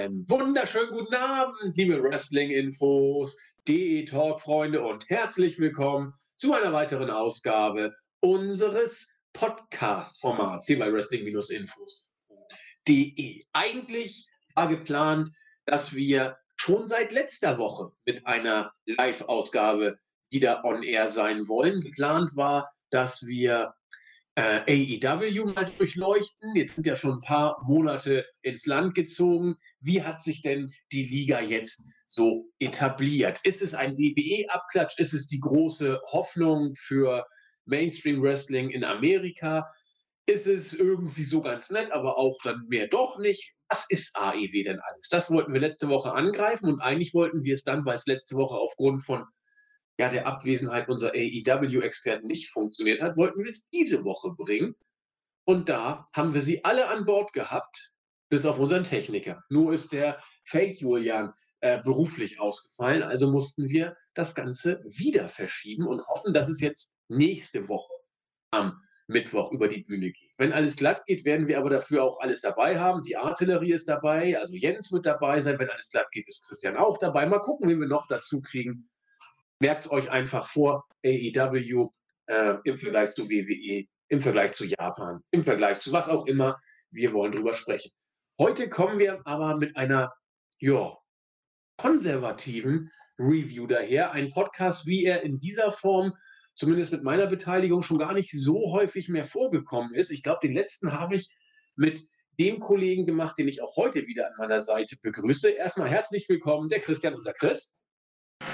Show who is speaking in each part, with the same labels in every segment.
Speaker 1: Einen wunderschönen guten Abend, liebe Wrestling-Infos, DE-Talk-Freunde und herzlich willkommen zu einer weiteren Ausgabe unseres Podcast-Formats hier bei Wrestling-Infos.de. Eigentlich war geplant, dass wir schon seit letzter Woche mit einer Live-Ausgabe wieder on air sein wollen. Geplant war, dass wir äh, AEW mal durchleuchten. Jetzt sind ja schon ein paar Monate ins Land gezogen. Wie hat sich denn die Liga jetzt so etabliert? Ist es ein WWE-Abklatsch? Ist es die große Hoffnung für Mainstream Wrestling in Amerika? Ist es irgendwie so ganz nett, aber auch dann mehr doch nicht? Was ist AEW denn alles? Das wollten wir letzte Woche angreifen und eigentlich wollten wir es dann, weil es letzte Woche aufgrund von ja, der Abwesenheit unserer AEW-Experten nicht funktioniert hat, wollten wir es diese Woche bringen. Und da haben wir sie alle an Bord gehabt, bis auf unseren Techniker. Nur ist der Fake Julian äh, beruflich ausgefallen, also mussten wir das Ganze wieder verschieben und hoffen, dass es jetzt nächste Woche am Mittwoch über die Bühne geht. Wenn alles glatt geht, werden wir aber dafür auch alles dabei haben. Die Artillerie ist dabei, also Jens wird dabei sein. Wenn alles glatt geht, ist Christian auch dabei. Mal gucken, wie wir noch dazu kriegen merkt es euch einfach vor, AEW äh, im Vergleich zu WWE, im Vergleich zu Japan, im Vergleich zu was auch immer. Wir wollen drüber sprechen. Heute kommen wir aber mit einer, ja, konservativen Review daher. Ein Podcast, wie er in dieser Form, zumindest mit meiner Beteiligung, schon gar nicht so häufig mehr vorgekommen ist. Ich glaube, den letzten habe ich mit dem Kollegen gemacht, den ich auch heute wieder an meiner Seite begrüße. Erstmal herzlich willkommen, der Christian, unser Chris.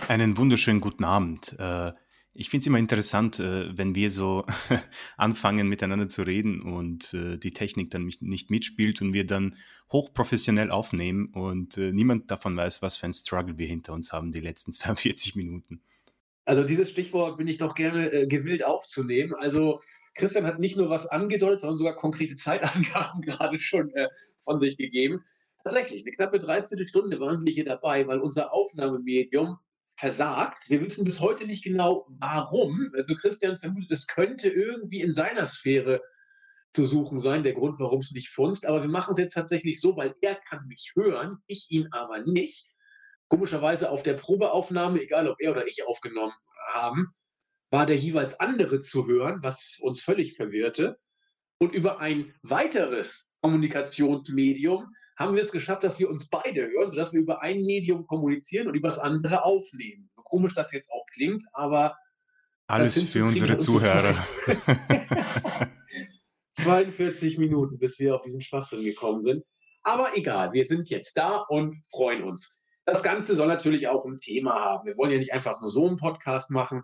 Speaker 2: Einen wunderschönen guten Abend. Äh, ich finde es immer interessant, äh, wenn wir so anfangen miteinander zu reden und äh, die Technik dann nicht mitspielt und wir dann hochprofessionell aufnehmen und niemand davon weiß, was für ein Struggle wir hinter uns haben die letzten 42 Minuten.
Speaker 1: Also dieses Stichwort bin ich doch gerne gewillt aufzunehmen. Also Christian hat nicht nur was angedeutet, sondern sogar konkrete Zeitangaben gerade schon von sich gegeben. Tatsächlich, eine knappe Dreiviertelstunde waren wir hier dabei, weil unser Aufnahmemedium versagt. Wir wissen bis heute nicht genau, warum. Also Christian vermutet, es könnte irgendwie in seiner Sphäre zu suchen sein, der Grund, warum es nicht funzt. Aber wir machen es jetzt tatsächlich so, weil er kann mich hören, ich ihn aber nicht. Komischerweise auf der Probeaufnahme, egal ob er oder ich aufgenommen haben, war der jeweils andere zu hören, was uns völlig verwirrte. Und über ein weiteres Kommunikationsmedium haben wir es geschafft, dass wir uns beide hören, sodass wir über ein Medium kommunizieren und über das andere aufnehmen. So komisch das jetzt auch klingt, aber.
Speaker 2: Alles für unsere Zuhörer.
Speaker 1: 42 Minuten, bis wir auf diesen Schwachsinn gekommen sind. Aber egal, wir sind jetzt da und freuen uns. Das Ganze soll natürlich auch ein Thema haben. Wir wollen ja nicht einfach nur so einen Podcast machen.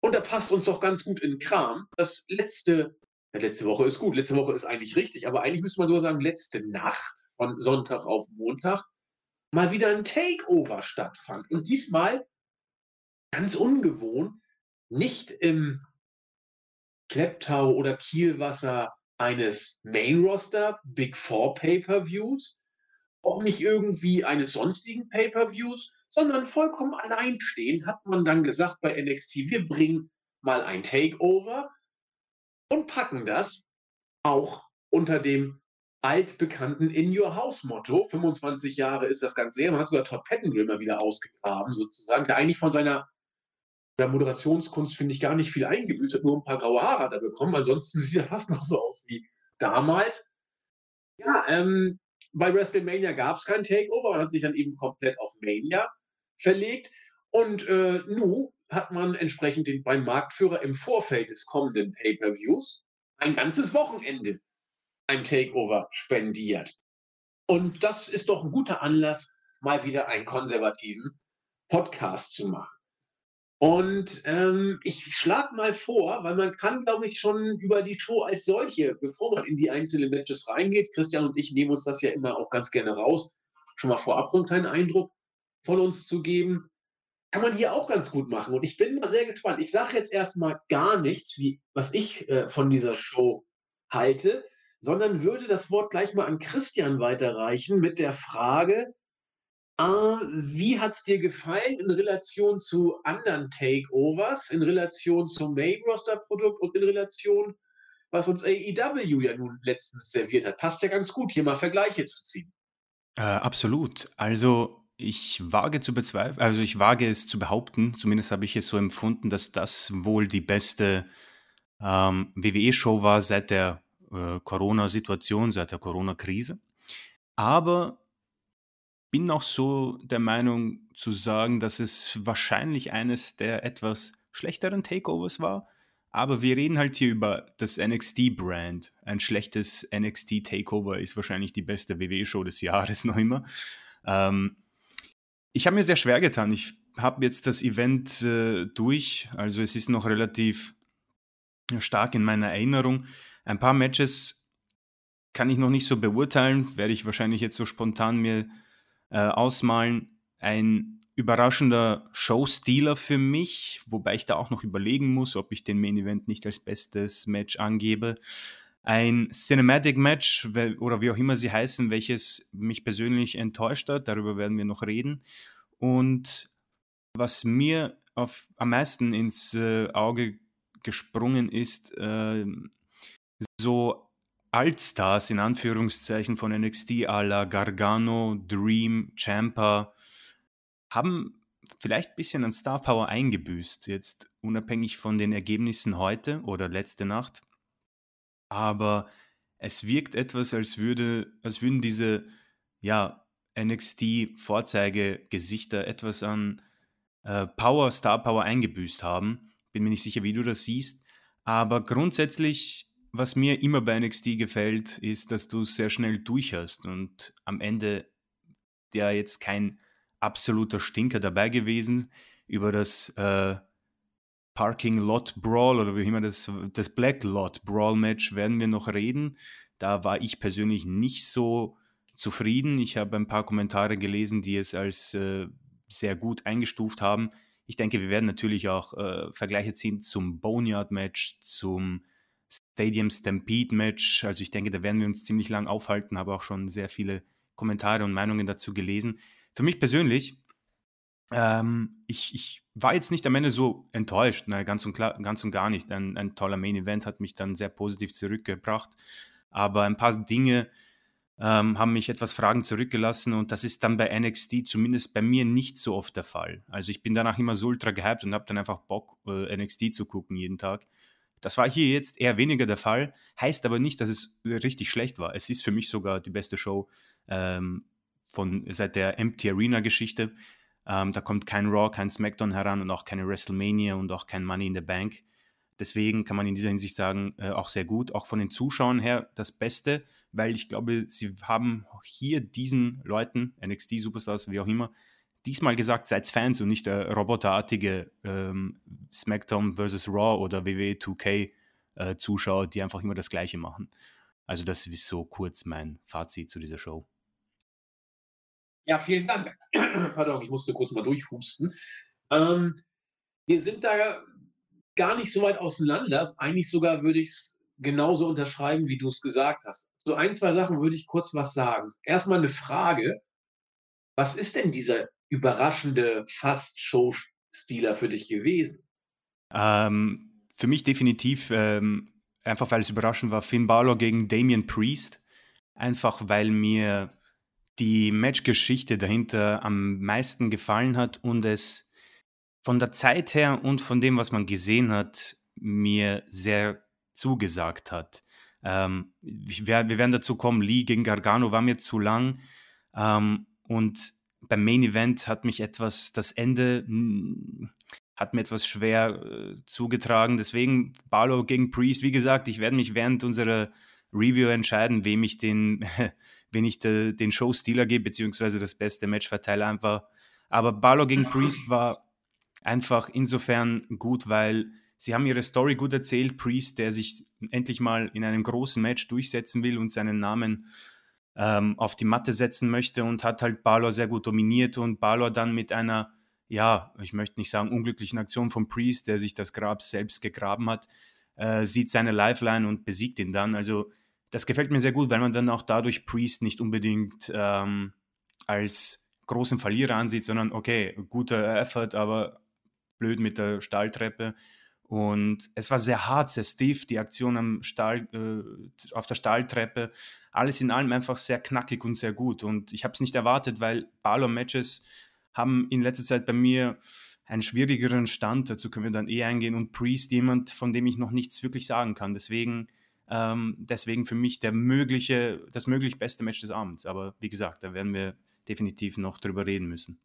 Speaker 1: Und da passt uns doch ganz gut in Kram. Das letzte, ja, letzte Woche ist gut, letzte Woche ist eigentlich richtig, aber eigentlich müsste man so sagen, letzte Nacht von Sonntag auf Montag mal wieder ein Takeover stattfand. Und diesmal ganz ungewohnt, nicht im Klepptau oder Kielwasser eines Main-Roster Big Four Pay-Per-Views, auch nicht irgendwie eines sonstigen Pay-Per-Views, sondern vollkommen alleinstehend hat man dann gesagt bei NXT, wir bringen mal ein Takeover und packen das auch unter dem altbekannten In Your House Motto. 25 Jahre ist das Ganze her. Man hat sogar Todd Pettengill mal wieder ausgegraben, sozusagen, der eigentlich von seiner der Moderationskunst, finde ich, gar nicht viel eingebüßt hat, nur ein paar graue Haare er bekommen. Ansonsten sieht er fast noch so aus wie damals. Ja, ähm, bei WrestleMania gab es kein Takeover, man hat sich dann eben komplett auf Mania verlegt. Und äh, nun hat man entsprechend den, beim Marktführer im Vorfeld des kommenden Pay-Per-Views ein ganzes Wochenende ein Takeover spendiert. Und das ist doch ein guter Anlass, mal wieder einen konservativen Podcast zu machen. Und ähm, ich schlage mal vor, weil man kann, glaube ich, schon über die Show als solche, bevor man in die einzelnen Matches reingeht, Christian und ich nehmen uns das ja immer auch ganz gerne raus, schon mal vorab so einen kleinen Eindruck von uns zu geben, kann man hier auch ganz gut machen. Und ich bin mal sehr gespannt. Ich sage jetzt erstmal gar nichts, wie, was ich äh, von dieser Show halte sondern würde das Wort gleich mal an Christian weiterreichen mit der Frage, äh, wie hat es dir gefallen in Relation zu anderen Takeovers, in Relation zum Main-Roster-Produkt und in Relation, was uns AEW ja nun letztens serviert hat? Passt ja ganz gut, hier mal Vergleiche zu ziehen.
Speaker 2: Äh, absolut. Also ich wage zu bezweifeln, also ich wage es zu behaupten, zumindest habe ich es so empfunden, dass das wohl die beste ähm, WWE-Show war seit der äh, Corona-Situation, seit der Corona-Krise. Aber bin auch so der Meinung zu sagen, dass es wahrscheinlich eines der etwas schlechteren Takeovers war. Aber wir reden halt hier über das NXT-Brand. Ein schlechtes NXT-Takeover ist wahrscheinlich die beste WWE-Show des Jahres noch immer. Ähm, ich habe mir sehr schwer getan. Ich habe jetzt das Event äh, durch. Also es ist noch relativ stark in meiner Erinnerung. Ein paar Matches kann ich noch nicht so beurteilen, werde ich wahrscheinlich jetzt so spontan mir äh, ausmalen. Ein überraschender Showstealer für mich, wobei ich da auch noch überlegen muss, ob ich den Main Event nicht als bestes Match angebe. Ein Cinematic Match oder wie auch immer sie heißen, welches mich persönlich enttäuscht hat, darüber werden wir noch reden. Und was mir auf, am meisten ins äh, Auge gesprungen ist, äh, so Altstars in Anführungszeichen von NXT à la Gargano, Dream, Champa haben vielleicht ein bisschen an Star Power eingebüßt, jetzt unabhängig von den Ergebnissen heute oder letzte Nacht. Aber es wirkt etwas, als, würde, als würden diese ja, NXT-Vorzeigegesichter etwas an äh, Power, Star Power eingebüßt haben. Bin mir nicht sicher, wie du das siehst. Aber grundsätzlich was mir immer bei NXT gefällt, ist, dass du sehr schnell durch hast und am Ende der jetzt kein absoluter Stinker dabei gewesen. Über das äh, Parking Lot Brawl oder wie immer das, das Black Lot Brawl Match werden wir noch reden. Da war ich persönlich nicht so zufrieden. Ich habe ein paar Kommentare gelesen, die es als äh, sehr gut eingestuft haben. Ich denke, wir werden natürlich auch äh, Vergleiche ziehen zum Boneyard Match, zum Stadium Stampede Match. Also ich denke, da werden wir uns ziemlich lang aufhalten, habe auch schon sehr viele Kommentare und Meinungen dazu gelesen. Für mich persönlich, ähm, ich, ich, war jetzt nicht am Ende so enttäuscht, ne, ganz, und klar, ganz und gar nicht. Ein, ein toller Main Event hat mich dann sehr positiv zurückgebracht, aber ein paar Dinge ähm, haben mich etwas Fragen zurückgelassen und das ist dann bei NXT zumindest bei mir nicht so oft der Fall. Also ich bin danach immer so ultra gehypt und habe dann einfach Bock, äh, NXT zu gucken jeden Tag. Das war hier jetzt eher weniger der Fall, heißt aber nicht, dass es richtig schlecht war. Es ist für mich sogar die beste Show ähm, von, seit der Empty Arena Geschichte. Ähm, da kommt kein Raw, kein SmackDown heran und auch keine WrestleMania und auch kein Money in the Bank. Deswegen kann man in dieser Hinsicht sagen, äh, auch sehr gut. Auch von den Zuschauern her das Beste, weil ich glaube, sie haben hier diesen Leuten, NXT-Superstars, wie auch immer, diesmal gesagt, seid Fans und nicht der roboterartige ähm, SmackDown vs. Raw oder WWE 2K äh, Zuschauer, die einfach immer das Gleiche machen. Also das ist so kurz mein Fazit zu dieser Show.
Speaker 1: Ja, vielen Dank. Pardon, ich musste kurz mal durchhusten. Ähm, wir sind da gar nicht so weit auseinander. Eigentlich sogar würde ich es genauso unterschreiben, wie du es gesagt hast. So ein, zwei Sachen würde ich kurz was sagen. Erstmal eine Frage. Was ist denn dieser überraschende Fast-Show-Stealer für dich gewesen?
Speaker 2: Ähm, für mich definitiv, ähm, einfach weil es überraschend war, Finn Balor gegen Damian Priest. Einfach weil mir die Matchgeschichte dahinter am meisten gefallen hat und es von der Zeit her und von dem, was man gesehen hat, mir sehr zugesagt hat. Ähm, wir, wir, werden dazu kommen, Lee gegen Gargano war mir zu lang ähm, und beim Main Event hat mich etwas, das Ende hm, hat mir etwas schwer äh, zugetragen. Deswegen Barlow gegen Priest, wie gesagt, ich werde mich während unserer Review entscheiden, wem ich den, wen ich de, den Show-Stealer gebe, beziehungsweise das beste Match verteile einfach. Aber Barlow gegen Priest war einfach insofern gut, weil sie haben ihre Story gut erzählt. Priest, der sich endlich mal in einem großen Match durchsetzen will und seinen Namen ähm, auf die Matte setzen möchte und hat halt Balor sehr gut dominiert und Balor dann mit einer, ja, ich möchte nicht sagen unglücklichen Aktion von Priest, der sich das Grab selbst gegraben hat, äh, sieht seine Lifeline und besiegt ihn dann. Also das gefällt mir sehr gut, weil man dann auch dadurch Priest nicht unbedingt ähm, als großen Verlierer ansieht, sondern okay, guter Effort, aber blöd mit der Stahltreppe. Und es war sehr hart, sehr stiff, die Aktion am Stahl, äh, auf der Stahltreppe. Alles in allem einfach sehr knackig und sehr gut. Und ich habe es nicht erwartet, weil Balor-Matches haben in letzter Zeit bei mir einen schwierigeren Stand. Dazu können wir dann eh eingehen. Und Priest, jemand, von dem ich noch nichts wirklich sagen kann. Deswegen, ähm, deswegen für mich der mögliche, das möglich beste Match des Abends. Aber wie gesagt, da werden wir definitiv noch drüber reden müssen.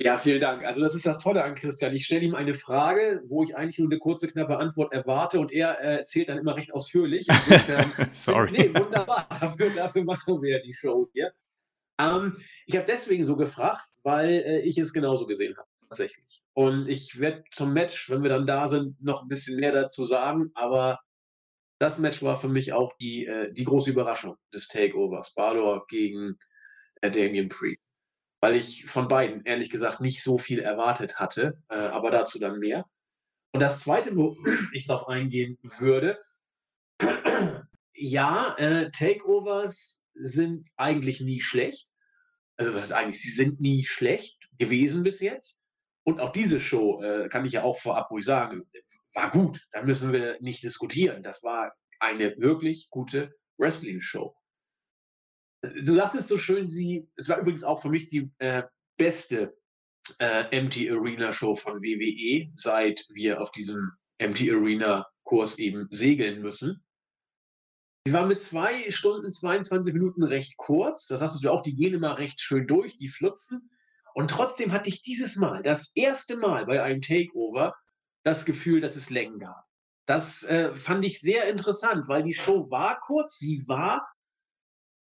Speaker 1: Ja, vielen Dank. Also das ist das Tolle an Christian. Ich stelle ihm eine Frage, wo ich eigentlich nur eine kurze, knappe Antwort erwarte und er äh, erzählt dann immer recht ausführlich.
Speaker 2: Sorry.
Speaker 1: Nee, wunderbar. Dafür, dafür, machen wir die Show hier. Ähm, ich habe deswegen so gefragt, weil äh, ich es genauso gesehen habe, tatsächlich. Und ich werde zum Match, wenn wir dann da sind, noch ein bisschen mehr dazu sagen, aber das Match war für mich auch die, äh, die große Überraschung des Takeovers. Balor gegen äh, Damien Priest weil ich von beiden ehrlich gesagt nicht so viel erwartet hatte, äh, aber dazu dann mehr. Und das Zweite, wo ich darauf eingehen würde, ja, äh, Takeovers sind eigentlich nie schlecht. Also das ist eigentlich, sie sind nie schlecht gewesen bis jetzt. Und auch diese Show äh, kann ich ja auch vorab ruhig sagen, war gut. Da müssen wir nicht diskutieren. Das war eine wirklich gute Wrestling-Show du sagtest so schön, sie, es war übrigens auch für mich die äh, beste äh, Empty Arena Show von WWE, seit wir auf diesem Empty Arena Kurs eben segeln müssen. Sie war mit zwei Stunden 22 Minuten recht kurz. Das hast du auch, die gehen immer recht schön durch, die flutschen. Und trotzdem hatte ich dieses Mal, das erste Mal bei einem Takeover, das Gefühl, dass es Längen gab. Das äh, fand ich sehr interessant, weil die Show war kurz, sie war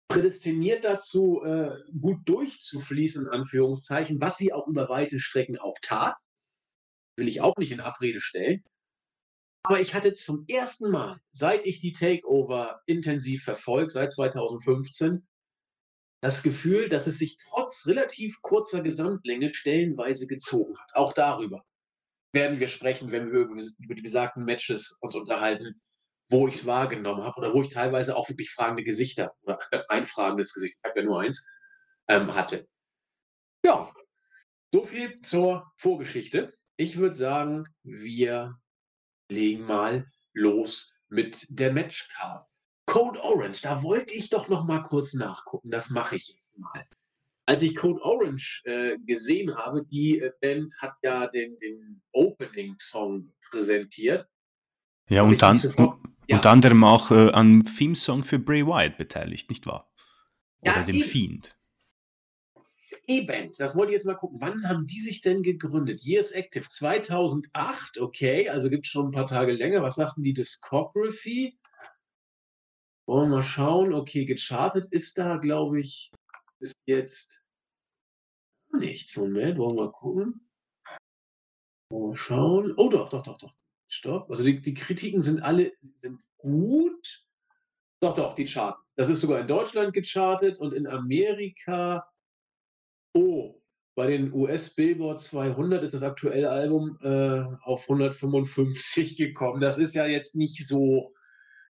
Speaker 1: prädestiniert dazu, äh, gut durchzufließen, in Anführungszeichen, was sie auch über weite Strecken auch tat. Will ich auch nicht in Abrede stellen. Aber ich hatte zum ersten Mal, seit ich die Takeover intensiv verfolge, seit 2015, das Gefühl, dass es sich trotz relativ kurzer Gesamtlänge stellenweise gezogen hat. Auch darüber werden wir sprechen, wenn wir über die besagten Matches uns unterhalten, wo ich es wahrgenommen habe oder wo ich teilweise auch wirklich fragende Gesichter oder ein fragendes Gesicht, ich habe ja nur eins, ähm, hatte. Ja, so viel zur Vorgeschichte. Ich würde sagen, wir legen mal los mit der Matchcard. Code Orange, da wollte ich doch noch mal kurz nachgucken. Das mache ich jetzt mal. Als ich Code Orange äh, gesehen habe, die äh, Band hat ja den, den Opening-Song präsentiert.
Speaker 2: Ja, und dann, ja. Unter anderem auch äh, am Theme-Song für Bray Wyatt beteiligt, nicht wahr? Oder ja, dem eben. Fiend.
Speaker 1: Eben, das wollte ich jetzt mal gucken. Wann haben die sich denn gegründet? Years Active 2008, okay, also gibt es schon ein paar Tage länger. Was sagten die Discography? Wollen wir mal schauen. Okay, gechartet ist da, glaube ich, bis jetzt nichts. Moment, wollen wir mal gucken. Wollen wir schauen. Oh, doch, doch, doch, doch. Stopp. Also die, die Kritiken sind alle sind gut. Doch, doch, die charten. Das ist sogar in Deutschland gechartet und in Amerika. Oh, bei den US Billboard 200 ist das aktuelle Album äh, auf 155 gekommen. Das ist ja jetzt nicht so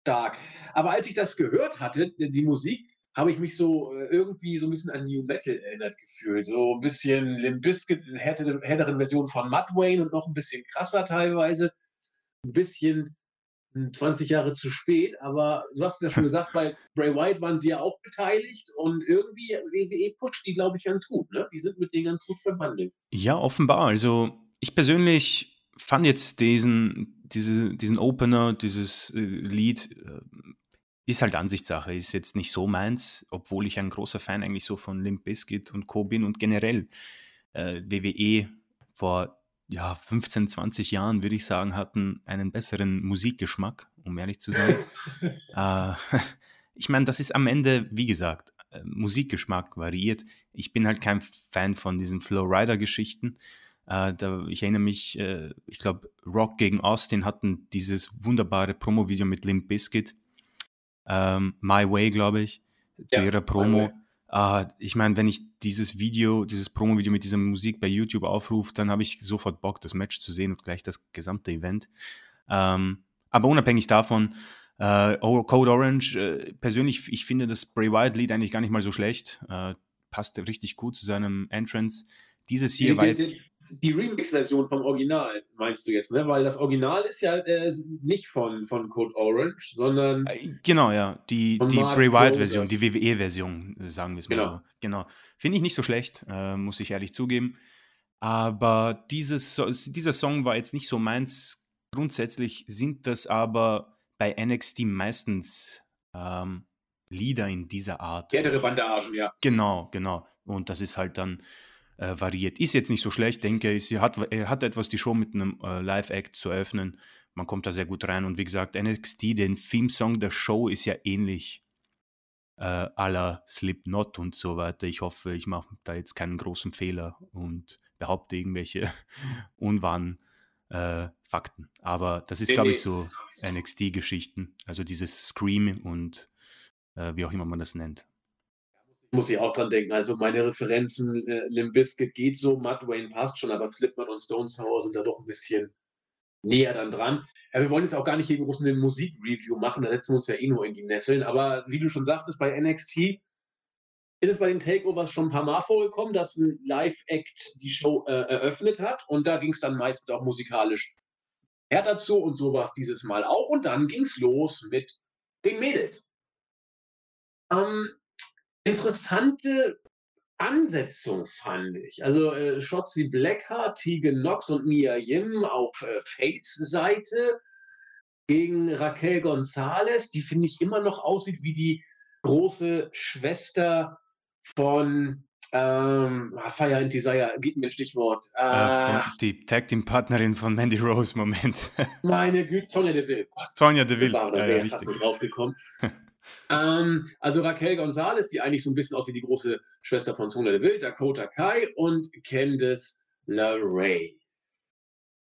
Speaker 1: stark. Aber als ich das gehört hatte, die Musik, habe ich mich so äh, irgendwie so ein bisschen an New Metal erinnert gefühlt. So ein bisschen Limp Bizkit, härteren Version von Mudwayne und noch ein bisschen krasser teilweise ein bisschen 20 hm, Jahre zu spät, aber du hast es ja schon gesagt, bei Bray Wyatt waren sie ja auch beteiligt und irgendwie WWE pusht die, glaube ich, ganz gut. Ne? Die sind mit denen ganz gut verbandelt.
Speaker 2: Ja, offenbar. Also ich persönlich fand jetzt diesen, diese, diesen Opener, dieses äh, Lied, äh, ist halt Ansichtssache, ist jetzt nicht so meins, obwohl ich ein großer Fan eigentlich so von Limp Bizkit und Co. bin und generell äh, WWE vor ja, 15, 20 Jahren, würde ich sagen, hatten einen besseren Musikgeschmack, um ehrlich zu sein. äh, ich meine, das ist am Ende, wie gesagt, äh, Musikgeschmack variiert. Ich bin halt kein Fan von diesen Flowrider-Geschichten. Äh, ich erinnere mich, äh, ich glaube, Rock gegen Austin hatten dieses wunderbare Promo-Video mit Limp Bizkit. Ähm, My Way, glaube ich, zu ja, ihrer Promo. Uh, ich meine, wenn ich dieses Video, dieses Promo-Video mit dieser Musik bei YouTube aufrufe, dann habe ich sofort Bock, das Match zu sehen und gleich das gesamte Event. Ähm, aber unabhängig davon, äh, Code Orange, äh, persönlich, ich finde das Bray Wyatt-Lied eigentlich gar nicht mal so schlecht. Äh, passt richtig gut zu seinem Entrance. Dieses hier
Speaker 1: die,
Speaker 2: war jetzt.
Speaker 1: Die Remix-Version vom Original, meinst du jetzt, ne? Weil das Original ist ja äh, nicht von, von Code Orange, sondern.
Speaker 2: Äh, genau, ja. Die, die Bray Wyatt-Version, die WWE-Version, sagen wir es mal genau. so. Genau. Finde ich nicht so schlecht, äh, muss ich ehrlich zugeben. Aber dieses, dieser Song war jetzt nicht so meins. Grundsätzlich sind das aber bei NXT meistens ähm, Lieder in dieser Art.
Speaker 1: Gerne Bandagen, ja.
Speaker 2: Genau, genau. Und das ist halt dann äh, variiert. Ist jetzt nicht so schlecht, denke ich. Sie hat, er hat etwas, die Show mit einem äh, Live-Act zu öffnen. Man kommt da sehr gut rein. Und wie gesagt, NXT, den Theme-Song der Show ist ja ähnlich äh, aller Slipknot und so weiter. Ich hoffe, ich mache da jetzt keinen großen Fehler und behaupte irgendwelche unwahren äh, Fakten. Aber das ist, glaube ich, so NXT-Geschichten. Also dieses Scream und äh, wie auch immer man das nennt
Speaker 1: muss ich auch dran denken. Also meine Referenzen, äh, Limp Bizkit geht so, Matt Wayne passt schon, aber Slipknot und Stone Sour sind da doch ein bisschen näher dann dran. Ja, wir wollen jetzt auch gar nicht hier groß eine Musikreview machen, da setzen wir uns ja eh nur in die Nesseln. Aber wie du schon sagtest, bei NXT ist es bei den Takeovers schon ein paar Mal vorgekommen, dass ein Live-Act die Show äh, eröffnet hat und da ging es dann meistens auch musikalisch her dazu und so war es dieses Mal auch. Und dann ging es los mit den Mädels. Ähm, interessante Ansetzung, fand ich. Also äh, Shotzi Blackheart, Tegan Knox und Mia Yim auf äh, Fates Seite gegen Raquel Gonzalez, die finde ich immer noch aussieht wie die große Schwester von ähm, ah, Fire and Desire, gib mir ein Stichwort.
Speaker 2: Äh, die Tag Team Partnerin von Mandy Rose, Moment.
Speaker 1: Meine Güte, Sonja Deville.
Speaker 2: Sonja Deville.
Speaker 1: Da wäre ja, fast nicht draufgekommen. Ähm, also Raquel Gonzalez, die eigentlich so ein bisschen aus wie die große Schwester von Sonia Deville, Dakota Kai und Candice LeRae.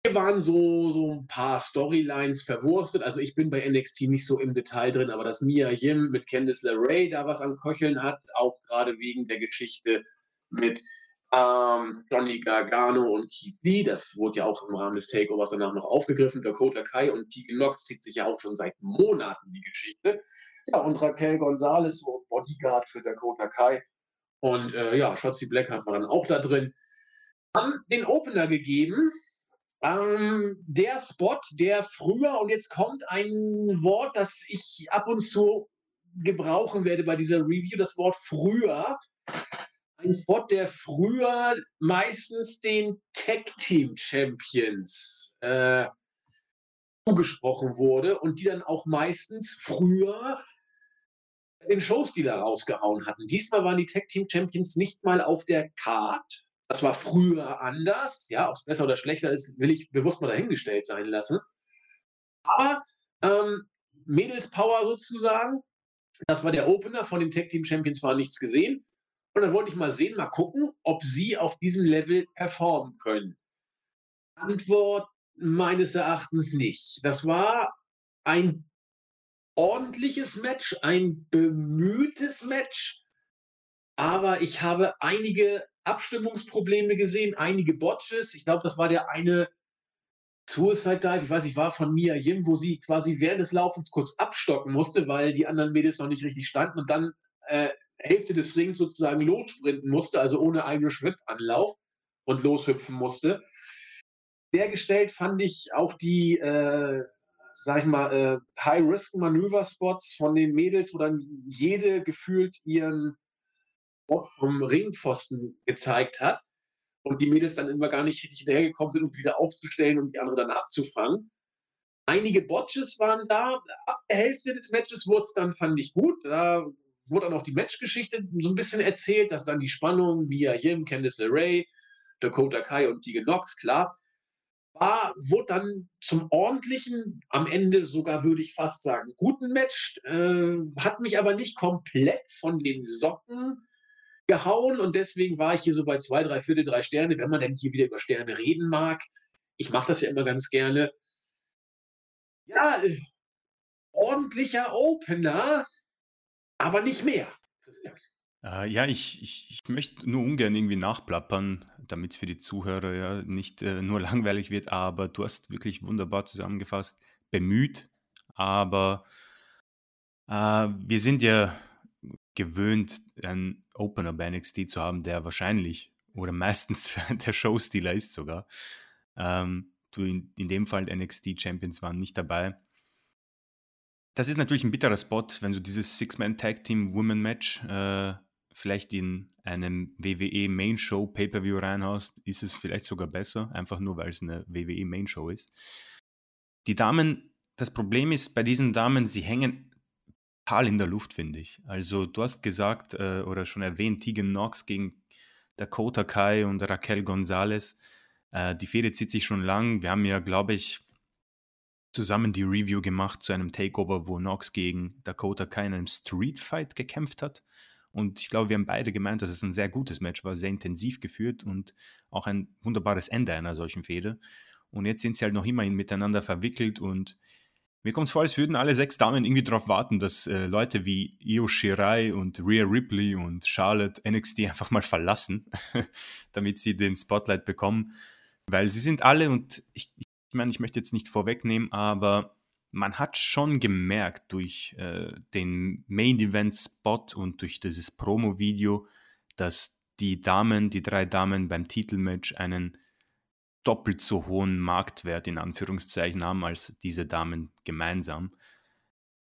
Speaker 1: Hier waren so, so ein paar Storylines verwurstet. Also ich bin bei NXT nicht so im Detail drin, aber dass Mia Yim mit Candice LeRae da was am Köcheln hat, auch gerade wegen der Geschichte mit ähm, Johnny Gargano und Keith Lee, das wurde ja auch im Rahmen des Takeovers danach noch aufgegriffen. Dakota Kai und Tegan Knox zieht sich ja auch schon seit Monaten die Geschichte. Ja, und Raquel Gonzalez, Bodyguard für Dakota Kai. Und äh, ja, Shotzi Blackheart war dann auch da drin. Haben den Opener gegeben. Ähm, der Spot, der früher, und jetzt kommt ein Wort, das ich ab und zu gebrauchen werde bei dieser Review, das Wort früher. Ein Spot, der früher meistens den Tag Team Champions äh, zugesprochen wurde und die dann auch meistens früher in Shows, die da rausgehauen hatten. Diesmal waren die Tag Team Champions nicht mal auf der Card. Das war früher anders. Ja, ob es besser oder schlechter ist, will ich bewusst mal dahingestellt sein lassen. Aber ähm, Mädels Power sozusagen, das war der Opener von den Tag Team Champions, war nichts gesehen. Und dann wollte ich mal sehen, mal gucken, ob sie auf diesem Level performen können. Antwort meines Erachtens nicht. Das war ein ordentliches Match, ein bemühtes Match, aber ich habe einige Abstimmungsprobleme gesehen, einige Botches. Ich glaube, das war der eine Suicide Dive, ich weiß nicht, war von Mia Yim, wo sie quasi während des Laufens kurz abstocken musste, weil die anderen Mädels noch nicht richtig standen und dann äh, Hälfte des Rings sozusagen lossprinten musste, also ohne eigenen Schrittanlauf und loshüpfen musste. Dergestellt fand ich auch die äh, sag ich mal, äh, High-Risk-Manöver-Spots von den Mädels, wo dann jede gefühlt ihren Ort vom Ringpfosten gezeigt hat und die Mädels dann immer gar nicht richtig hinterhergekommen sind, um wieder aufzustellen und die andere dann abzufangen. Einige Botches waren da. Ab der Hälfte des Matches wurde es dann, fand ich gut. Da wurde dann auch die Matchgeschichte so ein bisschen erzählt, dass dann die Spannung, Mia Yim, Candice LeRae, Dakota Kai und Tegan Knox, klar, war, wurde dann zum ordentlichen, am Ende sogar würde ich fast sagen, guten Match, äh, hat mich aber nicht komplett von den Socken gehauen und deswegen war ich hier so bei zwei, drei Viertel, drei Sterne, wenn man denn hier wieder über Sterne reden mag. Ich mache das ja immer ganz gerne. Ja, äh, ordentlicher Opener, aber nicht mehr.
Speaker 2: Äh, ja, ich, ich, ich möchte nur ungern irgendwie nachplappern, damit es für die Zuhörer ja nicht äh, nur langweilig wird, aber du hast wirklich wunderbar zusammengefasst, bemüht, aber äh, wir sind ja gewöhnt, einen Opener bei NXT zu haben, der wahrscheinlich oder meistens der Showstealer ist sogar. Ähm, in, in dem Fall NXT Champions waren nicht dabei. Das ist natürlich ein bitterer Spot, wenn du dieses Six-Man-Tag-Team-Women-Match äh, vielleicht in einem WWE Main Show Pay-Per-View reinhaust, ist es vielleicht sogar besser, einfach nur weil es eine WWE Main Show ist. Die Damen, das Problem ist bei diesen Damen, sie hängen total in der Luft, finde ich. Also du hast gesagt äh, oder schon erwähnt, Tegan Knox gegen Dakota Kai und Raquel Gonzalez. Äh, die Fehde zieht sich schon lang. Wir haben ja, glaube ich, zusammen die Review gemacht zu einem Takeover, wo Knox gegen Dakota Kai in einem Street Fight gekämpft hat. Und ich glaube, wir haben beide gemeint, dass es ein sehr gutes Match war, sehr intensiv geführt und auch ein wunderbares Ende einer solchen Fehde. Und jetzt sind sie halt noch immerhin miteinander verwickelt und mir kommt es vor, als würden alle sechs Damen irgendwie darauf warten, dass äh, Leute wie Io Shirai und Rhea Ripley und Charlotte NXT einfach mal verlassen, damit sie den Spotlight bekommen. Weil sie sind alle, und ich, ich meine, ich möchte jetzt nicht vorwegnehmen, aber man hat schon gemerkt durch äh, den Main Event Spot und durch dieses Promo-Video, dass die Damen, die drei Damen beim Titelmatch einen doppelt so hohen Marktwert in Anführungszeichen haben als diese Damen gemeinsam.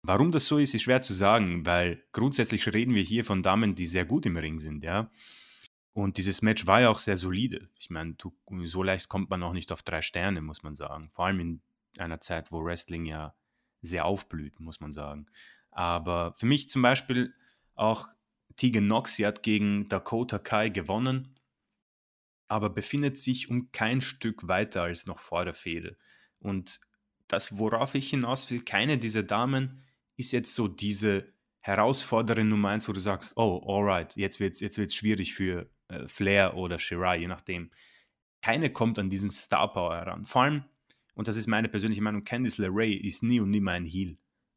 Speaker 2: Warum das so ist, ist schwer zu sagen, weil grundsätzlich reden wir hier von Damen, die sehr gut im Ring sind, ja. Und dieses Match war ja auch sehr solide. Ich meine, so leicht kommt man auch nicht auf drei Sterne, muss man sagen. Vor allem in einer Zeit, wo Wrestling ja sehr aufblüht, muss man sagen. Aber für mich zum Beispiel auch Tegan Nox, sie hat gegen Dakota Kai gewonnen, aber befindet sich um kein Stück weiter als noch vor der Fehde. Und das, worauf ich hinaus will, keine dieser Damen ist jetzt so diese Herausforderin Nummer eins, wo du sagst, oh, alright, jetzt wird es jetzt wird's schwierig für äh, Flair oder Shirai, je nachdem. Keine kommt an diesen Star Power heran. Vor allem, und das ist meine persönliche Meinung, Candice LeRae ist nie und nimmer ein Heel.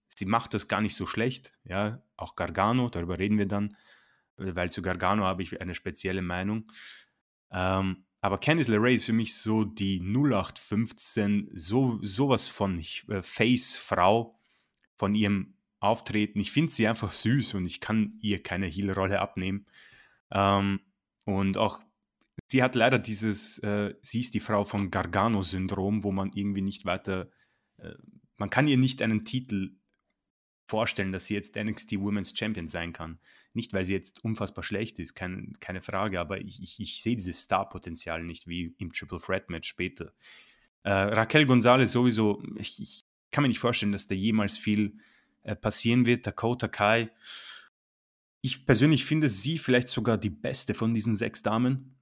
Speaker 2: Sie macht das gar nicht so schlecht, ja, auch Gargano, darüber reden wir dann, weil zu Gargano habe ich eine spezielle Meinung. Ähm, aber Candice LeRae ist für mich so die 0815, so sowas von äh, Face-Frau von ihrem Auftreten. Ich finde sie einfach süß und ich kann ihr keine Heel-Rolle abnehmen. Ähm, und auch sie hat leider dieses, äh, sie ist die Frau von Gargano-Syndrom, wo man irgendwie nicht weiter, äh, man kann ihr nicht einen Titel vorstellen, dass sie jetzt NXT Women's Champion sein kann. Nicht, weil sie jetzt unfassbar schlecht ist, kein, keine Frage, aber ich, ich, ich sehe dieses Star-Potenzial nicht wie im Triple Threat Match später. Äh, Raquel Gonzalez sowieso, ich, ich, kann mir nicht vorstellen, dass da jemals viel äh, passieren wird. Dakota Kai, ich persönlich finde sie vielleicht sogar die beste von diesen sechs Damen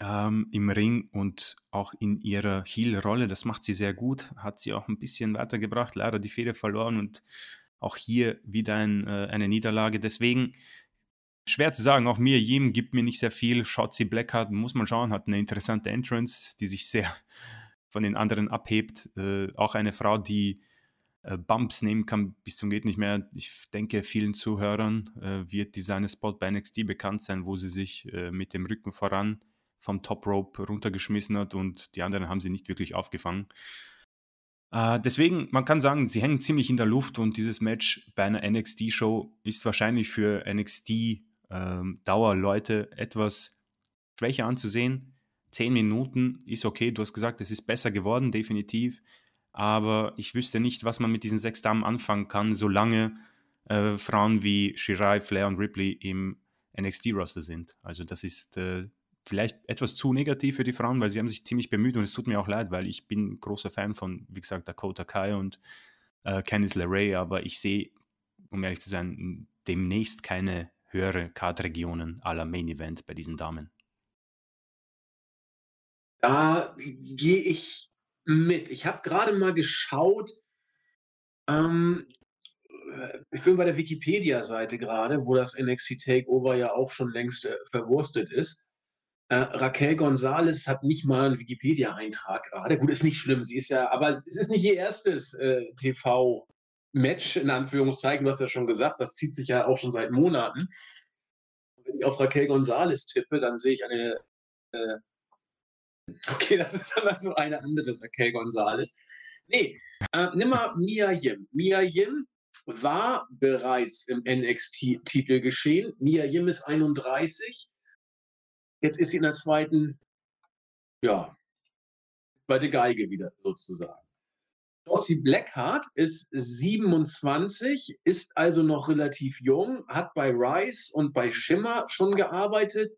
Speaker 2: ähm, im Ring und auch in ihrer Heel-Rolle. Das macht sie sehr gut, hat sie auch ein bisschen weitergebracht, leider die Fehde verloren und auch hier wieder ein, äh, eine Niederlage. Deswegen schwer zu sagen, auch mir, Jim gibt mir nicht sehr viel. Shotzi Blackheart, muss man schauen, hat eine interessante Entrance, die sich sehr von den anderen abhebt. Äh, auch eine Frau, die äh, Bumps nehmen kann bis zum geht nicht mehr. Ich denke, vielen Zuhörern äh, wird dieser Spot bei NXT bekannt sein, wo sie sich äh, mit dem Rücken voran vom Top Rope runtergeschmissen hat und die anderen haben sie nicht wirklich aufgefangen. Äh, deswegen, man kann sagen, sie hängen ziemlich in der Luft und dieses Match bei einer NXT-Show ist wahrscheinlich für NXT-Dauerleute ähm, etwas schwächer anzusehen. Zehn Minuten ist okay, du hast gesagt, es ist besser geworden, definitiv. Aber ich wüsste nicht, was man mit diesen sechs Damen anfangen kann, solange äh, Frauen wie Shirai, Flair und Ripley im NXT-Roster sind. Also das ist äh, vielleicht etwas zu negativ für die Frauen, weil sie haben sich ziemlich bemüht und es tut mir auch leid, weil ich bin großer Fan von, wie gesagt, Dakota Kai und äh, Candice LeRae, aber ich sehe, um ehrlich zu sein, demnächst keine höhere Card-Regionen aller Main Event bei diesen Damen.
Speaker 1: Da gehe ich mit. Ich habe gerade mal geschaut, ähm, äh, ich bin bei der Wikipedia-Seite gerade, wo das NXT Takeover ja auch schon längst äh, verwurstet ist. Äh, Raquel Gonzalez hat nicht mal einen Wikipedia-Eintrag gerade. Gut, ist nicht schlimm, sie ist ja, aber es ist nicht ihr erstes äh, TV-Match, in Anführungszeichen. Du hast ja schon gesagt, das zieht sich ja auch schon seit Monaten. Wenn ich auf Raquel Gonzalez tippe, dann sehe ich eine. Äh, okay, das ist aber so eine andere Raquel Gonzalez. Nee, äh, nimm mal Mia Yim. Mia Yim war bereits im NXT-Titel geschehen. Mia Yim ist 31 Jetzt ist sie in der zweiten, ja, zweite Geige wieder sozusagen. Josie Blackheart ist 27, ist also noch relativ jung, hat bei Rise und bei Shimmer schon gearbeitet,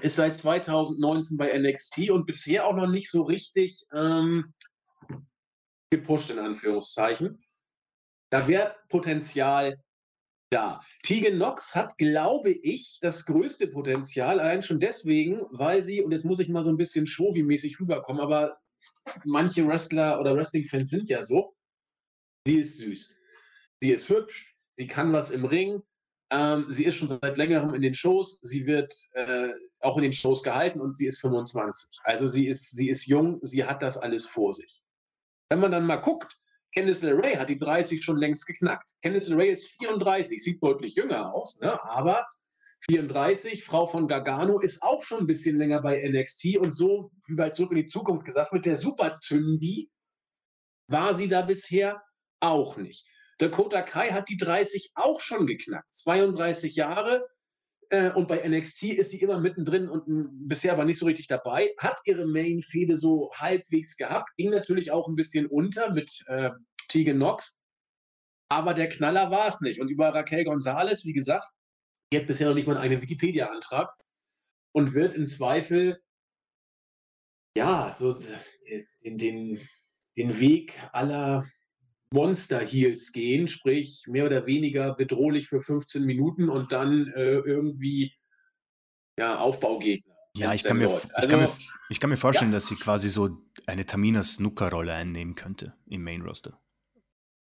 Speaker 1: ist seit 2019 bei NXT und bisher auch noch nicht so richtig ähm, gepusht, in Anführungszeichen. Da wäre Potenzial da. Tegan Knox hat, glaube ich, das größte Potenzial, allein schon deswegen, weil sie, und jetzt muss ich mal so ein bisschen Shovi-mäßig rüberkommen, aber manche Wrestler oder Wrestling-Fans sind ja so. Sie ist süß. Sie ist hübsch. Sie kann was im Ring. Ähm, sie ist schon seit längerem in den Shows. Sie wird äh, auch in den Shows gehalten und sie ist 25. Also sie ist, sie ist jung. Sie hat das alles vor sich. Wenn man dann mal guckt, Candice LeRae hat die 30 schon längst geknackt. Candice LeRae ist 34, sieht deutlich jünger aus, ne? aber 34, Frau von Gargano, ist auch schon ein bisschen länger bei NXT und so, wie bei Zurück in die Zukunft gesagt, mit der Super-Zündi war sie da bisher auch nicht. Dakota Kai hat die 30 auch schon geknackt. 32 Jahre äh, und bei NXT ist sie immer mittendrin und m, bisher aber nicht so richtig dabei. Hat ihre Main-Fehde so halbwegs gehabt, ging natürlich auch ein bisschen unter mit äh, Tegan Knox. Aber der Knaller war es nicht. Und über Raquel Gonzalez, wie gesagt, die hat bisher noch nicht mal einen Wikipedia-Antrag und wird im Zweifel ja so den, den, den Weg aller Monster Heels gehen, sprich mehr oder weniger bedrohlich für 15 Minuten und dann äh, irgendwie ja, Aufbaugegner.
Speaker 2: Ja, ich kann, mir, also, ich, kann mir, ich kann mir vorstellen, ja. dass sie quasi so eine Tamina Snooker-Rolle einnehmen könnte im Main Roster.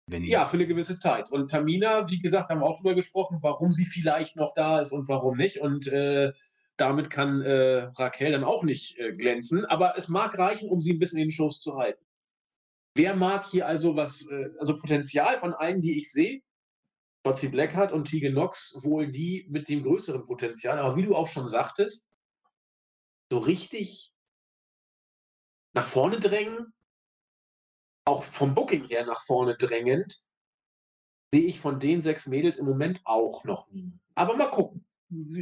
Speaker 1: Wenn ja, für eine gewisse Zeit. Und Tamina, wie gesagt, haben wir auch darüber gesprochen, warum sie vielleicht noch da ist und warum nicht. Und äh, damit kann äh, Raquel dann auch nicht äh, glänzen. Aber es mag reichen, um sie ein bisschen in den Shows zu halten. Wer mag hier also was, äh, also Potenzial von allen, die ich sehe? Shotzi Blackheart und Tegan Knox wohl die mit dem größeren Potenzial. Aber wie du auch schon sagtest, so richtig nach vorne drängen auch vom Booking her nach vorne drängend, sehe ich von den sechs Mädels im Moment auch noch nie. Aber mal gucken.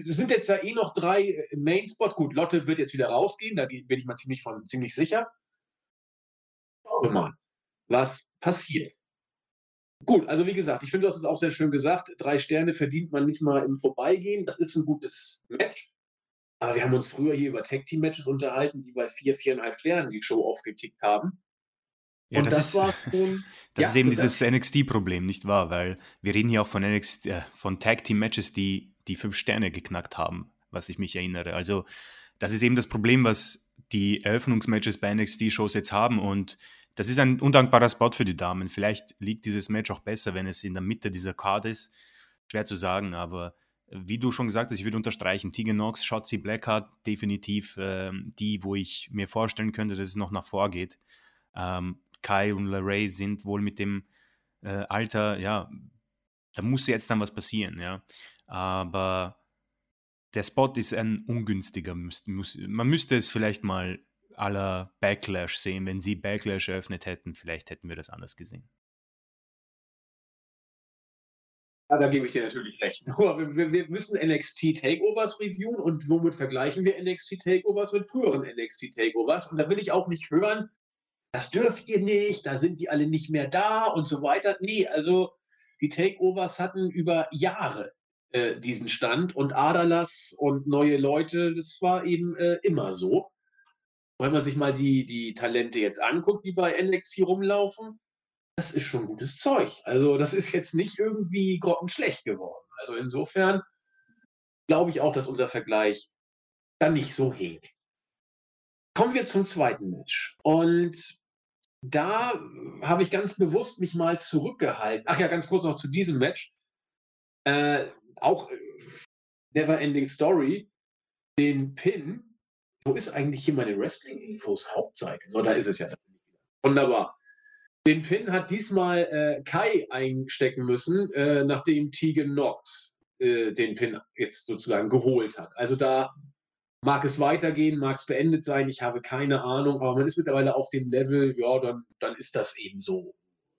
Speaker 1: Es sind jetzt ja eh noch drei im Main-Spot. Gut, Lotte wird jetzt wieder rausgehen, da bin ich mal ziemlich, von, ziemlich sicher. Schauen wir mal, was passiert. Gut, also wie gesagt, ich finde, du hast es auch sehr schön gesagt. Drei Sterne verdient man nicht mal im Vorbeigehen. Das ist ein gutes Match. Aber wir haben uns früher hier über Tag-Team-Matches unterhalten, die bei vier, viereinhalb Sternen die Show aufgekickt haben.
Speaker 2: Ja, und das, das, ist, war schon, das ja, ist eben dieses NXT-Problem, nicht wahr? Weil wir reden hier auch von, NXT, äh, von Tag-Team-Matches, die die fünf Sterne geknackt haben, was ich mich erinnere. Also, das ist eben das Problem, was die Eröffnungsmatches bei NXT-Shows jetzt haben. Und das ist ein undankbarer Spot für die Damen. Vielleicht liegt dieses Match auch besser, wenn es in der Mitte dieser Card ist. Schwer zu sagen, aber wie du schon gesagt hast, ich würde unterstreichen, Tegan Knox, Shotzi Blackheart, definitiv äh, die, wo ich mir vorstellen könnte, dass es noch nach vorgeht. Ähm, Kai und Larray sind wohl mit dem äh, Alter, ja, da muss jetzt dann was passieren, ja. Aber der Spot ist ein ungünstiger. man müsste es vielleicht mal aller Backlash sehen. Wenn sie Backlash eröffnet hätten, vielleicht hätten wir das anders gesehen.
Speaker 1: Ja, da gebe ich dir natürlich recht. Nur wir, wir, müssen NXT Takeovers reviewen und womit vergleichen wir NXT Takeovers mit früheren NXT Takeovers? Und da will ich auch nicht hören, das dürft ihr nicht, da sind die alle nicht mehr da und so weiter. Nee, also die Takeovers hatten über Jahre äh, diesen Stand und Adalas und neue Leute, das war eben äh, immer so. Wenn man sich mal die, die Talente jetzt anguckt, die bei NXT rumlaufen, das ist schon gutes Zeug. Also das ist jetzt nicht irgendwie grottenschlecht geworden. Also insofern glaube ich auch, dass unser Vergleich dann nicht so hinkt. Kommen wir zum zweiten Match. Und da habe ich ganz bewusst mich mal zurückgehalten. Ach ja, ganz kurz noch zu diesem Match. Äh, auch Never Ending Story, den Pin. Wo ist eigentlich hier meine Wrestling-Infos? Hauptseite. So, da ist es ja. Wunderbar. Den Pin hat diesmal äh, Kai einstecken müssen, äh, nachdem Tegan Knox äh, den Pin jetzt sozusagen geholt hat. Also da Mag es weitergehen, mag es beendet sein, ich habe keine Ahnung, aber man ist mittlerweile auf dem Level, ja, dann, dann ist das eben so.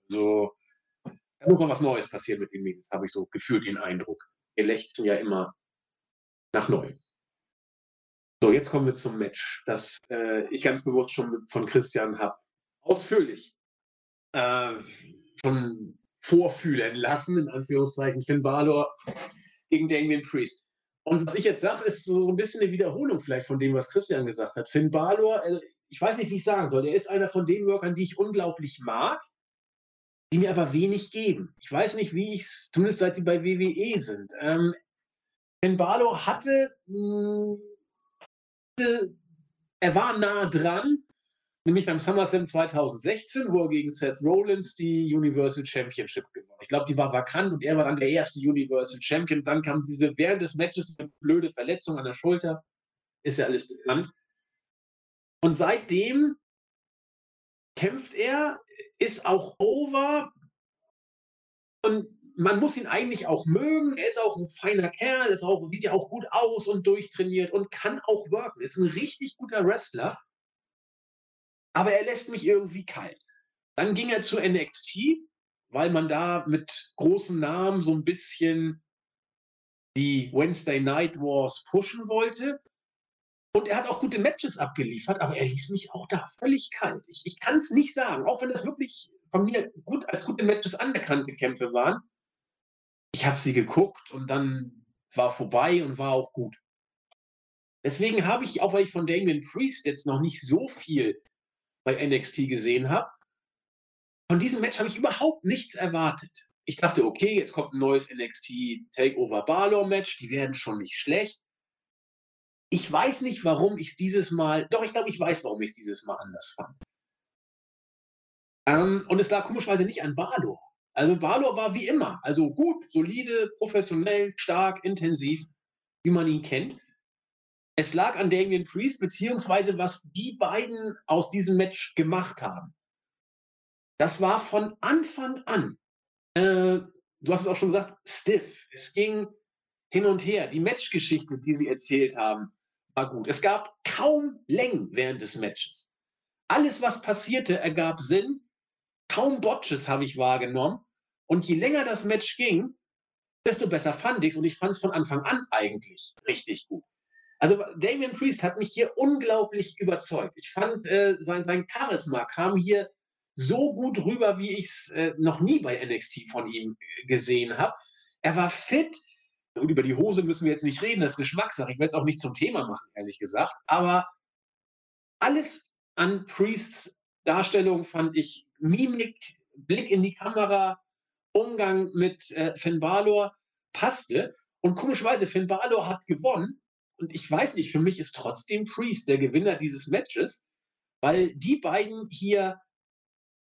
Speaker 1: So, da muss mal was Neues passieren mit den Mädels, habe ich so gefühlt den Eindruck. Wir lechzen ja immer nach Neuem. So, jetzt kommen wir zum Match, das äh, ich ganz bewusst schon von Christian habe ausführlich äh, schon vorfühlen lassen, in Anführungszeichen, Finn Balor gegen Damien Priest. Und was ich jetzt sage, ist so ein bisschen eine Wiederholung vielleicht von dem, was Christian gesagt hat. Finn Balor, äh, ich weiß nicht, wie ich sagen soll, er ist einer von den Workern, die ich unglaublich mag, die mir aber wenig geben. Ich weiß nicht, wie ich es, zumindest seit sie bei WWE sind. Ähm, Finn Balor hatte, mh, hm, hatte, er war nah dran, nämlich beim SummerSlam 2016, wo er gegen Seth Rollins die Universal Championship gewonnen. Ich glaube, die war vakant und er war dann der erste Universal Champion. Dann kam diese während des Matches eine blöde Verletzung an der Schulter. Ist ja alles bekannt. Und seitdem kämpft er, ist auch over und man muss ihn eigentlich auch mögen. Er ist auch ein feiner Kerl, ist auch, sieht ja auch gut aus und durchtrainiert und kann auch worken. Ist ein richtig guter Wrestler aber er lässt mich irgendwie kalt. Dann ging er zu NXT, weil man da mit großen Namen so ein bisschen die Wednesday Night Wars pushen wollte. Und er hat auch gute Matches abgeliefert, aber er ließ mich auch da völlig kalt. Ich, ich kann es nicht sagen, auch wenn das wirklich von mir gut als gute Matches anerkannte Kämpfe waren. Ich habe sie geguckt und dann war vorbei und war auch gut. Deswegen habe ich, auch weil ich von Damien Priest jetzt noch nicht so viel bei NXT gesehen habe. Von diesem Match habe ich überhaupt nichts erwartet. Ich dachte, okay, jetzt kommt ein neues NXT Takeover Balor Match, die werden schon nicht schlecht. Ich weiß nicht, warum ich es dieses Mal, doch ich glaube, ich weiß, warum ich es dieses Mal anders fand. Ähm, und es lag komischweise nicht an Balor. Also Balor war wie immer, also gut, solide, professionell, stark, intensiv, wie man ihn kennt. Es lag an Damien Priest, beziehungsweise was die beiden aus diesem Match gemacht haben. Das war von Anfang an, äh, du hast es auch schon gesagt, stiff. Es ging hin und her. Die Matchgeschichte, die sie erzählt haben, war gut. Es gab kaum Längen während des Matches. Alles, was passierte, ergab Sinn. Kaum Botches habe ich wahrgenommen. Und je länger das Match ging, desto besser fand ich es. Und ich fand es von Anfang an eigentlich richtig gut. Also Damien Priest hat mich hier unglaublich überzeugt. Ich fand, äh, sein, sein Charisma kam hier so gut rüber, wie ich es äh, noch nie bei NXT von ihm gesehen habe. Er war fit. Und über die Hose müssen wir jetzt nicht reden, das ist Geschmackssache. Ich werde es auch nicht zum Thema machen, ehrlich gesagt. Aber alles an Priests Darstellung fand ich Mimik, Blick in die Kamera, Umgang mit äh, Finn Balor passte. Und komischerweise, Finn Balor hat gewonnen und ich weiß nicht, für mich ist trotzdem Priest der Gewinner dieses Matches, weil die beiden hier,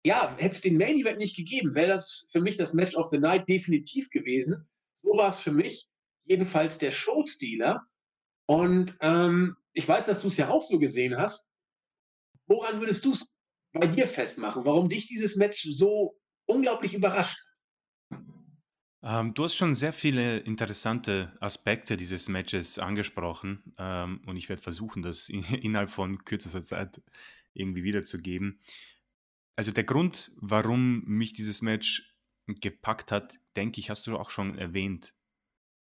Speaker 1: ja, hätte es den Main Event nicht gegeben, wäre das für mich das Match of the Night definitiv gewesen. So war es für mich jedenfalls der Showstealer. Und ähm, ich weiß, dass du es ja auch so gesehen hast. Woran würdest du es bei dir festmachen? Warum dich dieses Match so unglaublich überrascht
Speaker 2: ähm, du hast schon sehr viele interessante Aspekte dieses Matches angesprochen ähm, und ich werde versuchen, das in, innerhalb von kürzester Zeit irgendwie wiederzugeben. Also der Grund, warum mich dieses Match gepackt hat, denke ich, hast du auch schon erwähnt.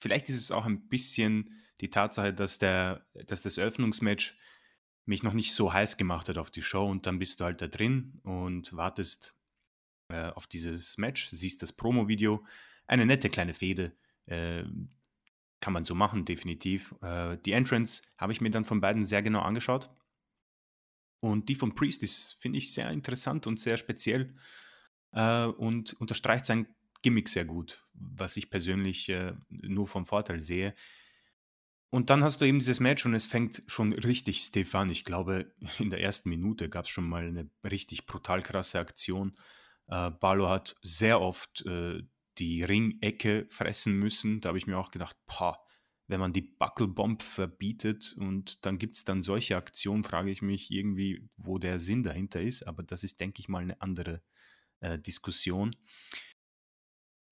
Speaker 2: Vielleicht ist es auch ein bisschen die Tatsache, dass, der, dass das Eröffnungsmatch mich noch nicht so heiß gemacht hat auf die Show und dann bist du halt da drin und wartest äh, auf dieses Match, siehst das Promo-Video eine nette kleine Fehde. Äh, kann man so machen, definitiv. Äh, die Entrance habe ich mir dann von beiden sehr genau angeschaut. Und die von Priest ist, finde ich, sehr interessant und sehr speziell äh, und unterstreicht sein Gimmick sehr gut, was ich persönlich äh, nur vom Vorteil sehe. Und dann hast du eben dieses Match und es fängt schon richtig stiff an. Ich glaube, in der ersten Minute gab es schon mal eine richtig brutal krasse Aktion. Äh, Barlow hat sehr oft äh, die Ringecke fressen müssen. Da habe ich mir auch gedacht, boah, wenn man die Buckelbomb verbietet und dann gibt es dann solche Aktionen, frage ich mich irgendwie, wo der Sinn dahinter ist. Aber das ist, denke ich mal, eine andere äh, Diskussion.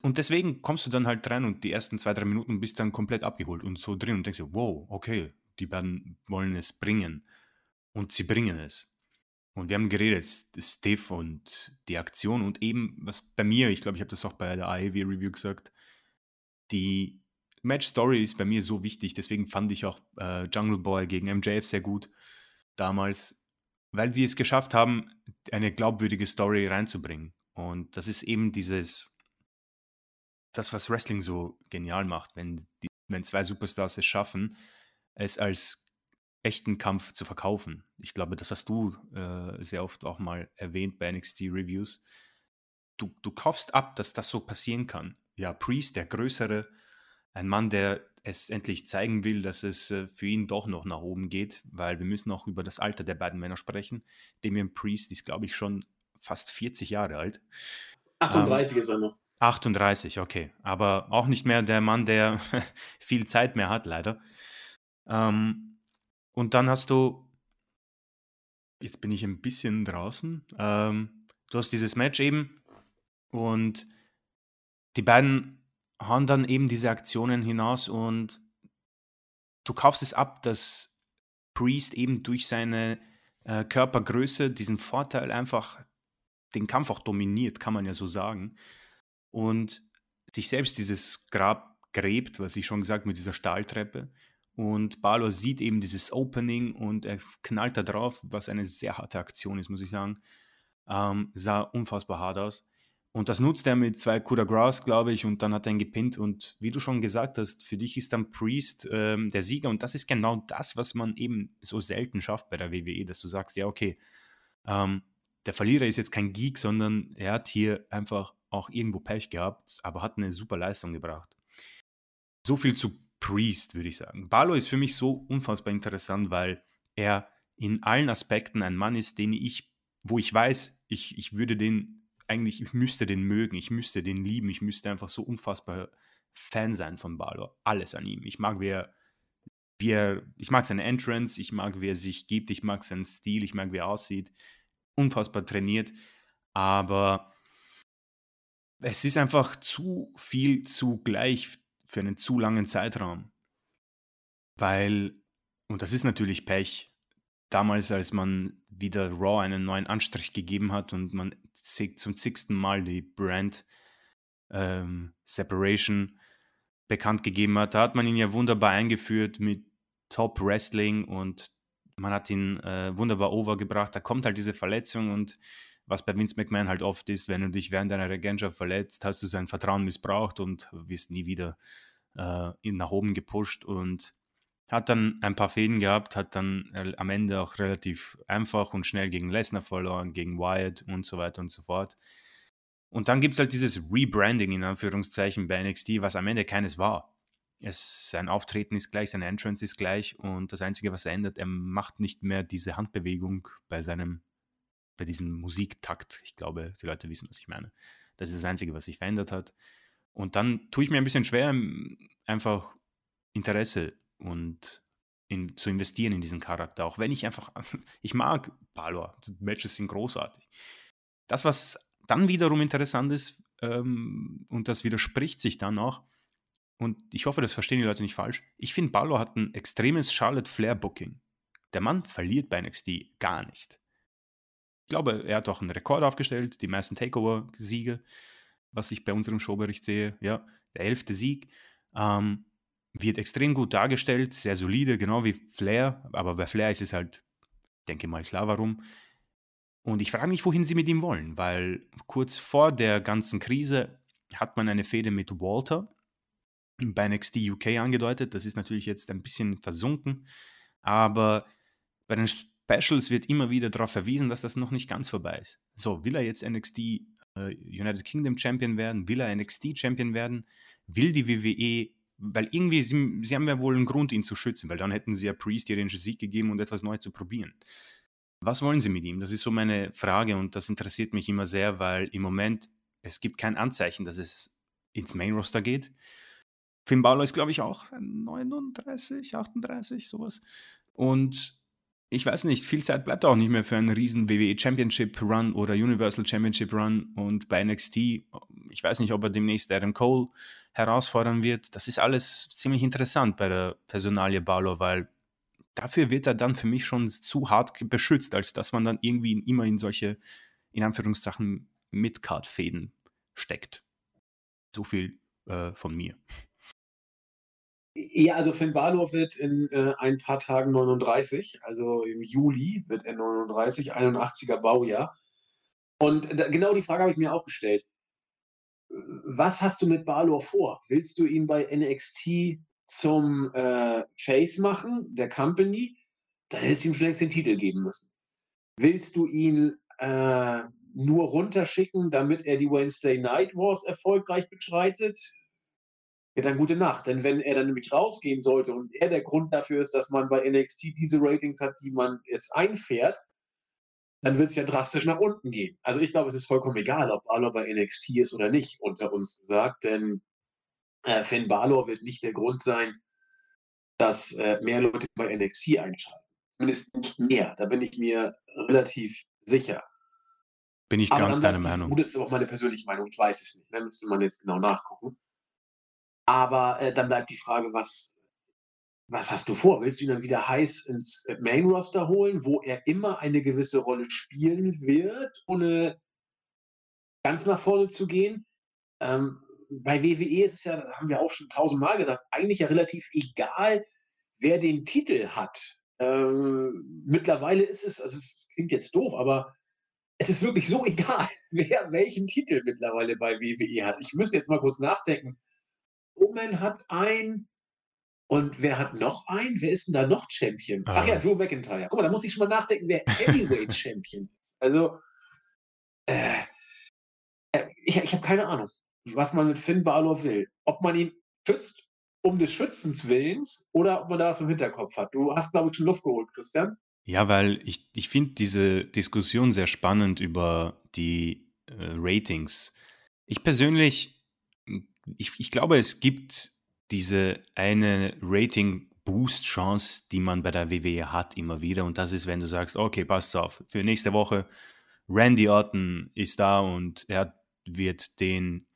Speaker 2: Und deswegen kommst du dann halt rein und die ersten zwei, drei Minuten bist dann komplett abgeholt und so drin und denkst dir, wow, okay, die beiden wollen es bringen. Und sie bringen es. Und wir haben geredet, Steve und die Aktion und eben, was bei mir, ich glaube, ich habe das auch bei der AEW Review gesagt, die Match Story ist bei mir so wichtig, deswegen fand ich auch äh, Jungle Boy gegen MJF sehr gut damals, weil sie es geschafft haben, eine glaubwürdige Story reinzubringen. Und das ist eben dieses, das, was Wrestling so genial macht, wenn, die, wenn zwei Superstars es schaffen, es als echten Kampf zu verkaufen. Ich glaube, das hast du äh, sehr oft auch mal erwähnt bei NXT Reviews. Du, du kaufst ab, dass das so passieren kann. Ja, Priest, der Größere, ein Mann, der es endlich zeigen will, dass es äh, für ihn doch noch nach oben geht, weil wir müssen auch über das Alter der beiden Männer sprechen. Damian Priest ist, glaube ich, schon fast 40 Jahre alt.
Speaker 1: 38 ähm, ist er noch.
Speaker 2: 38, okay. Aber auch nicht mehr der Mann, der viel Zeit mehr hat, leider. Ähm, und dann hast du, jetzt bin ich ein bisschen draußen, ähm, du hast dieses Match eben und die beiden hauen dann eben diese Aktionen hinaus und du kaufst es ab, dass Priest eben durch seine äh, Körpergröße diesen Vorteil einfach den Kampf auch dominiert, kann man ja so sagen. Und sich selbst dieses Grab gräbt, was ich schon gesagt mit dieser Stahltreppe. Und Balor sieht eben dieses Opening und er knallt da drauf, was eine sehr harte Aktion ist, muss ich sagen. Ähm, sah unfassbar hart aus. Und das nutzt er mit zwei de Grace, glaube ich, und dann hat er ihn gepinnt. Und wie du schon gesagt hast, für dich ist dann Priest ähm, der Sieger. Und das ist genau das, was man eben so selten schafft bei der WWE, dass du sagst, ja, okay, ähm, der Verlierer ist jetzt kein Geek, sondern er hat hier einfach auch irgendwo Pech gehabt, aber hat eine super Leistung gebracht. So viel zu Priest, würde ich sagen. Barlow ist für mich so unfassbar interessant, weil er in allen Aspekten ein Mann ist, den ich, wo ich weiß, ich, ich würde den eigentlich, ich müsste den mögen, ich müsste den lieben, ich müsste einfach so unfassbar Fan sein von Balor. Alles an ihm. Ich mag, wie er, wie er, ich mag seine Entrance, ich mag, wie er sich gibt, ich mag seinen Stil, ich mag, wie er aussieht. Unfassbar trainiert, aber es ist einfach zu viel zu gleich für einen zu langen Zeitraum. Weil, und das ist natürlich Pech, damals, als man wieder Raw einen neuen Anstrich gegeben hat und man zum zigsten Mal die Brand ähm, Separation bekannt gegeben hat, da hat man ihn ja wunderbar eingeführt mit Top Wrestling und man hat ihn äh, wunderbar overgebracht. Da kommt halt diese Verletzung und was bei Vince McMahon halt oft ist, wenn du dich während deiner Regentschaft verletzt, hast du sein Vertrauen missbraucht und wirst nie wieder äh, nach oben gepusht und hat dann ein paar Fäden gehabt, hat dann äh, am Ende auch relativ einfach und schnell gegen Lesnar verloren, gegen Wyatt und so weiter und so fort. Und dann gibt es halt dieses Rebranding in Anführungszeichen bei NXT, was am Ende keines war. Es, sein Auftreten ist gleich, seine Entrance ist gleich und das Einzige, was er ändert, er macht nicht mehr diese Handbewegung bei seinem, bei diesem Musiktakt. Ich glaube, die Leute wissen, was ich meine. Das ist das Einzige, was sich verändert hat. Und dann tue ich mir ein bisschen schwer, einfach Interesse und in, zu investieren in diesen Charakter. Auch wenn ich einfach, ich mag Balor, die Matches sind großartig. Das, was dann wiederum interessant ist, ähm, und das widerspricht sich dann auch, und ich hoffe, das verstehen die Leute nicht falsch, ich finde, Balor hat ein extremes Charlotte Flair-Booking. Der Mann verliert bei NXT gar nicht. Ich glaube, er hat auch einen Rekord aufgestellt, die meisten Takeover-Siege, was ich bei unserem Showbericht sehe. Ja, der elfte Sieg. Ähm, wird extrem gut dargestellt, sehr solide, genau wie Flair, aber bei Flair ist es halt, denke mal klar warum. Und ich frage mich, wohin sie mit ihm wollen, weil kurz vor der ganzen Krise hat man eine Fehde mit Walter bei NXT UK angedeutet. Das ist natürlich jetzt ein bisschen versunken, aber bei den Specials wird immer wieder darauf verwiesen, dass das noch nicht ganz vorbei ist. So, will er jetzt NXT äh, United Kingdom Champion werden? Will er NXT Champion werden? Will die WWE weil irgendwie, sie, sie haben ja wohl einen Grund, ihn zu schützen, weil dann hätten sie ja Priest ihren Sieg gegeben und etwas neu zu probieren. Was wollen sie mit ihm? Das ist so meine Frage und das interessiert mich immer sehr, weil im Moment es gibt kein Anzeichen, dass es ins Main Roster geht. Finn Balor ist, glaube ich, auch 39, 38, sowas. Und ich weiß nicht, viel Zeit bleibt auch nicht mehr für einen riesen WWE Championship Run oder Universal Championship Run und bei NXT, ich weiß nicht, ob er demnächst Adam Cole herausfordern wird. Das ist alles ziemlich interessant bei der Personalie Balor, weil dafür wird er dann für mich schon zu hart beschützt, als dass man dann irgendwie immer in solche, in Anführungszeichen, Midcard-Fäden steckt. So viel äh, von mir.
Speaker 1: Ja, also Finn Balor wird in äh, ein paar Tagen 39, also im Juli wird er 39, 81er Baujahr. Und da, genau die Frage habe ich mir auch gestellt. Was hast du mit Balor vor? Willst du ihn bei NXT zum äh, Face machen, der Company? Dann hättest du ihm schon längst den Titel geben müssen. Willst du ihn äh, nur runterschicken, damit er die Wednesday Night Wars erfolgreich bestreitet? Ja, dann gute Nacht. Denn wenn er dann nämlich rausgehen sollte und er der Grund dafür ist, dass man bei NXT diese Ratings hat, die man jetzt einfährt, dann wird es ja drastisch nach unten gehen. Also ich glaube, es ist vollkommen egal, ob Balor bei NXT ist oder nicht, unter uns gesagt, denn äh, Finn Balor wird nicht der Grund sein, dass äh, mehr Leute bei NXT einschalten. Zumindest nicht mehr. Da bin ich mir relativ sicher.
Speaker 2: Bin ich Aber ganz deiner Meinung.
Speaker 1: Gut, das ist auch meine persönliche Meinung. Ich weiß es nicht. Da müsste man jetzt genau nachgucken. Aber äh, dann bleibt die Frage, was, was hast du vor? Willst du ihn dann wieder heiß ins Main Roster holen, wo er immer eine gewisse Rolle spielen wird, ohne ganz nach vorne zu gehen? Ähm, bei WWE ist es ja, haben wir auch schon tausendmal gesagt, eigentlich ja relativ egal, wer den Titel hat. Ähm, mittlerweile ist es, also es klingt jetzt doof, aber es ist wirklich so egal, wer welchen Titel mittlerweile bei WWE hat. Ich müsste jetzt mal kurz nachdenken. Roman hat ein. Und wer hat noch ein? Wer ist denn da noch Champion? Ach ja, ah. Drew McIntyre. Guck mal, da muss ich schon mal nachdenken, wer Heavyweight Champion ist. Also, äh, äh ich, ich habe keine Ahnung, was man mit Finn Balor will. Ob man ihn schützt, um des Schützens Willens, oder ob man da was im Hinterkopf hat. Du hast, glaube ich, schon Luft geholt, Christian.
Speaker 2: Ja, weil ich, ich finde diese Diskussion sehr spannend über die äh, Ratings. Ich persönlich ich, ich glaube, es gibt diese eine Rating-Boost-Chance, die man bei der WWE hat immer wieder. Und das ist, wenn du sagst, okay, passt auf, für nächste Woche, Randy Orton ist da und er wird den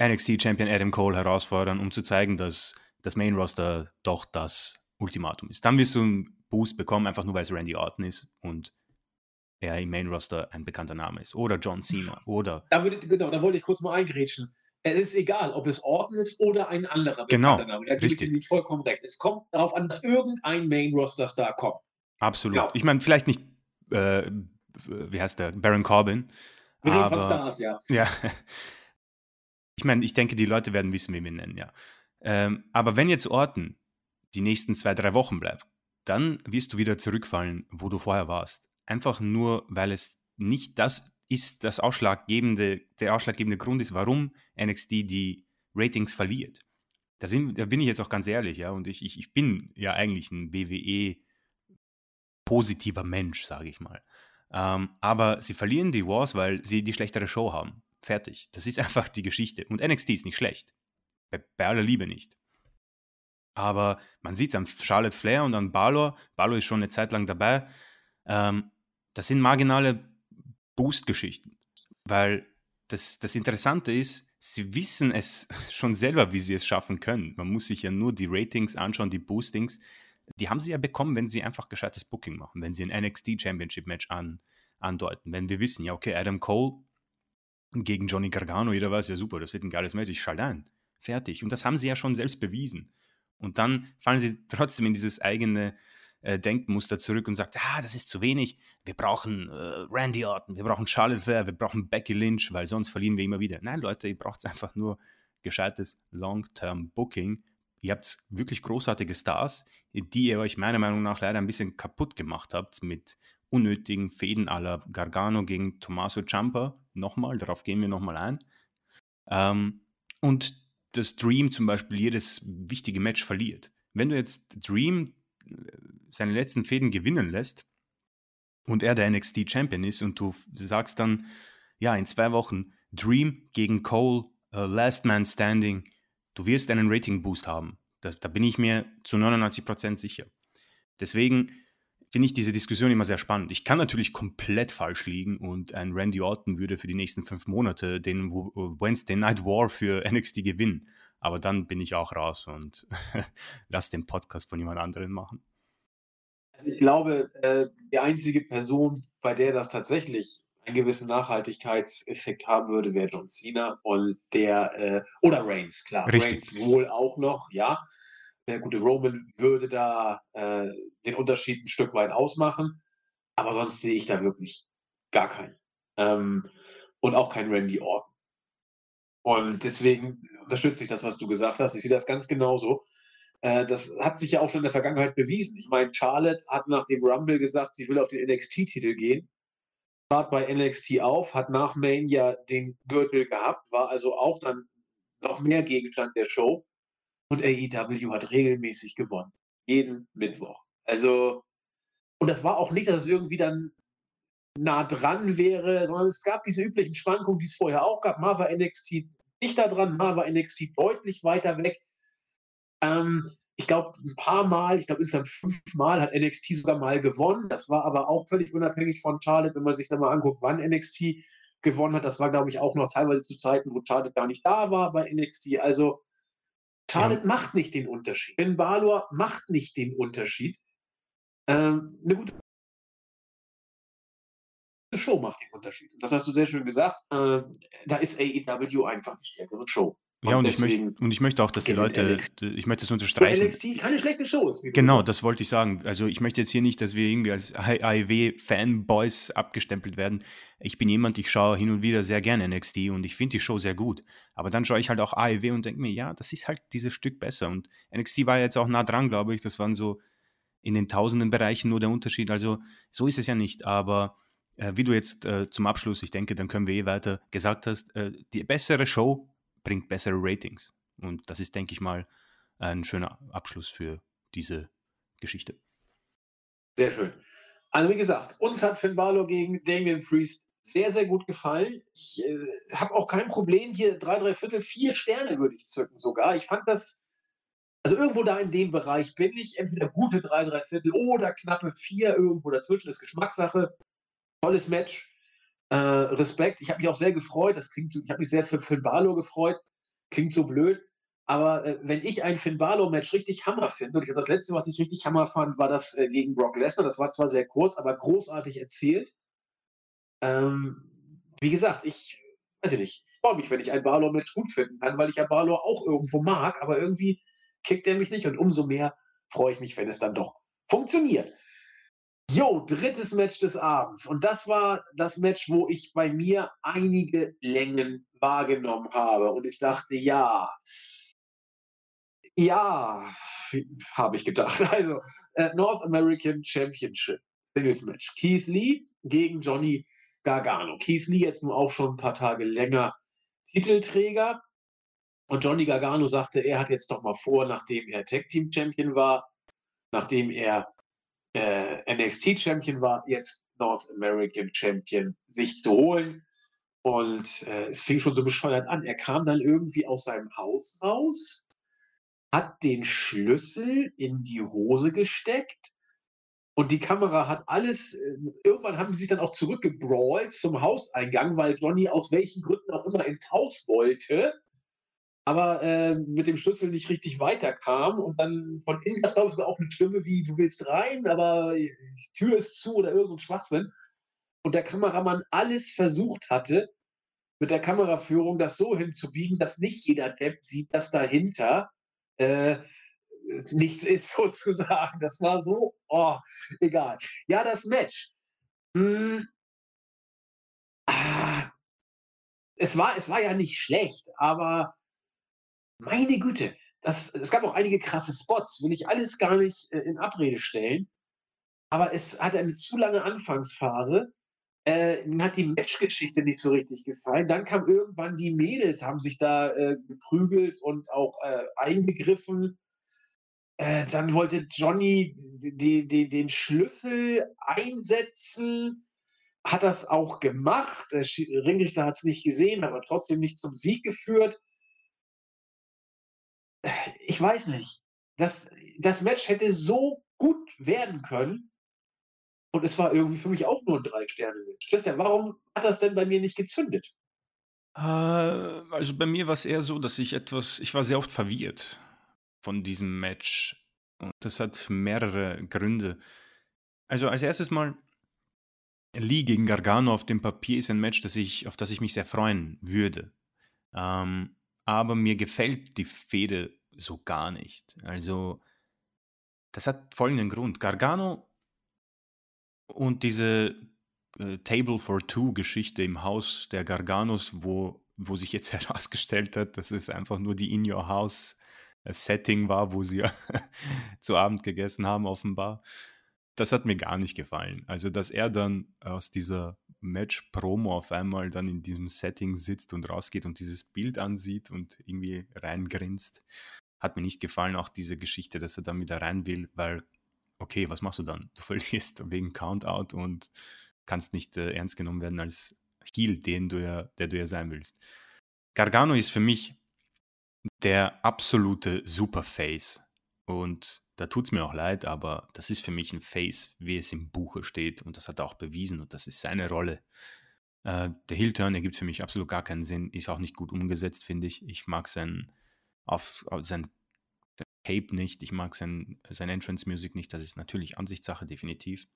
Speaker 2: NXT-Champion Adam Cole herausfordern, um zu zeigen, dass das Main-Roster doch das Ultimatum ist. Dann wirst du einen Boost bekommen, einfach nur weil es Randy Orton ist und er im Main-Roster ein bekannter Name ist. Oder John Cena. Oder.
Speaker 1: Da würde, genau, da wollte ich kurz mal eingrätschen es ist egal, ob es Orton ist oder ein anderer
Speaker 2: genau, Name. Da
Speaker 1: gebe ich dir vollkommen recht. Es kommt darauf an, dass irgendein Main-Roster-Star kommt.
Speaker 2: Absolut. Genau. Ich meine, vielleicht nicht, äh, wie heißt der, Baron Corbin.
Speaker 1: Wir reden von Stars, ja.
Speaker 2: Ja. Ich meine, ich denke, die Leute werden wissen, wie wir ihn nennen, ja. Ähm, aber wenn jetzt Orton die nächsten zwei, drei Wochen bleibt, dann wirst du wieder zurückfallen, wo du vorher warst. Einfach nur, weil es nicht das ist das ausschlaggebende, der ausschlaggebende Grund ist, warum NXT die Ratings verliert. Da, sind, da bin ich jetzt auch ganz ehrlich, ja, und ich, ich, ich bin ja eigentlich ein WWE-positiver Mensch, sage ich mal. Ähm, aber sie verlieren die Wars, weil sie die schlechtere Show haben. Fertig. Das ist einfach die Geschichte. Und NXT ist nicht schlecht. Bei, bei aller Liebe nicht. Aber man sieht es an Charlotte Flair und an Balor. Balor ist schon eine Zeit lang dabei. Ähm, das sind marginale Boost-Geschichten. Weil das, das Interessante ist, sie wissen es schon selber, wie sie es schaffen können. Man muss sich ja nur die Ratings anschauen, die Boostings. Die haben sie ja bekommen, wenn sie einfach gescheites Booking machen, wenn sie ein NXT Championship Match an, andeuten. Wenn wir wissen, ja, okay, Adam Cole gegen Johnny Gargano, jeder weiß, ja super, das wird ein geiles Match, ich schalte ein. Fertig. Und das haben sie ja schon selbst bewiesen. Und dann fallen sie trotzdem in dieses eigene äh, Denkmuster zurück und sagt, ah, das ist zu wenig, wir brauchen äh, Randy Orton, wir brauchen Charlotte Flair, wir brauchen Becky Lynch, weil sonst verlieren wir immer wieder. Nein, Leute, ihr braucht einfach nur gescheites Long-Term-Booking. Ihr habt wirklich großartige Stars, die ihr euch meiner Meinung nach leider ein bisschen kaputt gemacht habt mit unnötigen Fäden aller Gargano gegen Tommaso Ciampa. Nochmal, darauf gehen wir nochmal ein. Ähm, und das Dream zum Beispiel jedes wichtige Match verliert. Wenn du jetzt Dream seine letzten Fäden gewinnen lässt und er der NXT Champion ist und du sagst dann, ja, in zwei Wochen Dream gegen Cole, uh, Last Man Standing, du wirst einen Rating Boost haben. Da, da bin ich mir zu 99% sicher. Deswegen finde ich diese Diskussion immer sehr spannend. Ich kann natürlich komplett falsch liegen und ein Randy Orton würde für die nächsten fünf Monate den Wednesday Night War für NXT gewinnen. Aber dann bin ich auch raus und lass den Podcast von jemand anderem machen.
Speaker 1: Also ich glaube, äh, die einzige Person, bei der das tatsächlich einen gewissen Nachhaltigkeitseffekt haben würde, wäre John Cena und der, äh, oder Reigns, klar.
Speaker 2: Richtig.
Speaker 1: Reigns wohl auch noch, ja. Der gute Roman würde da äh, den Unterschied ein Stück weit ausmachen, aber sonst sehe ich da wirklich gar keinen. Ähm, und auch kein Randy Orton. Und deswegen unterstütze ich das, was du gesagt hast. Ich sehe das ganz genauso. Äh, das hat sich ja auch schon in der Vergangenheit bewiesen. Ich meine, Charlotte hat nach dem Rumble gesagt, sie will auf den NXT-Titel gehen. Trat bei NXT auf, hat nach Mania den Gürtel gehabt, war also auch dann noch mehr Gegenstand der Show. Und AEW hat regelmäßig gewonnen. Jeden Mittwoch. Also, und das war auch nicht, dass es irgendwie dann nah dran wäre, sondern es gab diese üblichen Schwankungen, die es vorher auch gab. Mal war NXT dichter dran, mal war NXT deutlich weiter weg. Ähm, ich glaube, ein paar Mal, ich glaube, insgesamt fünfmal hat NXT sogar mal gewonnen. Das war aber auch völlig unabhängig von Charlotte, wenn man sich da mal anguckt, wann NXT gewonnen hat. Das war, glaube ich, auch noch teilweise zu Zeiten, wo Charlotte gar nicht da war bei NXT. Also Charlotte ja. macht nicht den Unterschied. Ben Balor macht nicht den Unterschied. Ähm, eine gute Show macht den Unterschied. Und das hast du sehr schön gesagt. Äh, da ist AEW einfach die stärkere Show.
Speaker 2: Ja, und, ich, möchte, und ich möchte auch, dass die Leute, NXT. ich möchte es unterstreichen.
Speaker 1: NXT keine schlechte Show ist.
Speaker 2: Genau, das wollte ich sagen. Also ich möchte jetzt hier nicht, dass wir irgendwie als AEW-Fanboys abgestempelt werden. Ich bin jemand, ich schaue hin und wieder sehr gerne NXT und ich finde die Show sehr gut. Aber dann schaue ich halt auch AEW und denke mir, ja, das ist halt dieses Stück besser. Und NXT war jetzt auch nah dran, glaube ich. Das waren so in den tausenden Bereichen nur der Unterschied. Also so ist es ja nicht. Aber wie du jetzt äh, zum Abschluss, ich denke, dann können wir eh weiter, gesagt hast, äh, die bessere Show bringt bessere Ratings. Und das ist, denke ich mal, ein schöner Abschluss für diese Geschichte.
Speaker 1: Sehr schön. Also wie gesagt, uns hat Finn Balor gegen Damien Priest sehr, sehr gut gefallen. Ich äh, habe auch kein Problem, hier drei, drei Viertel, vier Sterne würde ich zücken sogar. Ich fand das, also irgendwo da in dem Bereich bin ich, entweder gute drei, drei Viertel oder knappe vier, irgendwo dazwischen, ist Geschmackssache. Tolles Match. Äh, Respekt. Ich habe mich auch sehr gefreut. Das klingt so, ich habe mich sehr für Finn Balor gefreut. Klingt so blöd. Aber äh, wenn ich ein Finn Balor-Match richtig Hammer finde, und ich das letzte, was ich richtig Hammer fand, war das äh, gegen Brock Lesnar. Das war zwar sehr kurz, aber großartig erzählt. Ähm, wie gesagt, ich weiß ich nicht. Ich freue mich, wenn ich ein Balor-Match gut finden kann, weil ich ja Balor auch irgendwo mag, aber irgendwie kickt er mich nicht und umso mehr freue ich mich, wenn es dann doch funktioniert. Jo, drittes Match des Abends. Und das war das Match, wo ich bei mir einige Längen wahrgenommen habe. Und ich dachte, ja, ja, habe ich gedacht. Also, äh, North American Championship Singles Match. Keith Lee gegen Johnny Gargano. Keith Lee jetzt nur auch schon ein paar Tage länger Titelträger. Und Johnny Gargano sagte, er hat jetzt doch mal vor, nachdem er Tag Team Champion war, nachdem er äh, NXT-Champion war, jetzt North American Champion, sich zu holen. Und äh, es fing schon so bescheuert an. Er kam dann irgendwie aus seinem Haus raus, hat den Schlüssel in die Hose gesteckt und die Kamera hat alles. Äh, irgendwann haben sie sich dann auch zurückgebrawlt zum Hauseingang, weil Johnny aus welchen Gründen auch immer ins Haus wollte aber äh, mit dem Schlüssel nicht richtig weiterkam und dann von innen gab es auch eine Stimme wie, du willst rein, aber die Tür ist zu oder irgendein Schwachsinn. Und der Kameramann alles versucht hatte, mit der Kameraführung das so hinzubiegen, dass nicht jeder Depp sieht, dass dahinter äh, nichts ist, sozusagen. Das war so, oh, egal. Ja, das Match. Hm. Ah. Es, war, es war ja nicht schlecht, aber meine Güte, das, es gab auch einige krasse Spots, will ich alles gar nicht äh, in Abrede stellen. Aber es hatte eine zu lange Anfangsphase. Äh, mir hat die Matchgeschichte nicht so richtig gefallen. Dann kam irgendwann die Mädels, haben sich da äh, geprügelt und auch äh, eingegriffen. Äh, dann wollte Johnny den Schlüssel einsetzen, hat das auch gemacht. Der Ringrichter hat es nicht gesehen, aber trotzdem nicht zum Sieg geführt ich weiß nicht. Das, das Match hätte so gut werden können. Und es war irgendwie für mich auch nur ein Drei-Sterne-Match. Christian, warum hat das denn bei mir nicht gezündet?
Speaker 2: Äh, also bei mir war es eher so, dass ich etwas, ich war sehr oft verwirrt von diesem Match. Und das hat mehrere Gründe. Also als erstes mal, Lee gegen Gargano auf dem Papier ist ein Match, das ich, auf das ich mich sehr freuen würde. Ähm, aber mir gefällt die Fehde so gar nicht. Also, das hat folgenden Grund. Gargano und diese äh, Table for Two Geschichte im Haus der Garganos, wo, wo sich jetzt herausgestellt hat, dass es einfach nur die In Your House äh, war, wo sie zu Abend gegessen haben, offenbar. Das hat mir gar nicht gefallen. Also, dass er dann aus dieser Match-Promo auf einmal dann in diesem Setting sitzt und rausgeht und dieses Bild ansieht und irgendwie reingrinst, hat mir nicht gefallen. Auch diese Geschichte, dass er dann wieder rein will, weil, okay, was machst du dann? Du verlierst wegen Countout und kannst nicht äh, ernst genommen werden als Heel, den du ja, der du ja sein willst. Gargano ist für mich der absolute Superface. Und da tut es mir auch leid, aber das ist für mich ein Face, wie es im Buche steht. Und das hat er auch bewiesen und das ist seine Rolle. Äh, der Heel-Turn ergibt für mich absolut gar keinen Sinn, ist auch nicht gut umgesetzt, finde ich. Ich mag sein, auf, auf sein, sein Cape nicht, ich mag sein, sein Entrance-Music nicht, das ist natürlich Ansichtssache, definitiv.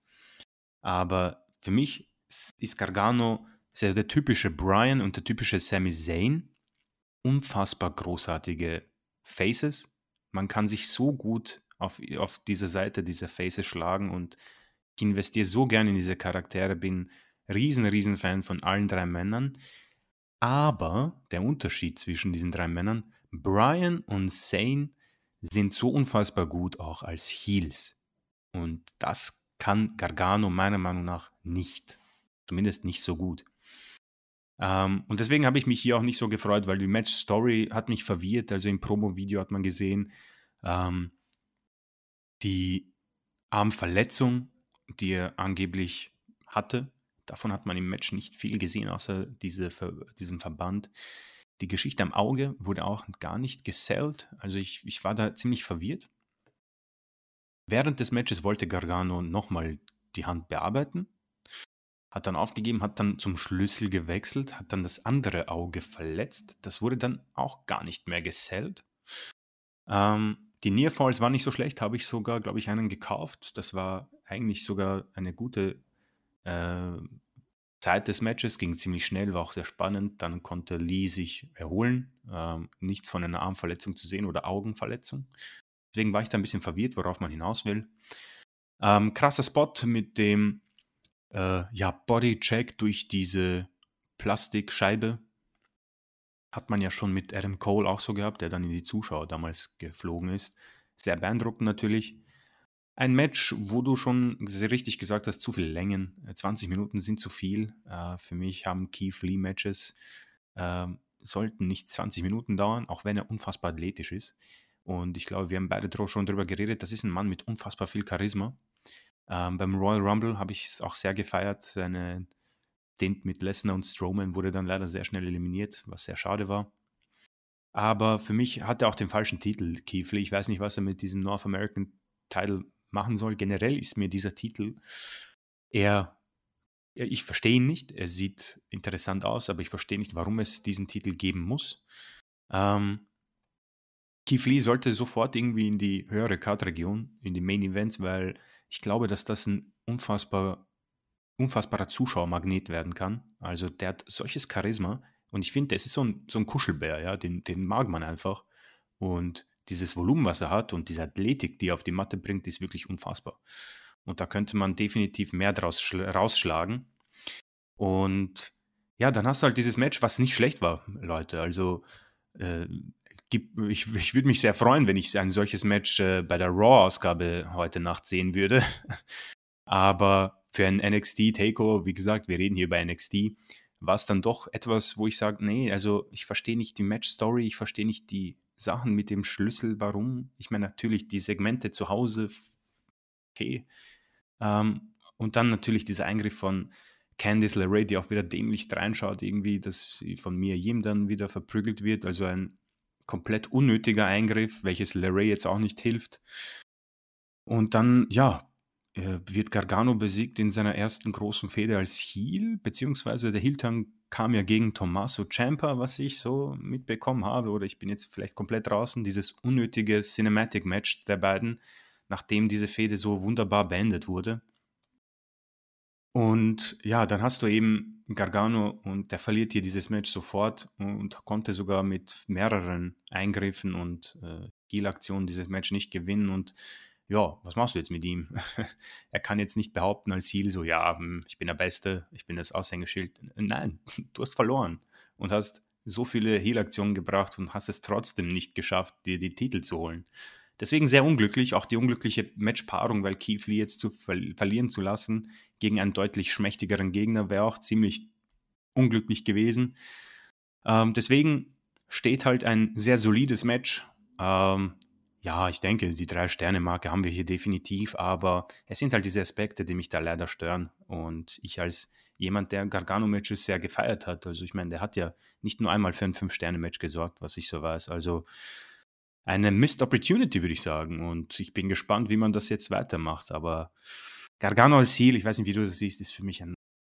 Speaker 2: Aber für mich ist Gargano sehr der typische Brian und der typische Sami Zayn. Unfassbar großartige Faces. Man kann sich so gut auf, auf diese Seite dieser Faces schlagen und ich investiere so gerne in diese Charaktere, bin riesen, riesen Fan von allen drei Männern. Aber der Unterschied zwischen diesen drei Männern, Brian und Zane sind so unfassbar gut auch als Heels. Und das kann Gargano meiner Meinung nach nicht. Zumindest nicht so gut. Ähm, und deswegen habe ich mich hier auch nicht so gefreut, weil die Match-Story hat mich verwirrt. Also im Promo-Video hat man gesehen, ähm, die Armverletzung, die er angeblich hatte. Davon hat man im Match nicht viel gesehen, außer diese, diesem Verband. Die Geschichte am Auge wurde auch gar nicht gesellt. Also ich, ich war da ziemlich verwirrt. Während des Matches wollte Gargano nochmal die Hand bearbeiten, hat dann aufgegeben, hat dann zum Schlüssel gewechselt, hat dann das andere Auge verletzt. Das wurde dann auch gar nicht mehr gesellt. Ähm, die Nearfalls waren nicht so schlecht, habe ich sogar, glaube ich, einen gekauft. Das war eigentlich sogar eine gute äh, Zeit des Matches, ging ziemlich schnell, war auch sehr spannend. Dann konnte Lee sich erholen, ähm, nichts von einer Armverletzung zu sehen oder Augenverletzung. Deswegen war ich da ein bisschen verwirrt, worauf man hinaus will. Ähm, krasser Spot mit dem äh, ja, Bodycheck durch diese Plastikscheibe. Hat man ja schon mit Adam Cole auch so gehabt, der dann in die Zuschauer damals geflogen ist. Sehr beeindruckend natürlich. Ein Match, wo du schon richtig gesagt hast, zu viel Längen. 20 Minuten sind zu viel. Äh, für mich haben Keith Lee Matches äh, sollten nicht 20 Minuten dauern, auch wenn er unfassbar athletisch ist. Und ich glaube, wir haben beide schon darüber geredet. Das ist ein Mann mit unfassbar viel Charisma. Ähm, beim Royal Rumble habe ich es auch sehr gefeiert. Seine Stint mit Lesnar und Strowman wurde dann leider sehr schnell eliminiert, was sehr schade war. Aber für mich hat er auch den falschen Titel, Kiefle. Ich weiß nicht, was er mit diesem North American Title machen soll. Generell ist mir dieser Titel eher, ich verstehe ihn nicht. Er sieht interessant aus, aber ich verstehe nicht, warum es diesen Titel geben muss. Ähm, Keith Lee sollte sofort irgendwie in die höhere Card-Region, in die Main Events, weil ich glaube, dass das ein unfassbar, unfassbarer Zuschauermagnet werden kann. Also der hat solches Charisma und ich finde, das ist so ein, so ein Kuschelbär, ja, den, den mag man einfach. Und dieses Volumen, was er hat und diese Athletik, die er auf die Matte bringt, ist wirklich unfassbar. Und da könnte man definitiv mehr draus rausschlagen. Und ja, dann hast du halt dieses Match, was nicht schlecht war, Leute. Also äh, ich, ich würde mich sehr freuen, wenn ich ein solches Match äh, bei der Raw-Ausgabe heute Nacht sehen würde. Aber für ein NXT Takeover, wie gesagt, wir reden hier über NXT, war es dann doch etwas, wo ich sage, nee, also ich verstehe nicht die Match-Story, ich verstehe nicht die Sachen mit dem Schlüssel, warum. Ich meine, natürlich die Segmente zu Hause, okay. Ähm, und dann natürlich dieser Eingriff von Candice LeRae, die auch wieder dämlich reinschaut, irgendwie, dass von mir jedem dann wieder verprügelt wird. Also ein komplett unnötiger Eingriff, welches LeRae jetzt auch nicht hilft. Und dann, ja, äh, wird Gargano besiegt in seiner ersten großen Fehde als Heel, beziehungsweise der Heel-Turn kam ja gegen Tommaso Ciampa, was ich so mitbekommen habe, oder ich bin jetzt vielleicht komplett draußen, dieses unnötige Cinematic-Match der beiden, nachdem diese Fehde so wunderbar beendet wurde. Und ja, dann hast du eben Gargano und der verliert hier dieses Match sofort und konnte sogar mit mehreren Eingriffen und äh, Heal-Aktion dieses Match nicht gewinnen. Und ja, was machst du jetzt mit ihm? er kann jetzt nicht behaupten als Ziel so, ja, hm, ich bin der Beste, ich bin das Aushängeschild. Nein, du hast verloren und hast so viele Heal-Aktionen gebracht und hast es trotzdem nicht geschafft, dir die Titel zu holen. Deswegen sehr unglücklich, auch die unglückliche Matchpaarung, weil Lee jetzt zu ver verlieren zu lassen gegen einen deutlich schmächtigeren Gegner wäre auch ziemlich unglücklich gewesen. Ähm, deswegen steht halt ein sehr solides Match. Ähm, ja, ich denke, die Drei-Sterne-Marke haben wir hier definitiv, aber es sind halt diese Aspekte, die mich da leider stören. Und ich als jemand, der Gargano-Matches sehr gefeiert hat, also ich meine, der hat ja nicht nur einmal für ein Fünf-Sterne-Match gesorgt, was ich so weiß. Also eine Missed Opportunity, würde ich sagen. Und ich bin gespannt, wie man das jetzt weitermacht. Aber Gargano als Ziel, ich weiß nicht, wie du das siehst, ist für mich ein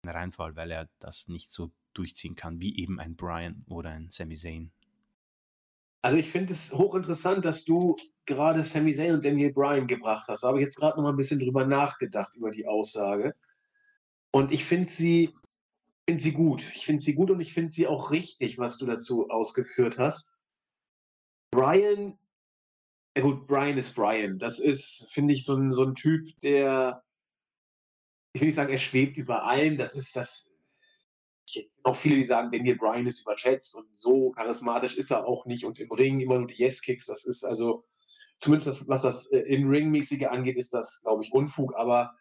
Speaker 2: Reinfall, weil er das nicht so durchziehen kann, wie eben ein Brian oder ein Sami Zayn.
Speaker 1: Also ich finde es hochinteressant, dass du gerade Sami Zayn und Daniel Bryan gebracht hast. Da habe ich jetzt gerade noch mal ein bisschen drüber nachgedacht, über die Aussage. Und ich finde sie, find sie gut. Ich finde sie gut und ich finde sie auch richtig, was du dazu ausgeführt hast. Brian, ja gut, Brian ist Brian. Das ist, finde ich, so ein, so ein Typ, der, ich will nicht sagen, er schwebt über allem. Das ist das, auch viele, die sagen, Daniel Bryan ist überschätzt und so charismatisch ist er auch nicht und im Ring immer nur die Yes-Kicks, das ist also, zumindest was das äh, in Ring-mäßige angeht, ist das, glaube ich, Unfug, aber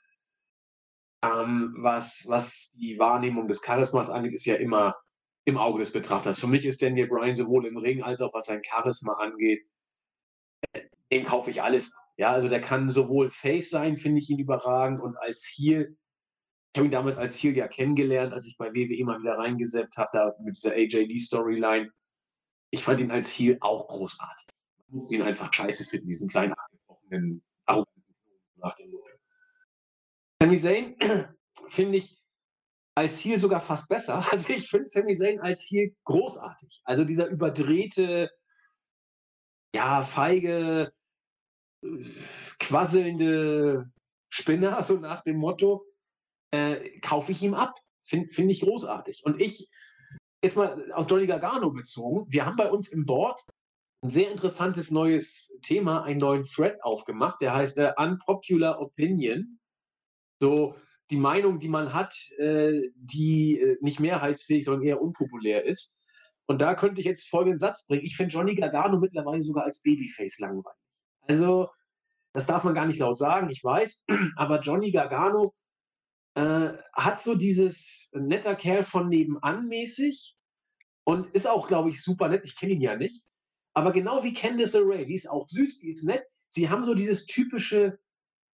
Speaker 1: ähm, was, was die Wahrnehmung des Charismas angeht, ist ja immer im Auge des Betrachters. Für mich ist Daniel Bryan sowohl im Ring als auch was sein Charisma angeht, äh, dem kaufe ich alles. Ja, also der kann sowohl Face sein, finde ich ihn überragend, und als Heel ich habe ihn damals als Heel ja kennengelernt, als ich bei WWE mal wieder reingesetzt habe, da mit dieser AJD-Storyline. Ich fand ihn als Heel auch großartig. Muss ihn einfach scheiße finden, diesen kleinen, angebrochenen, arroganten nach dem. Sami Zayn finde ich als Heel sogar fast besser. Also ich finde Sami Zayn als Heel großartig. Also dieser überdrehte, ja, feige, äh, quasselnde Spinner, so nach dem Motto äh, kaufe ich ihm ab. Finde find ich großartig. Und ich, jetzt mal auf Johnny Gargano bezogen, wir haben bei uns im Board ein sehr interessantes neues Thema, einen neuen Thread aufgemacht, der heißt äh, Unpopular Opinion. So die Meinung, die man hat, äh, die äh, nicht mehrheitsfähig, sondern eher unpopulär ist. Und da könnte ich jetzt folgenden Satz bringen. Ich finde Johnny Gargano mittlerweile sogar als Babyface langweilig. Also, das darf man gar nicht laut sagen, ich weiß. Aber Johnny Gargano äh, hat so dieses netter Kerl von nebenan mäßig und ist auch, glaube ich, super nett. Ich kenne ihn ja nicht. Aber genau wie Candice Ray, die ist auch süß, die ist nett. Sie haben so dieses typische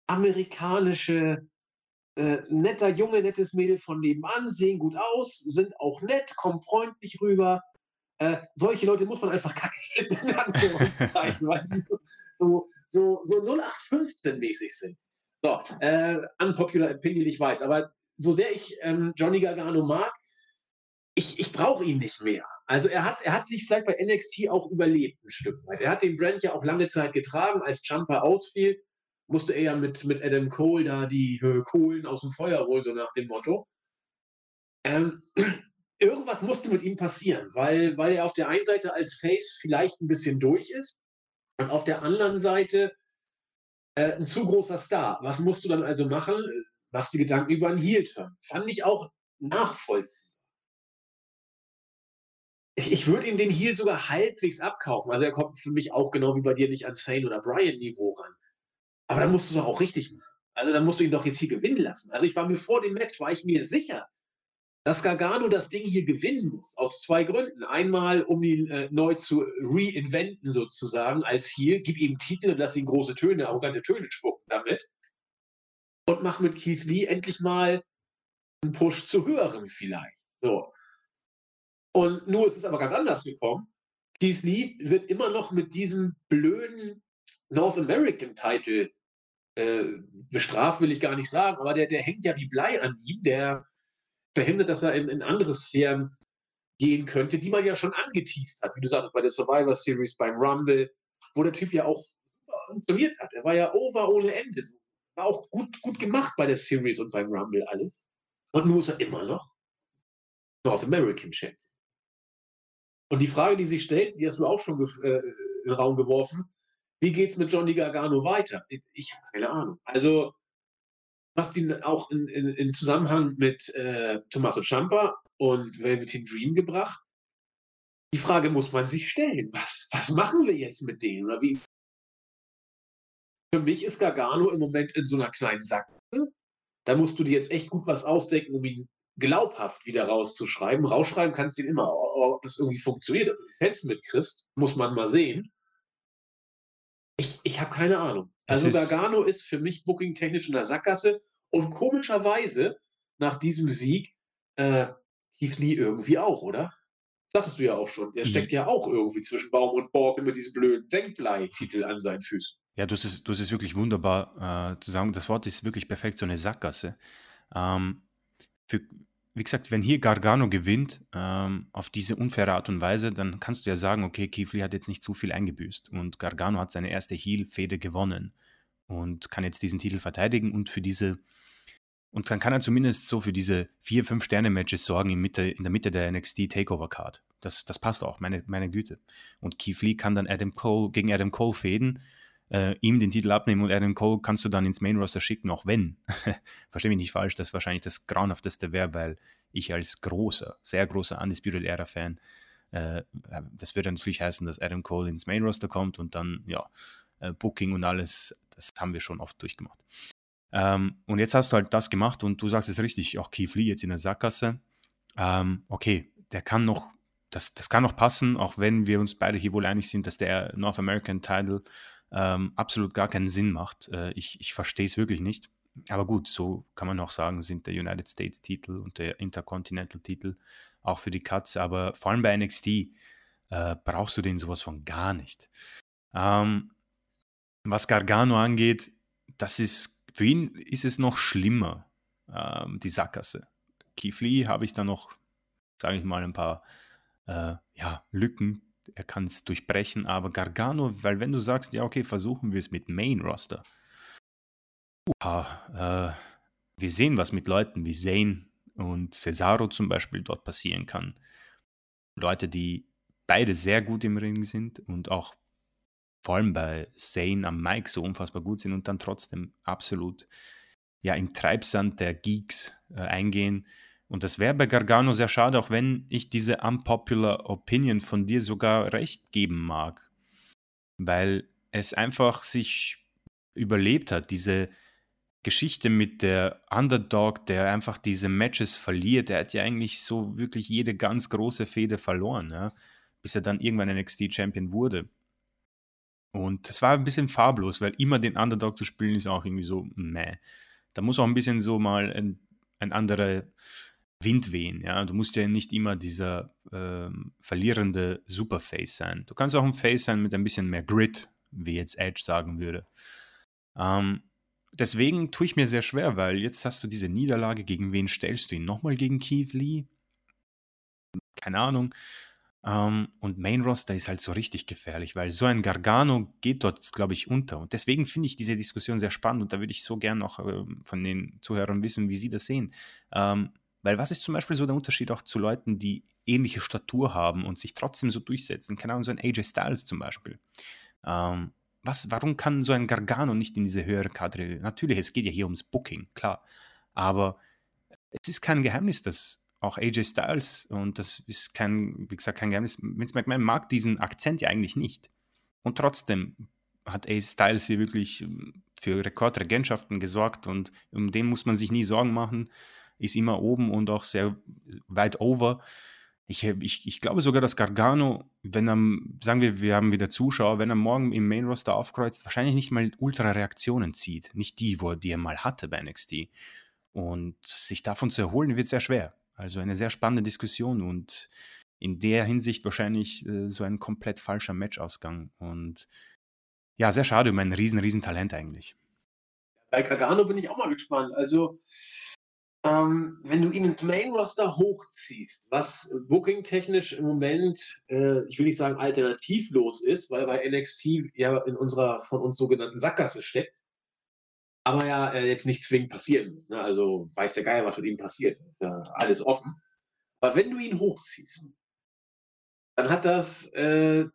Speaker 1: amerikanische, äh, netter Junge, nettes Mädel von nebenan, sehen gut aus, sind auch nett, kommen freundlich rüber. Äh, solche Leute muss man einfach kacke in Anführungszeichen, weil sie so, so, so 0815-mäßig sind. So, äh, unpopular opinion, ich weiß, aber so sehr ich ähm, Johnny Gargano mag, ich, ich brauche ihn nicht mehr. Also er hat, er hat sich vielleicht bei NXT auch überlebt, ein Stück weit. Er hat den Brand ja auch lange Zeit getragen, als Jumper outfiel, musste er ja mit, mit Adam Cole da die äh, Kohlen aus dem Feuer holen, so nach dem Motto. Ähm, irgendwas musste mit ihm passieren, weil, weil er auf der einen Seite als Face vielleicht ein bisschen durch ist und auf der anderen Seite äh, ein zu großer Star. Was musst du dann also machen? Machst die Gedanken über einen Heel-Turn. Fand ich auch nachvollziehbar. Ich, würde ihm den Heel sogar halbwegs abkaufen. Also er kommt für mich auch genau wie bei dir nicht an Sane oder Brian-Niveau ran. Aber dann musst du es auch richtig machen. Also dann musst du ihn doch jetzt hier gewinnen lassen. Also ich war mir vor dem Match, war ich mir sicher, dass Gargano das Ding hier gewinnen muss, aus zwei Gründen. Einmal, um ihn äh, neu zu reinventen, sozusagen, als hier, gib ihm Titel und lass ihn große Töne, arrogante Töne spucken damit. Und mach mit Keith Lee endlich mal einen Push zu höherem vielleicht. So. Und nur ist es aber ganz anders gekommen. Keith Lee wird immer noch mit diesem blöden North American Title äh, bestraft, will ich gar nicht sagen, aber der, der hängt ja wie Blei an ihm. Der verhindert, dass er in, in andere Sphären gehen könnte, die man ja schon angeteased hat, wie du sagst, bei der Survivor Series, beim Rumble, wo der Typ ja auch funktioniert hat. Er war ja over ohne Ende. War auch gut, gut gemacht bei der Series und beim Rumble alles. Und nun ist er immer noch North American Champion. Und die Frage, die sich stellt, die hast du auch schon äh, in den Raum geworfen, Wie geht's mit Johnny Gargano weiter? Ich, ich habe keine Ahnung. Also, was die auch in, in, in Zusammenhang mit äh, Tommaso Ciampa und Velveteen Dream gebracht. Die Frage muss man sich stellen. Was, was machen wir jetzt mit denen? Oder wie? Für mich ist Gargano im Moment in so einer kleinen Sackgasse. Da musst du dir jetzt echt gut was ausdenken, um ihn glaubhaft wieder rauszuschreiben. Rausschreiben kannst du ihn immer. Ob das irgendwie funktioniert, ob du die Fans mitkriegst, muss man mal sehen. Ich, ich habe keine Ahnung. Also ist Gargano ist für mich booking-technisch in der Sackgasse und komischerweise nach diesem Sieg äh, Keith Lee irgendwie auch, oder? Sagtest du ja auch schon. Der steckt ja auch irgendwie zwischen Baum und Borg mit diesem blöden Senkblei-Titel an seinen Füßen.
Speaker 2: Ja, du hast es, du hast es wirklich wunderbar äh, zu sagen. Das Wort ist wirklich perfekt, so eine Sackgasse. Ähm, für, wie gesagt, wenn hier Gargano gewinnt ähm, auf diese unfaire Art und Weise, dann kannst du ja sagen, okay, Lee hat jetzt nicht zu viel eingebüßt und Gargano hat seine erste Heel-Fehde gewonnen und kann jetzt diesen Titel verteidigen und für diese und dann kann er zumindest so für diese vier, fünf Sterne-Matches sorgen in, Mitte, in der Mitte der NXT Takeover-Card. Das, das passt auch, meine, meine Güte. Und Keith Lee kann dann Adam Cole gegen Adam Cole fäden, äh, ihm den Titel abnehmen und Adam Cole kannst du dann ins Main-Roster schicken, auch wenn, verstehe mich nicht falsch, das wahrscheinlich das Grauenhafteste wäre, weil ich als großer, sehr großer Undisputed Era-Fan, äh, das würde natürlich heißen, dass Adam Cole ins Main-Roster kommt und dann, ja, äh, Booking und alles, das haben wir schon oft durchgemacht. Ähm, und jetzt hast du halt das gemacht und du sagst es richtig, auch Keith Lee jetzt in der Sackgasse. Ähm, okay, der kann noch, das, das kann noch passen, auch wenn wir uns beide hier wohl einig sind, dass der North American Title ähm, absolut gar keinen Sinn macht. Äh, ich ich verstehe es wirklich nicht. Aber gut, so kann man auch sagen, sind der United States Titel und der Intercontinental Titel auch für die Cuts. Aber vor allem bei NXT äh, brauchst du den sowas von gar nicht. Ähm, was Gargano angeht, das ist für ihn ist es noch schlimmer, ähm, die Sackgasse. Keith Lee habe ich da noch, sage ich mal, ein paar äh, ja, Lücken. Er kann es durchbrechen, aber Gargano, weil wenn du sagst, ja, okay, versuchen wir es mit Main Roster. Uha, äh, wir sehen, was mit Leuten wie Zane und Cesaro zum Beispiel dort passieren kann. Leute, die beide sehr gut im Ring sind und auch vor allem bei Zane am Mic so unfassbar gut sind und dann trotzdem absolut ja, im Treibsand der Geeks äh, eingehen. Und das wäre bei Gargano sehr schade, auch wenn ich diese unpopular Opinion von dir sogar recht geben mag. Weil es einfach sich überlebt hat, diese Geschichte mit der Underdog, der einfach diese Matches verliert. Der hat ja eigentlich so wirklich jede ganz große Fehde verloren, ja? bis er dann irgendwann NXT Champion wurde. Und das war ein bisschen farblos, weil immer den Underdog zu spielen ist auch irgendwie so, meh. Da muss auch ein bisschen so mal ein, ein anderer Wind wehen. Ja? Du musst ja nicht immer dieser ähm, verlierende Superface sein. Du kannst auch ein Face sein mit ein bisschen mehr Grit, wie jetzt Edge sagen würde. Ähm, deswegen tue ich mir sehr schwer, weil jetzt hast du diese Niederlage. Gegen wen stellst du ihn? Nochmal gegen Keith Lee? Keine Ahnung. Ähm, und Main Roster ist halt so richtig gefährlich, weil so ein Gargano geht dort, glaube ich, unter. Und deswegen finde ich diese Diskussion sehr spannend und da würde ich so gern noch äh, von den Zuhörern wissen, wie sie das sehen. Ähm, weil was ist zum Beispiel so der Unterschied auch zu Leuten, die ähnliche Statur haben und sich trotzdem so durchsetzen? Keine Ahnung, so ein AJ Styles zum Beispiel. Ähm, was, warum kann so ein Gargano nicht in diese höhere Kadre? Natürlich, es geht ja hier ums Booking, klar. Aber es ist kein Geheimnis, dass auch AJ Styles, und das ist kein, wie gesagt, kein Geheimnis, Vince McMahon mag diesen Akzent ja eigentlich nicht. Und trotzdem hat AJ Styles hier wirklich ähm, für Rekordregentschaften gesorgt und um den muss man sich nie Sorgen machen, ist immer oben und auch sehr weit over. Ich, ich, ich glaube sogar, dass Gargano, wenn er, sagen wir, wir haben wieder Zuschauer, wenn er morgen im Main Roster aufkreuzt, wahrscheinlich nicht mal Ultra-Reaktionen zieht. Nicht die, wo, die er mal hatte bei NXT. Und sich davon zu erholen, wird sehr schwer. Also eine sehr spannende Diskussion und in der Hinsicht wahrscheinlich äh, so ein komplett falscher Matchausgang. Und ja, sehr schade um ein riesen, riesen Talent eigentlich.
Speaker 1: Bei Gargano bin ich auch mal gespannt. Also, ähm, wenn du ihn ins Main-Roster hochziehst, was booking-technisch im Moment, äh, ich will nicht sagen alternativlos ist, weil bei NXT ja in unserer von uns sogenannten Sackgasse steckt, aber ja äh, jetzt nicht zwingend passieren muss. Ne? Also weiß der Geier, was mit ihm passiert. Ist ja alles offen. Aber wenn du ihn hochziehst, dann hat das äh,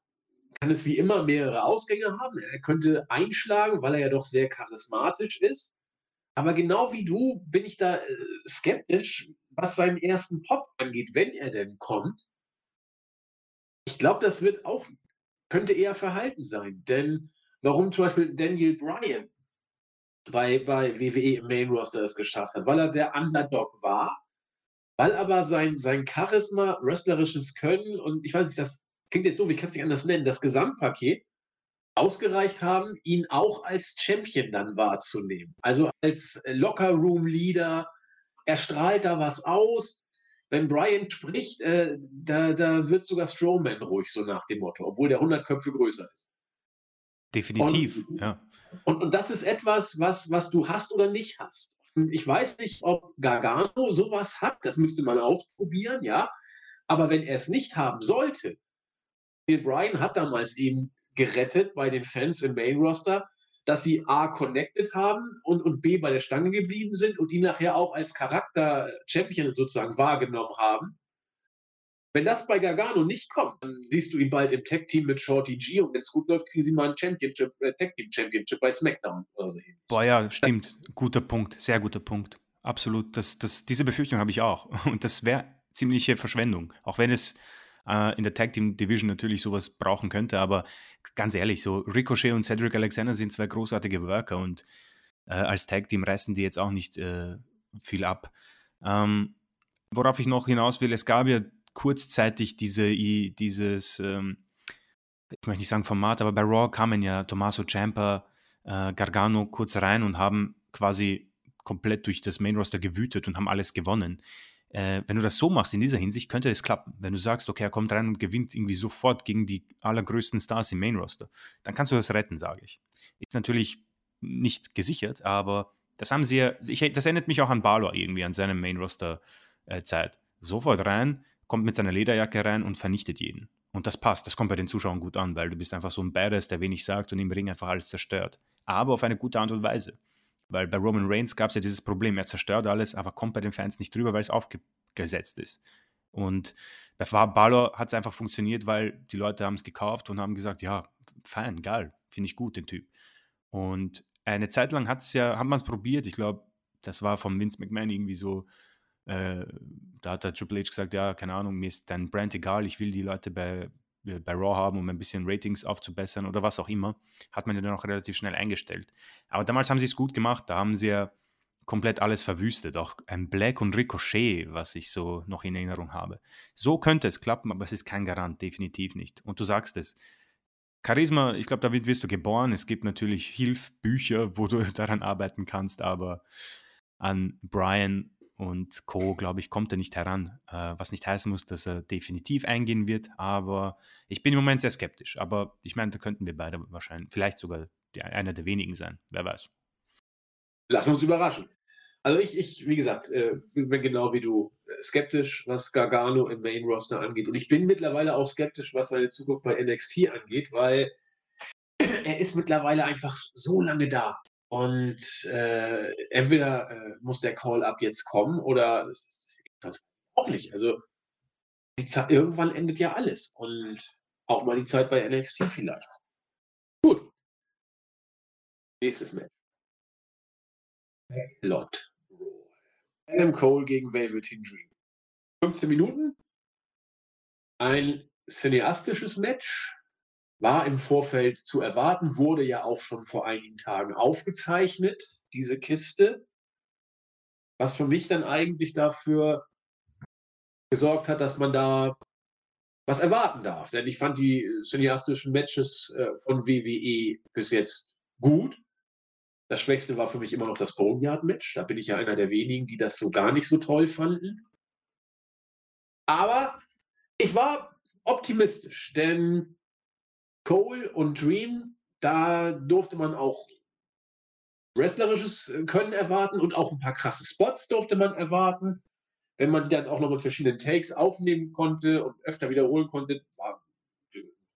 Speaker 1: kann es wie immer mehrere Ausgänge haben. Er könnte einschlagen, weil er ja doch sehr charismatisch ist. Aber genau wie du bin ich da äh, skeptisch, was seinen ersten Pop angeht, wenn er denn kommt. Ich glaube, das wird auch, könnte eher verhalten sein. Denn warum zum Beispiel Daniel Bryan bei, bei WWE im Main Roster es geschafft hat? Weil er der Underdog war, weil aber sein, sein Charisma, wrestlerisches Können und ich weiß nicht, das klingt jetzt so, wie kann es sich anders nennen, das Gesamtpaket ausgereicht haben, ihn auch als Champion dann wahrzunehmen. Also als Locker-Room-Leader, er strahlt da was aus. Wenn Brian spricht, äh, da, da wird sogar Strowman ruhig, so nach dem Motto, obwohl der 100 Köpfe größer ist.
Speaker 2: Definitiv, und, ja.
Speaker 1: Und, und das ist etwas, was, was du hast oder nicht hast. Und ich weiß nicht, ob Gargano sowas hat, das müsste man ausprobieren, ja. Aber wenn er es nicht haben sollte, Bryan hat damals eben gerettet bei den Fans im Main Roster, dass sie A connected haben und, und B bei der Stange geblieben sind und ihn nachher auch als Charakter Champion sozusagen wahrgenommen haben. Wenn das bei Gargano nicht kommt, dann siehst du ihn bald im Tag-Team mit Shorty G und wenn es gut läuft, kriegen sie mal ein Championship, äh, Tag-Team Championship bei SmackDown oder so ähnlich.
Speaker 2: Boah, ja, stimmt. Guter Punkt, sehr guter Punkt. Absolut. Das, das, diese Befürchtung habe ich auch. Und das wäre ziemliche Verschwendung. Auch wenn es äh, in der Tag Team Division natürlich sowas brauchen könnte. Aber ganz ehrlich, so Ricochet und Cedric Alexander sind zwei großartige Worker und äh, als Tag Team reißen die jetzt auch nicht äh, viel ab. Ähm, worauf ich noch hinaus will, es gab ja kurzzeitig diese, dieses, ähm, ich möchte nicht sagen Format, aber bei Raw kamen ja Tommaso Ciampa, äh, Gargano kurz rein und haben quasi komplett durch das Main Roster gewütet und haben alles gewonnen äh, wenn du das so machst in dieser Hinsicht, könnte es klappen. Wenn du sagst, okay, er kommt rein und gewinnt irgendwie sofort gegen die allergrößten Stars im Main Roster, dann kannst du das retten, sage ich. Ist natürlich nicht gesichert, aber das haben sie ja, ich, das erinnert mich auch an Balor irgendwie, an seine Main Roster äh, Zeit. Sofort rein, kommt mit seiner Lederjacke rein und vernichtet jeden. Und das passt, das kommt bei den Zuschauern gut an, weil du bist einfach so ein Badass, der wenig sagt und im Ring einfach alles zerstört. Aber auf eine gute Art und Weise. Weil bei Roman Reigns gab es ja dieses Problem, er zerstört alles, aber kommt bei den Fans nicht drüber, weil es aufgesetzt ist. Und bei Balor hat es einfach funktioniert, weil die Leute haben es gekauft und haben gesagt, ja, fein, geil, finde ich gut, den Typ. Und eine Zeit lang hat's ja, hat man es probiert, ich glaube, das war von Vince McMahon irgendwie so, äh, da hat der Triple H gesagt, ja, keine Ahnung, mir ist dein Brand egal, ich will die Leute bei, bei Raw haben, um ein bisschen Ratings aufzubessern oder was auch immer, hat man ja dann auch relativ schnell eingestellt. Aber damals haben sie es gut gemacht, da haben sie ja komplett alles verwüstet, auch ein Black und Ricochet, was ich so noch in Erinnerung habe. So könnte es klappen, aber es ist kein Garant, definitiv nicht. Und du sagst es, Charisma, ich glaube, damit wirst du geboren. Es gibt natürlich Hilfbücher, wo du daran arbeiten kannst, aber an Brian und Co., glaube ich, kommt er nicht heran. Äh, was nicht heißen muss, dass er definitiv eingehen wird. Aber ich bin im Moment sehr skeptisch. Aber ich meine, da könnten wir beide wahrscheinlich, vielleicht sogar die, einer der wenigen sein. Wer weiß.
Speaker 1: Wir uns überraschen. Also ich, ich wie gesagt, äh, bin genau wie du äh, skeptisch, was Gargano im Main Roster angeht. Und ich bin mittlerweile auch skeptisch, was seine Zukunft bei NXT angeht, weil er ist mittlerweile einfach so lange da. Und äh, entweder äh, muss der Call-up jetzt kommen oder es ist auch nicht. Also irgendwann endet ja alles. Und auch mal die Zeit bei NXT vielleicht. Gut. Nächstes Match. Lot. Adam Cole gegen Velveteen Dream. 15 Minuten. Ein cineastisches Match war im Vorfeld zu erwarten, wurde ja auch schon vor einigen Tagen aufgezeichnet, diese Kiste, was für mich dann eigentlich dafür gesorgt hat, dass man da was erwarten darf. Denn ich fand die cineastischen Matches äh, von WWE bis jetzt gut. Das Schwächste war für mich immer noch das Boneyard-Match. Da bin ich ja einer der wenigen, die das so gar nicht so toll fanden. Aber ich war optimistisch, denn Cole und Dream, da durfte man auch wrestlerisches äh, Können erwarten und auch ein paar krasse Spots durfte man erwarten. Wenn man die dann auch noch mit verschiedenen Takes aufnehmen konnte und öfter wiederholen konnte, war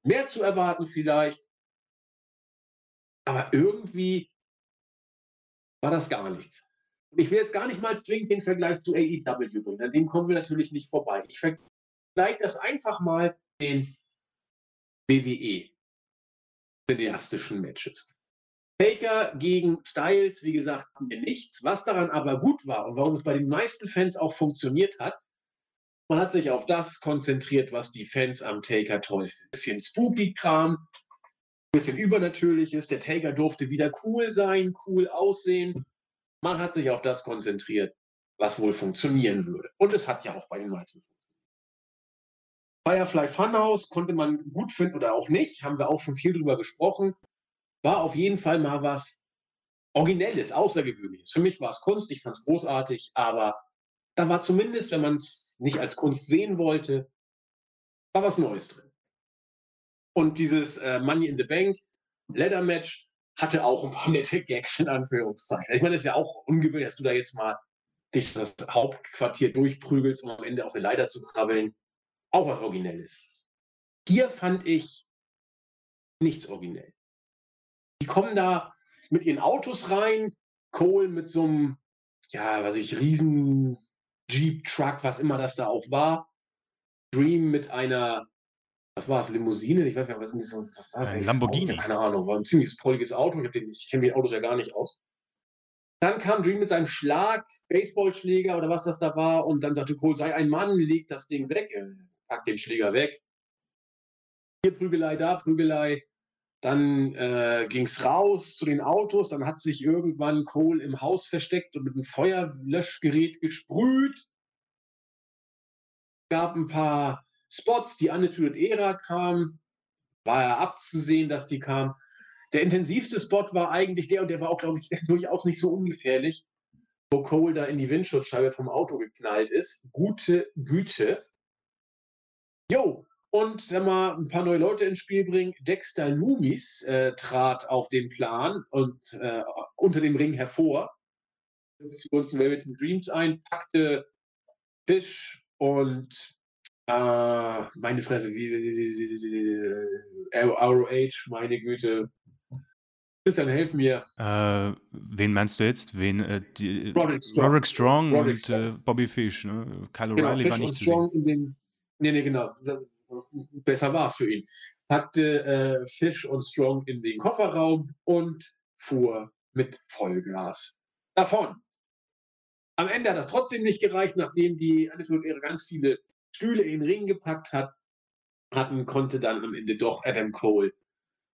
Speaker 1: mehr zu erwarten vielleicht. Aber irgendwie war das gar nichts. Ich will jetzt gar nicht mal zwingend den Vergleich zu AEW bringen, an dem kommen wir natürlich nicht vorbei. Ich vergleiche das einfach mal den WWE. Cineastischen Matches. Taker gegen Styles, wie gesagt, haben wir nichts. Was daran aber gut war und warum es bei den meisten Fans auch funktioniert hat, man hat sich auf das konzentriert, was die Fans am Taker toll finden. Ein bisschen Spooky-Kram, ein bisschen Übernatürliches. Der Taker durfte wieder cool sein, cool aussehen. Man hat sich auf das konzentriert, was wohl funktionieren würde. Und es hat ja auch bei den meisten Firefly Funhouse konnte man gut finden oder auch nicht, haben wir auch schon viel drüber gesprochen. War auf jeden Fall mal was Originelles, Außergewöhnliches. Für mich war es Kunst, ich fand es großartig, aber da war zumindest, wenn man es nicht als Kunst sehen wollte, war was Neues drin. Und dieses äh, Money in the Bank Leather Match hatte auch ein paar nette Gags in Anführungszeichen. Ich meine, es ist ja auch ungewöhnlich, dass du da jetzt mal dich das Hauptquartier durchprügelst, um am Ende auf eine Leiter zu krabbeln. Auch was Originelles. Hier fand ich nichts originell. Die kommen da mit ihren Autos rein, Cole mit so einem, ja, was ich, riesen Jeep, Truck, was immer das da auch war. Dream mit einer, was war es, Limousine? Ich weiß gar nicht, was, was war
Speaker 2: es? Ein Lamborghini.
Speaker 1: Keine Ahnung, war ein ziemlich prolliges Auto. Ich, ich kenne die Autos ja gar nicht aus. Dann kam Dream mit seinem Schlag, Baseballschläger oder was das da war, und dann sagte Cole, sei ein Mann, leg das Ding weg, äh, pack den Schläger weg. Hier Prügelei, da Prügelei. Dann äh, ging es raus zu den Autos. Dann hat sich irgendwann Cole im Haus versteckt und mit einem Feuerlöschgerät gesprüht. Gab ein paar Spots, die Undisputed Era kam. War ja abzusehen, dass die kam. Der intensivste Spot war eigentlich der, und der war auch, glaube ich, durchaus nicht so ungefährlich, wo Cole da in die Windschutzscheibe vom Auto geknallt ist. Gute Güte. Jo, und wenn wir ein paar neue Leute ins Spiel bringen, Dexter Loomis äh, trat auf den Plan und äh, unter dem Ring hervor, zu uns Velvet Dreams ein, packte Fisch und äh, meine Fresse, wie, ROH, meine Güte. Christian, helf mir.
Speaker 2: Äh, wen meinst du jetzt? Wen, äh, die,
Speaker 1: Roderick Strong,
Speaker 2: Roderick Strong
Speaker 1: Roderick
Speaker 2: und
Speaker 1: Strong.
Speaker 2: Äh, Bobby Fish. Ne? Kyle
Speaker 1: Genau,
Speaker 2: O'Reilly
Speaker 1: Fish
Speaker 2: war nicht zu sehen.
Speaker 1: Nee, nee, genau. Besser war es für ihn. Packte äh, Fish und Strong in den Kofferraum und fuhr mit Vollgas davon. Am Ende hat das trotzdem nicht gereicht, nachdem die Attitude ihre ganz viele Stühle in den Ring gepackt hat, hatten, konnte dann am Ende doch Adam Cole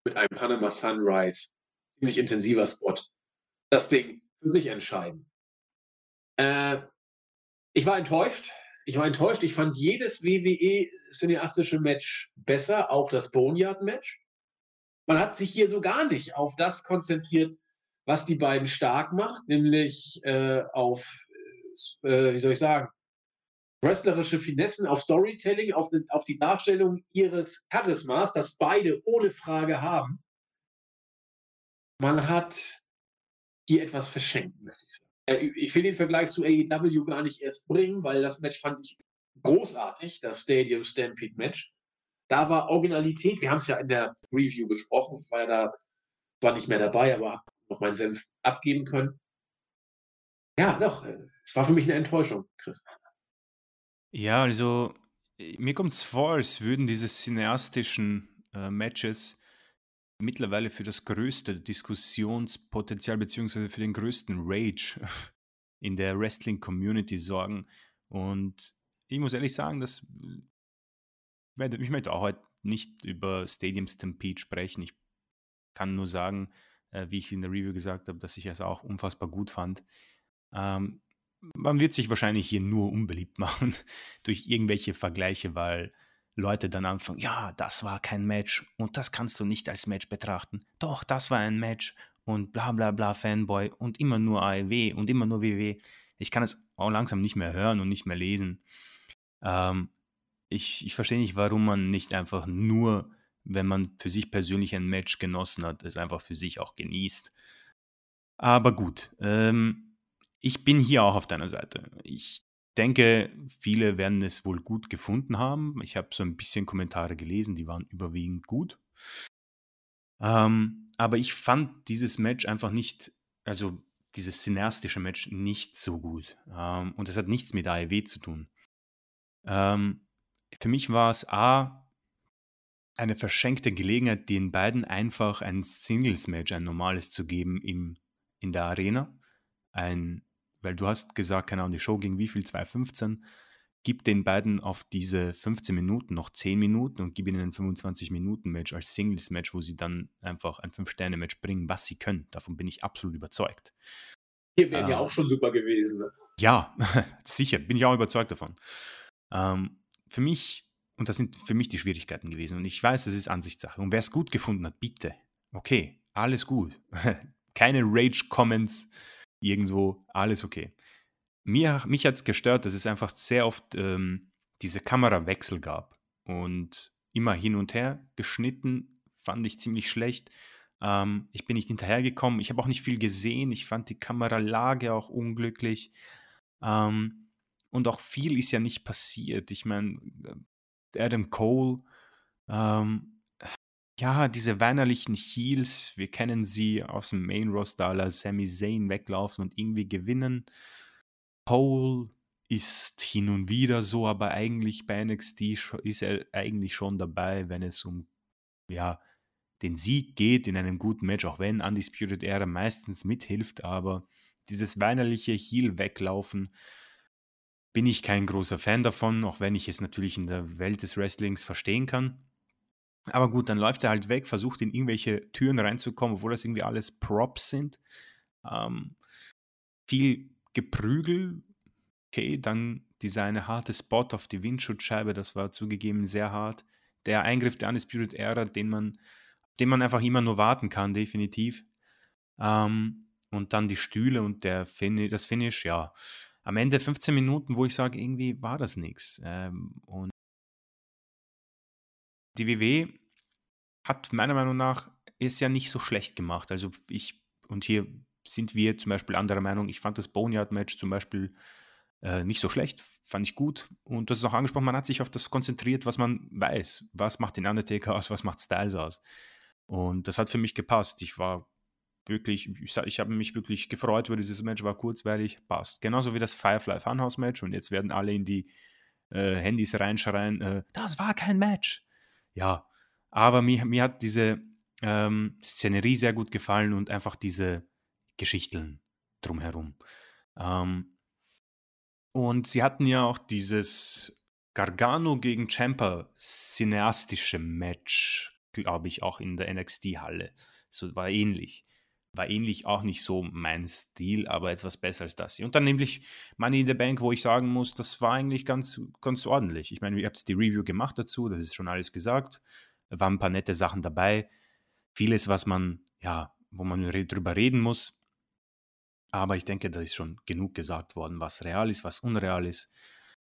Speaker 1: mit einem Panama Sunrise, ziemlich intensiver Spot, das Ding für sich entscheiden. Äh, ich war enttäuscht. Ich war enttäuscht. Ich fand jedes WWE-cineastische Match besser, auch das Boneyard-Match. Man hat sich hier so gar nicht auf das konzentriert, was die beiden stark macht, nämlich äh, auf, äh, wie soll ich sagen, wrestlerische Finessen, auf Storytelling, auf die, auf die Darstellung ihres Charismas, das beide ohne Frage haben. Man hat hier etwas verschenkt, möchte ich sagen. Äh, ich will den Vergleich zu AEW gar nicht erst bringen, weil das Match fand ich großartig, das Stadium Stampede Match. Da war Originalität, wir haben es ja in der Review besprochen, ich war ja da zwar nicht mehr dabei, aber habe noch meinen Senf abgeben können. Ja, doch, äh, es war für mich eine Enttäuschung, Chris.
Speaker 2: Ja, also mir kommt es vor, als würden diese cineastischen äh, Matches mittlerweile für das größte Diskussionspotenzial beziehungsweise für den größten Rage in der Wrestling-Community sorgen. Und ich muss ehrlich sagen, dass ich möchte auch heute nicht über Stadium Stampede sprechen. Ich kann nur sagen, äh, wie ich in der Review gesagt habe, dass ich es auch unfassbar gut fand. Ähm, man wird sich wahrscheinlich hier nur unbeliebt machen durch irgendwelche Vergleiche, weil Leute dann anfangen, ja, das war kein Match und das kannst du nicht als Match betrachten. Doch, das war ein Match und bla bla bla Fanboy und immer nur AEW und immer nur WW. Ich kann es auch langsam nicht mehr hören und nicht mehr lesen. Ähm, ich, ich verstehe nicht, warum man nicht einfach nur, wenn man für sich persönlich ein Match genossen hat, es einfach für sich auch genießt. Aber gut, ähm, ich bin hier auch auf deiner Seite. Ich denke, viele werden es wohl gut gefunden haben. Ich habe so ein bisschen Kommentare gelesen, die waren überwiegend gut. Ähm, aber ich fand dieses Match einfach nicht, also dieses cineastische Match nicht so gut. Ähm, und es hat nichts mit AEW zu tun. Ähm, für mich war es A, eine verschenkte Gelegenheit, den beiden einfach ein Singles-Match, ein normales zu geben im, in der Arena. Ein, weil du hast gesagt, keine Ahnung, die Show ging wie viel? 2,15. Gib den beiden auf diese 15 Minuten noch 10 Minuten und gib ihnen ein 25-Minuten-Match als Singles-Match, wo sie dann einfach ein 5-Sterne-Match bringen, was sie können. Davon bin ich absolut überzeugt.
Speaker 1: Hier wären ähm, ja auch schon super gewesen. Ne?
Speaker 2: Ja, sicher, bin ich auch überzeugt davon. Ähm, für mich und das sind für mich die Schwierigkeiten gewesen. Und ich weiß, es ist Ansichtssache. Und wer es gut gefunden hat, bitte. Okay, alles gut. Keine Rage-Comments irgendwo, alles okay. Mir, mich hat es gestört, dass es einfach sehr oft ähm, diese Kamerawechsel gab. Und immer hin und her geschnitten, fand ich ziemlich schlecht. Ähm, ich bin nicht hinterhergekommen. Ich habe auch nicht viel gesehen. Ich fand die Kameralage auch unglücklich. Ähm, und auch viel ist ja nicht passiert. Ich meine, Adam Cole. Ähm, ja, diese weinerlichen Heels, wir kennen sie aus dem Main Roster, aller Sami Zayn weglaufen und irgendwie gewinnen. Cole ist hin und wieder so, aber eigentlich bei NXT ist er eigentlich schon dabei, wenn es um ja, den Sieg geht in einem guten Match, auch wenn Undisputed Era meistens mithilft, aber dieses weinerliche Heel weglaufen, bin ich kein großer Fan davon, auch wenn ich es natürlich in der Welt des Wrestlings verstehen kann. Aber gut, dann läuft er halt weg, versucht in irgendwelche Türen reinzukommen, obwohl das irgendwie alles Props sind. Ähm, viel Geprügel, okay, dann dieser eine harte Spot auf die Windschutzscheibe, das war zugegeben sehr hart. Der Eingriff der Undisputed Era, den man, den man einfach immer nur warten kann, definitiv. Ähm, und dann die Stühle und der fin das Finish, ja am Ende 15 Minuten, wo ich sage, irgendwie war das nichts. Ähm, und die WW hat meiner Meinung nach es ja nicht so schlecht gemacht. Also ich, und hier sind wir zum Beispiel anderer Meinung, ich fand das Boneyard-Match zum Beispiel äh, nicht so schlecht, fand ich gut. Und das ist auch angesprochen, man hat sich auf das konzentriert, was man weiß. Was macht den Undertaker aus, was macht Styles aus. Und das hat für mich gepasst. Ich war wirklich, ich, ich habe mich wirklich gefreut über dieses Match, war kurzweilig, passt. Genauso wie das Firefly Funhouse Match und jetzt werden alle in die äh, Handys reinschreien, äh, das war kein Match. Ja, aber mir, mir hat diese ähm, Szenerie sehr gut gefallen und einfach diese Geschichten drumherum. Ähm, und sie hatten ja auch dieses Gargano gegen Champa cineastische Match, glaube ich, auch in der NXT-Halle. So war ähnlich war ähnlich auch nicht so mein Stil, aber etwas besser als das. Und dann nämlich Money in the Bank, wo ich sagen muss, das war eigentlich ganz, ganz ordentlich. Ich meine, ihr habt die Review gemacht dazu, das ist schon alles gesagt. Da waren ein paar nette Sachen dabei. Vieles, was man, ja, wo man drüber reden muss. Aber ich denke, da ist schon genug gesagt worden, was real ist, was unreal ist.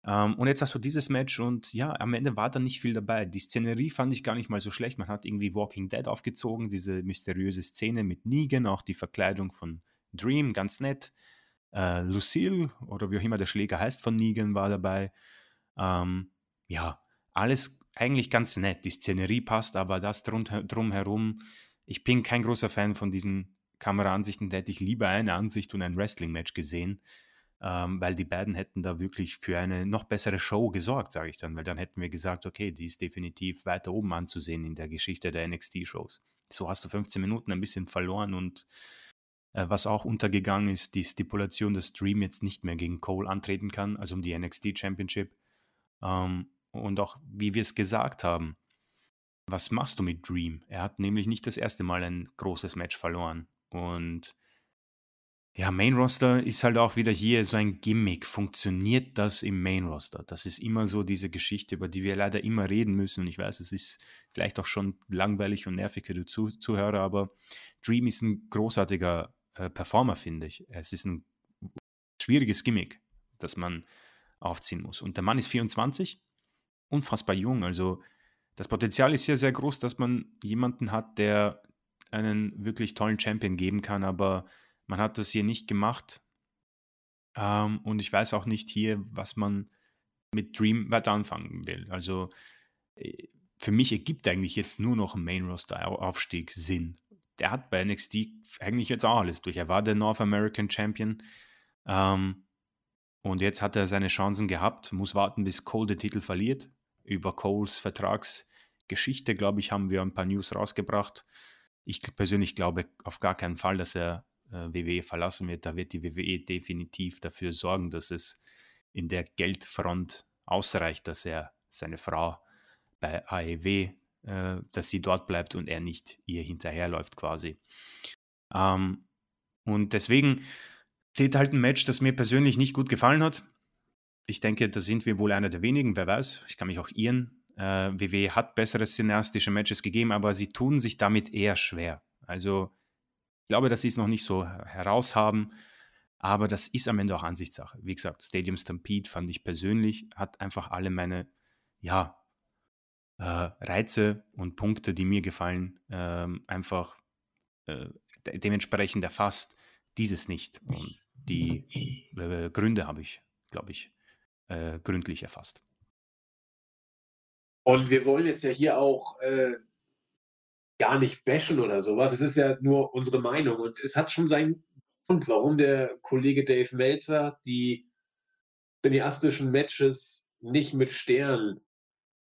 Speaker 2: Ähm, und jetzt hast du dieses Match und ja, am Ende war da nicht viel dabei. Die Szenerie fand ich gar nicht mal so schlecht. Man hat irgendwie Walking Dead aufgezogen, diese mysteriöse Szene mit Negan, auch die Verkleidung von Dream, ganz nett. Äh, Lucille oder wie auch immer der Schläger heißt von Negan war dabei. Ähm, ja, alles eigentlich ganz nett. Die Szenerie passt, aber das drum, drumherum, ich bin kein großer Fan von diesen Kameraansichten. Da hätte ich lieber eine Ansicht und ein Wrestling-Match gesehen ähm, weil die beiden hätten da wirklich für eine noch bessere Show gesorgt, sage ich dann, weil dann hätten wir gesagt, okay, die ist definitiv weiter oben anzusehen in der Geschichte der NXT-Shows. So hast du 15 Minuten ein bisschen verloren und äh, was auch untergegangen ist, die Stipulation, dass Dream jetzt nicht mehr gegen Cole antreten kann, also um die NXT Championship. Ähm, und auch, wie wir es gesagt haben, was machst du mit Dream? Er hat nämlich nicht das erste Mal ein großes Match verloren. Und ja, Main Roster ist halt auch wieder hier so ein Gimmick. Funktioniert das im Main Roster? Das ist immer so diese Geschichte, über die wir leider immer reden müssen. Und ich weiß, es ist vielleicht auch schon langweilig und nervig für die Zuh Zuhörer, aber Dream ist ein großartiger äh, Performer, finde ich. Es ist ein schwieriges Gimmick, das man aufziehen muss. Und der Mann ist 24, unfassbar jung. Also das Potenzial ist sehr, sehr groß, dass man jemanden hat, der einen wirklich tollen Champion geben kann, aber man hat das hier nicht gemacht. Ähm, und ich weiß auch nicht hier, was man mit Dream weiter anfangen will. Also äh, für mich ergibt eigentlich jetzt nur noch ein Main Roster Aufstieg Sinn. Der hat bei NXT eigentlich jetzt auch alles durch. Er war der North American Champion. Ähm, und jetzt hat er seine Chancen gehabt, muss warten, bis Cole den Titel verliert. Über Coles Vertrags Geschichte, glaube ich, haben wir ein paar News rausgebracht. Ich persönlich glaube auf gar keinen Fall, dass er WWE verlassen wird. Da wird die WWE definitiv dafür sorgen, dass es in der Geldfront ausreicht, dass er seine Frau bei AEW, äh, dass sie dort bleibt und er nicht ihr hinterherläuft quasi. Ähm, und deswegen steht halt ein Match, das mir persönlich nicht gut gefallen hat. Ich denke, da sind wir wohl einer der wenigen, wer weiß. Ich kann mich auch irren. Äh, WWE hat bessere cineastische Matches gegeben, aber sie tun sich damit eher schwer. Also ich glaube, dass sie es noch nicht so heraushaben, aber das ist am Ende auch Ansichtssache. Wie gesagt, Stadium Stampede fand ich persönlich, hat einfach alle meine, ja, äh, Reize und Punkte, die mir gefallen, äh, einfach äh, de dementsprechend erfasst. Dieses nicht. Und die äh, Gründe habe ich, glaube ich, äh, gründlich erfasst.
Speaker 1: Und wir wollen jetzt ja hier auch äh, gar nicht bashen oder sowas. Es ist ja nur unsere Meinung. Und es hat schon seinen Grund, warum der Kollege Dave Meltzer die cineastischen Matches nicht mit Sternen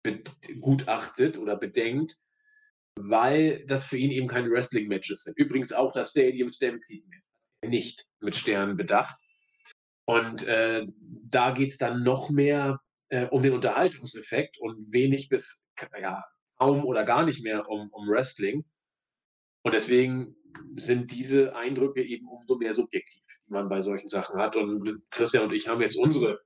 Speaker 1: begutachtet oder bedenkt, weil das für ihn eben keine Wrestling-Matches sind. Übrigens auch das Stadium Stampede nicht mit Sternen bedacht. Und äh, da geht es dann noch mehr äh, um den Unterhaltungseffekt und wenig bis ja, kaum oder gar nicht mehr um, um Wrestling. Und deswegen sind diese Eindrücke eben umso mehr subjektiv, die man bei solchen Sachen hat. Und Christian und ich haben jetzt unsere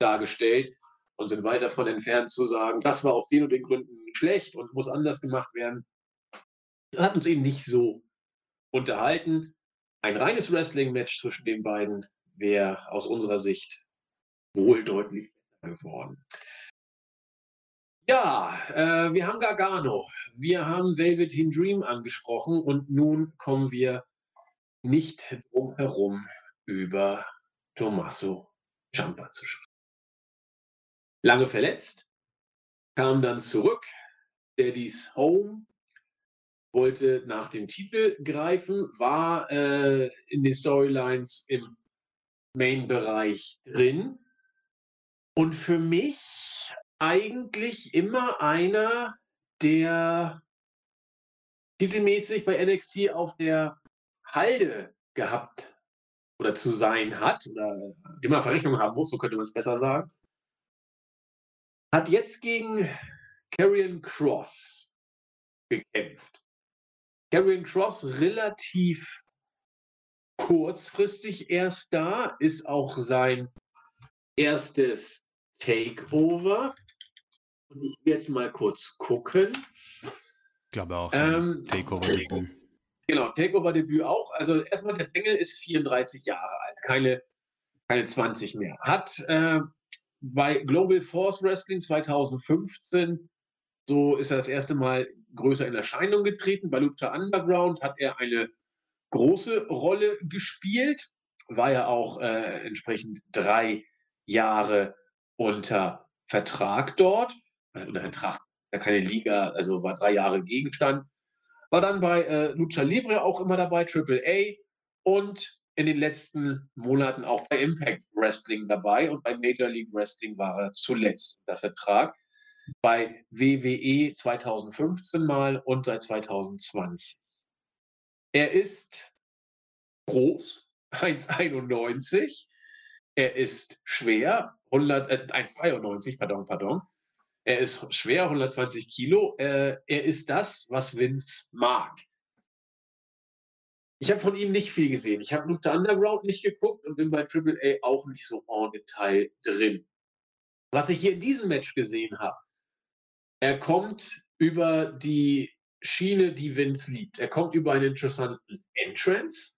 Speaker 1: dargestellt und sind weit davon entfernt zu sagen, das war aus den und den Gründen schlecht und muss anders gemacht werden. Das hat uns eben nicht so unterhalten. Ein reines Wrestling-Match zwischen den beiden wäre aus unserer Sicht wohl deutlich besser geworden. Ja, äh, wir haben Gargano, wir haben Velveteen Dream angesprochen und nun kommen wir nicht drum herum über Tommaso Ciampa zu sprechen. Lange verletzt, kam dann zurück, Daddy's Home, wollte nach dem Titel greifen, war äh, in den Storylines im Main-Bereich drin. Und für mich eigentlich immer einer, der titelmäßig bei NXT auf der Halde gehabt oder zu sein hat, oder die man Verrechnung haben muss, so könnte man es besser sagen, hat jetzt gegen Karrion Cross gekämpft. Karrion Cross relativ kurzfristig erst da, ist auch sein erstes Takeover. Und ich will jetzt mal kurz gucken.
Speaker 2: Ich glaube auch. Ähm,
Speaker 1: Takeover-Debüt. Genau, Takeover-Debüt auch. Also erstmal, der Bengel ist 34 Jahre alt, keine, keine 20 mehr. Hat äh, bei Global Force Wrestling 2015, so ist er das erste Mal größer in Erscheinung getreten. Bei Lucha Underground hat er eine große Rolle gespielt, war ja auch äh, entsprechend drei Jahre unter Vertrag dort. Also unter Vertrag ja keine Liga, also war drei Jahre Gegenstand. War dann bei äh, Lucha Libre auch immer dabei, Triple A und in den letzten Monaten auch bei Impact Wrestling dabei und bei Major League Wrestling war er zuletzt unter Vertrag. Bei WWE 2015 mal und seit 2020. Er ist groß, 1,91. Er ist schwer, 100, äh, 1,93, pardon, pardon. Er ist schwer, 120 Kilo. Äh, er ist das, was Vince mag. Ich habe von ihm nicht viel gesehen. Ich habe Luther Underground nicht geguckt und bin bei Triple A auch nicht so en Detail drin. Was ich hier in diesem Match gesehen habe, er kommt über die Schiene, die Vince liebt. Er kommt über einen interessanten Entrance.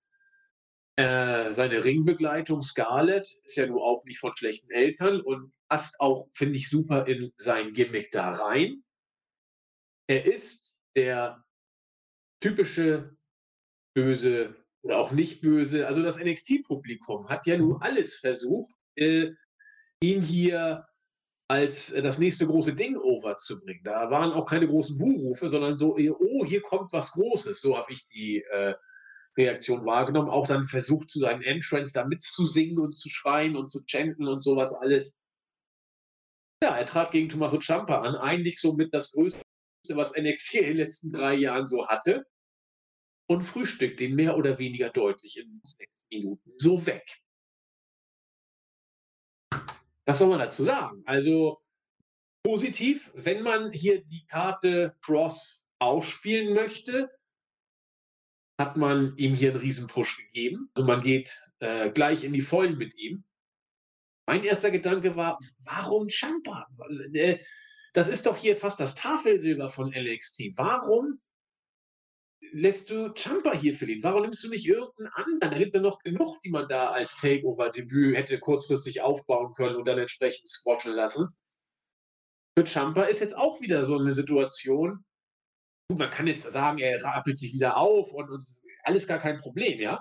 Speaker 1: Äh, seine Ringbegleitung Scarlett ist ja nur auch nicht von schlechten Eltern und passt auch, finde ich, super in sein Gimmick da rein. Er ist der typische böse oder auch nicht böse. Also das NXT-Publikum hat ja nun alles versucht, äh, ihn hier als äh, das nächste große Ding overzubringen. Da waren auch keine großen Buhrufe, sondern so, oh, hier kommt was Großes. So habe ich die äh, Reaktion wahrgenommen. Auch dann versucht, zu seinen Entrance da mitzusingen und zu schreien und zu chanten und sowas alles. Ja, er trat gegen Tommaso Ciampa an, eigentlich so mit das größte was NXT in den letzten drei Jahren so hatte und frühstückt den mehr oder weniger deutlich in sechs Minuten so weg. Was soll man dazu sagen? Also positiv, wenn man hier die Karte Cross ausspielen möchte, hat man ihm hier einen riesen Push gegeben. Also man geht äh, gleich in die Vollen mit ihm. Mein erster Gedanke war, warum Champa? Äh, das ist doch hier fast das Tafelsilber von LXT. Warum lässt du Champa hier verlieren? Warum nimmst du nicht irgendeinen anderen? Da gibt es ja noch genug, die man da als Takeover-Debüt hätte kurzfristig aufbauen können und dann entsprechend squatchen lassen. Für Champa ist jetzt auch wieder so eine Situation. Man kann jetzt sagen, er rappelt sich wieder auf und, und alles gar kein Problem, ja.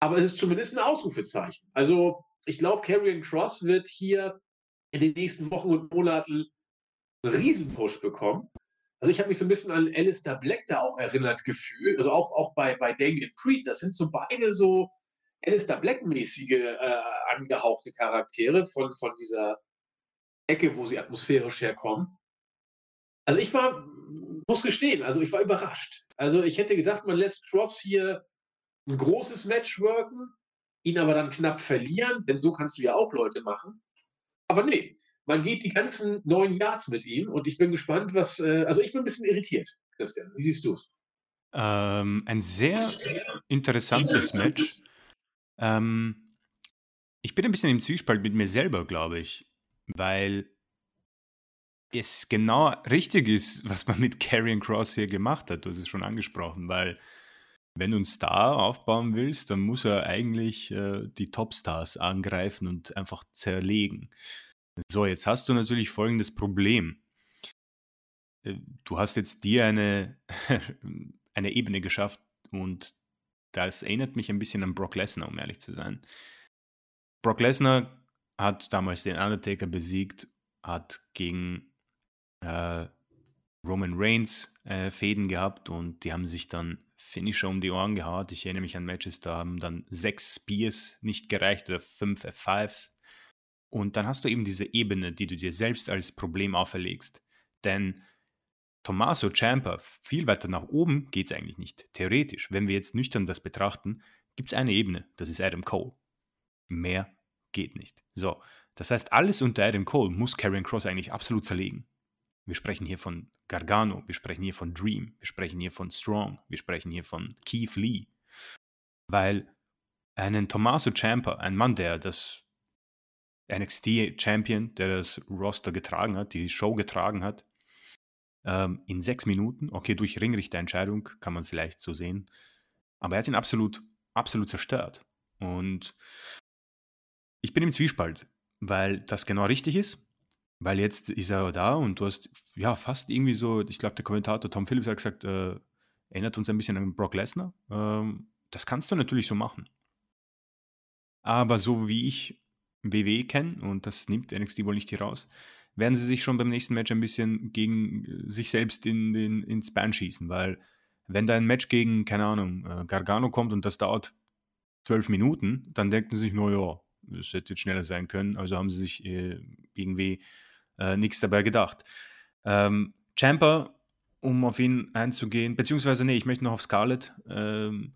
Speaker 1: Aber es ist zumindest ein Ausrufezeichen. Also, ich glaube, Karrion Cross wird hier in den nächsten Wochen und Monaten einen Riesenpush bekommen. Also ich habe mich so ein bisschen an Alistair Black da auch erinnert gefühlt. Also auch, auch bei, bei Damien Priest. Das sind so beide so Alistair Black-mäßige äh, angehauchte Charaktere von, von dieser Ecke, wo sie atmosphärisch herkommen. Also ich war, muss gestehen, also ich war überrascht. Also ich hätte gedacht, man lässt Cross hier ein großes Match worken, ihn aber dann knapp verlieren, denn so kannst du ja auch Leute machen. Aber nee, man geht die ganzen neun Yards mit ihm und ich bin gespannt, was. Äh, also ich bin ein bisschen irritiert, Christian. Wie siehst du es?
Speaker 2: Ähm, ein sehr interessantes Match. Ähm, ich bin ein bisschen im Zwiespalt mit mir selber, glaube ich, weil es genau richtig ist, was man mit Karrion Cross hier gemacht hat. Du hast es schon angesprochen, weil wenn du einen Star aufbauen willst, dann muss er eigentlich äh, die Topstars angreifen und einfach zerlegen. So, jetzt hast du natürlich folgendes Problem. Äh, du hast jetzt dir eine, eine Ebene geschafft und das erinnert mich ein bisschen an Brock Lesnar, um ehrlich zu sein. Brock Lesnar hat damals den Undertaker besiegt, hat gegen äh, Roman Reigns äh, Fäden gehabt und die haben sich dann Finisher um die Ohren gehauen. Ich erinnere mich an Matches, da haben dann sechs Spears nicht gereicht oder fünf F5s. Und dann hast du eben diese Ebene, die du dir selbst als Problem auferlegst. Denn Tommaso Ciampa, viel weiter nach oben geht es eigentlich nicht. Theoretisch, wenn wir jetzt nüchtern das betrachten, gibt es eine Ebene, das ist Adam Cole. Mehr geht nicht. So, das heißt, alles unter Adam Cole muss Karrion Cross eigentlich absolut zerlegen. Wir sprechen hier von Gargano, wir sprechen hier von Dream, wir sprechen hier von Strong, wir sprechen hier von Keith Lee. Weil einen Tommaso Ciampa, ein Mann, der das NXT-Champion, der das Roster getragen hat, die Show getragen hat. Ähm, in sechs Minuten, okay, durch Ringrichterentscheidung kann man vielleicht so sehen. Aber er hat ihn absolut, absolut zerstört. Und ich bin im Zwiespalt, weil das genau richtig ist. Weil jetzt ist er da und du hast ja fast irgendwie so, ich glaube, der Kommentator Tom Phillips hat gesagt, äh, erinnert uns ein bisschen an Brock Lesnar. Ähm, das kannst du natürlich so machen. Aber so wie ich WWE kennen und das nimmt NXT wohl nicht hier raus, werden sie sich schon beim nächsten Match ein bisschen gegen äh, sich selbst in den, ins Bein schießen, weil wenn da ein Match gegen, keine Ahnung, äh, Gargano kommt und das dauert zwölf Minuten, dann denken sie sich, naja, es hätte jetzt schneller sein können, also haben sie sich äh, irgendwie äh, nichts dabei gedacht. Ähm, Champa, um auf ihn einzugehen, beziehungsweise, nee, ich möchte noch auf Scarlett. Ähm,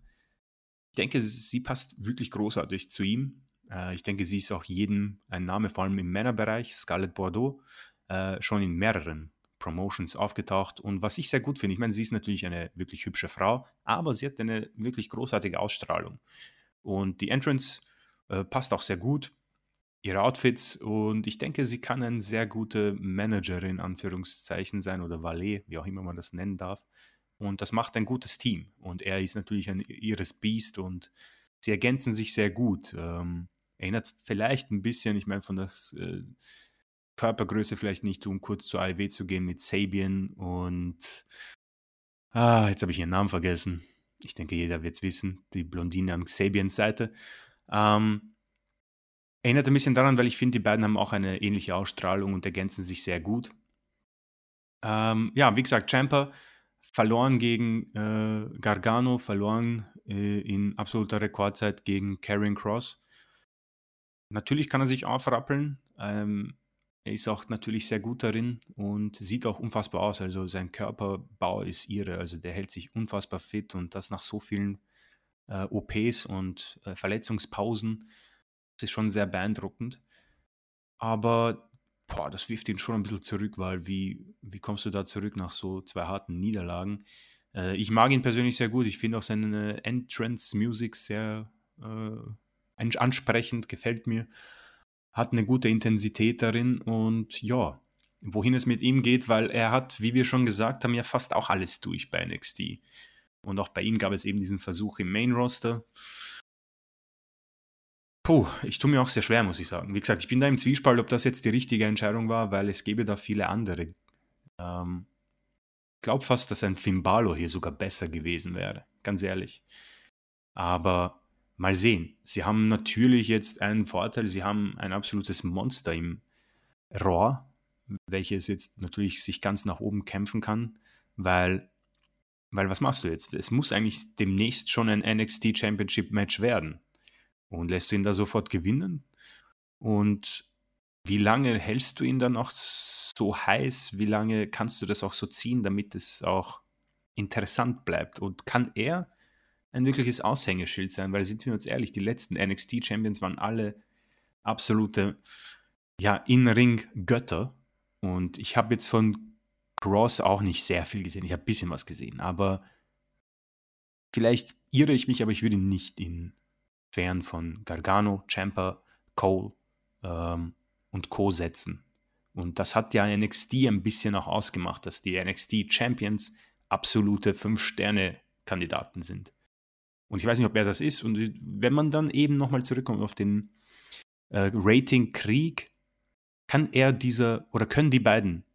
Speaker 2: ich denke, sie passt wirklich großartig zu ihm. Äh, ich denke, sie ist auch jedem ein Name, vor allem im Männerbereich. Scarlett Bordeaux, äh, schon in mehreren Promotions aufgetaucht. Und was ich sehr gut finde, ich meine, sie ist natürlich eine wirklich hübsche Frau, aber sie hat eine wirklich großartige Ausstrahlung. Und die Entrance äh, passt auch sehr gut, ihre Outfits. Und ich denke, sie kann eine sehr gute Managerin, Anführungszeichen sein, oder Valet, wie auch immer man das nennen darf. Und das macht ein gutes Team. Und er ist natürlich ein ihres Beast und sie ergänzen sich sehr gut. Ähm, Erinnert vielleicht ein bisschen, ich meine, von der äh, Körpergröße vielleicht nicht, um kurz zur AIW zu gehen mit Sabian und ah, jetzt habe ich ihren Namen vergessen. Ich denke, jeder wird es wissen, die Blondine an Sabians Seite. Ähm, erinnert ein bisschen daran, weil ich finde, die beiden haben auch eine ähnliche Ausstrahlung und ergänzen sich sehr gut. Ähm, ja, wie gesagt, Champa verloren gegen äh, Gargano, verloren äh, in absoluter Rekordzeit gegen Karrion Cross. Natürlich kann er sich aufrappeln. Ähm, er ist auch natürlich sehr gut darin und sieht auch unfassbar aus. Also sein Körperbau ist irre. Also der hält sich unfassbar fit und das nach so vielen äh, OPs und äh, Verletzungspausen. Das ist schon sehr beeindruckend. Aber boah, das wirft ihn schon ein bisschen zurück, weil wie, wie kommst du da zurück nach so zwei harten Niederlagen? Äh, ich mag ihn persönlich sehr gut. Ich finde auch seine Entrance-Music sehr äh, ansprechend, gefällt mir. Hat eine gute Intensität darin und ja, wohin es mit ihm geht, weil er hat, wie wir schon gesagt haben, ja fast auch alles durch bei NXT. Und auch bei ihm gab es eben diesen Versuch im Main Roster. Puh, ich tue mir auch sehr schwer, muss ich sagen. Wie gesagt, ich bin da im Zwiespalt, ob das jetzt die richtige Entscheidung war, weil es gäbe da viele andere. Ähm, ich glaube fast, dass ein Fimbalo hier sogar besser gewesen wäre, ganz ehrlich. Aber mal sehen. Sie haben natürlich jetzt einen Vorteil, sie haben ein absolutes Monster im Raw, welches jetzt natürlich sich ganz nach oben kämpfen kann, weil, weil was machst du jetzt? Es muss eigentlich demnächst schon ein NXT Championship Match werden. Und lässt du ihn da sofort gewinnen? Und wie lange hältst du ihn dann auch so heiß? Wie lange kannst du das auch so ziehen, damit es auch interessant bleibt? Und kann er ein wirkliches Aushängeschild sein? Weil sind wir uns ehrlich, die letzten NXT-Champions waren alle absolute ja, In-Ring-Götter. Und ich habe jetzt von Cross auch nicht sehr viel gesehen. Ich habe ein bisschen was gesehen, aber vielleicht irre ich mich, aber ich würde ihn nicht in fern von Gargano, Champa, Cole ähm, und Co. setzen. Und das hat ja NXT ein bisschen auch ausgemacht, dass die NXT Champions absolute Fünf-Sterne-Kandidaten sind. Und ich weiß nicht, ob er das ist. Und wenn man dann eben nochmal zurückkommt auf den äh, Rating-Krieg, kann er dieser oder können die beiden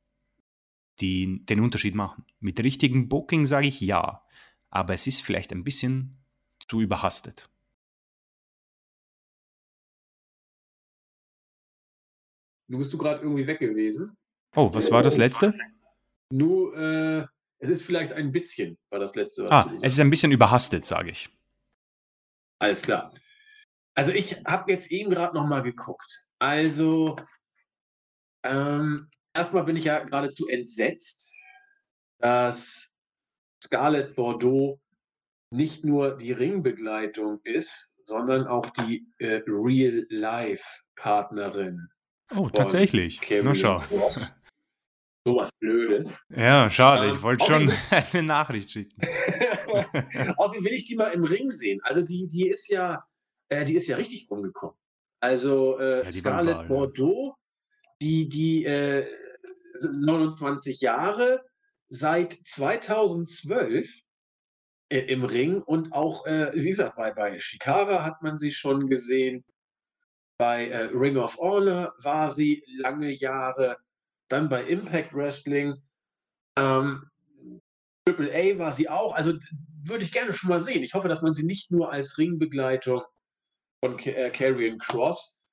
Speaker 2: die, den Unterschied machen. Mit richtigem Booking sage ich ja, aber es ist vielleicht ein bisschen zu überhastet.
Speaker 1: Du bist du gerade irgendwie weg gewesen.
Speaker 2: Oh, was war das letzte?
Speaker 1: Nur, äh, es ist vielleicht ein bisschen, war das letzte.
Speaker 2: Was ah, es ist ein bisschen überhastet, sage ich.
Speaker 1: Alles klar. Also ich habe jetzt eben gerade noch mal geguckt. Also ähm, erstmal bin ich ja geradezu entsetzt, dass Scarlett Bordeaux nicht nur die Ringbegleitung ist, sondern auch die äh, Real-Life-Partnerin
Speaker 2: Oh, tatsächlich. Na schau.
Speaker 1: So was Blödes.
Speaker 2: Ja, schade. Ähm, ich wollte schon eine Nachricht schicken.
Speaker 1: Außerdem will ich die mal im Ring sehen. Also die, die ist ja, äh, die ist ja richtig rumgekommen. Also äh, ja, Scarlett Bordeaux, die, die äh, 29 Jahre, seit 2012 äh, im Ring und auch, äh, wie gesagt, bei, bei Shikara hat man sie schon gesehen. Bei äh, Ring of Honor war sie lange Jahre, dann bei Impact Wrestling. Ähm, Triple A war sie auch. Also würde ich gerne schon mal sehen. Ich hoffe, dass man sie nicht nur als Ringbegleitung von äh, Cross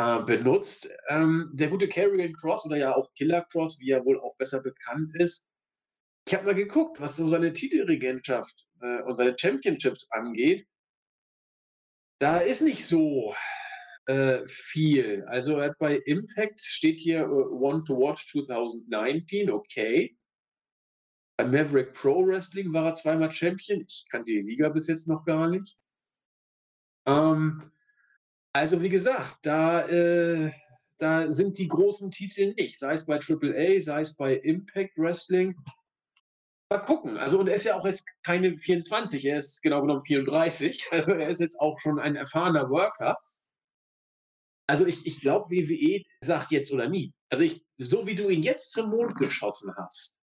Speaker 1: äh, benutzt. Ähm, der gute Karrion Cross oder ja auch Killer Cross, wie er wohl auch besser bekannt ist. Ich habe mal geguckt, was so seine Titelregentschaft äh, und seine Championships angeht. Da ist nicht so äh, viel. Also bei Impact steht hier uh, One to Watch 2019, okay. Bei Maverick Pro Wrestling war er zweimal Champion. Ich kannte die Liga bis jetzt noch gar nicht. Ähm, also wie gesagt, da, äh, da sind die großen Titel nicht. Sei es bei AAA, sei es bei Impact Wrestling. Mal gucken. Also, und er ist ja auch jetzt keine 24, er ist genau genommen 34. Also, er ist jetzt auch schon ein erfahrener Worker. Also ich, ich glaube, WWE sagt jetzt oder nie. Also ich, so wie du ihn jetzt zum Mond geschossen hast,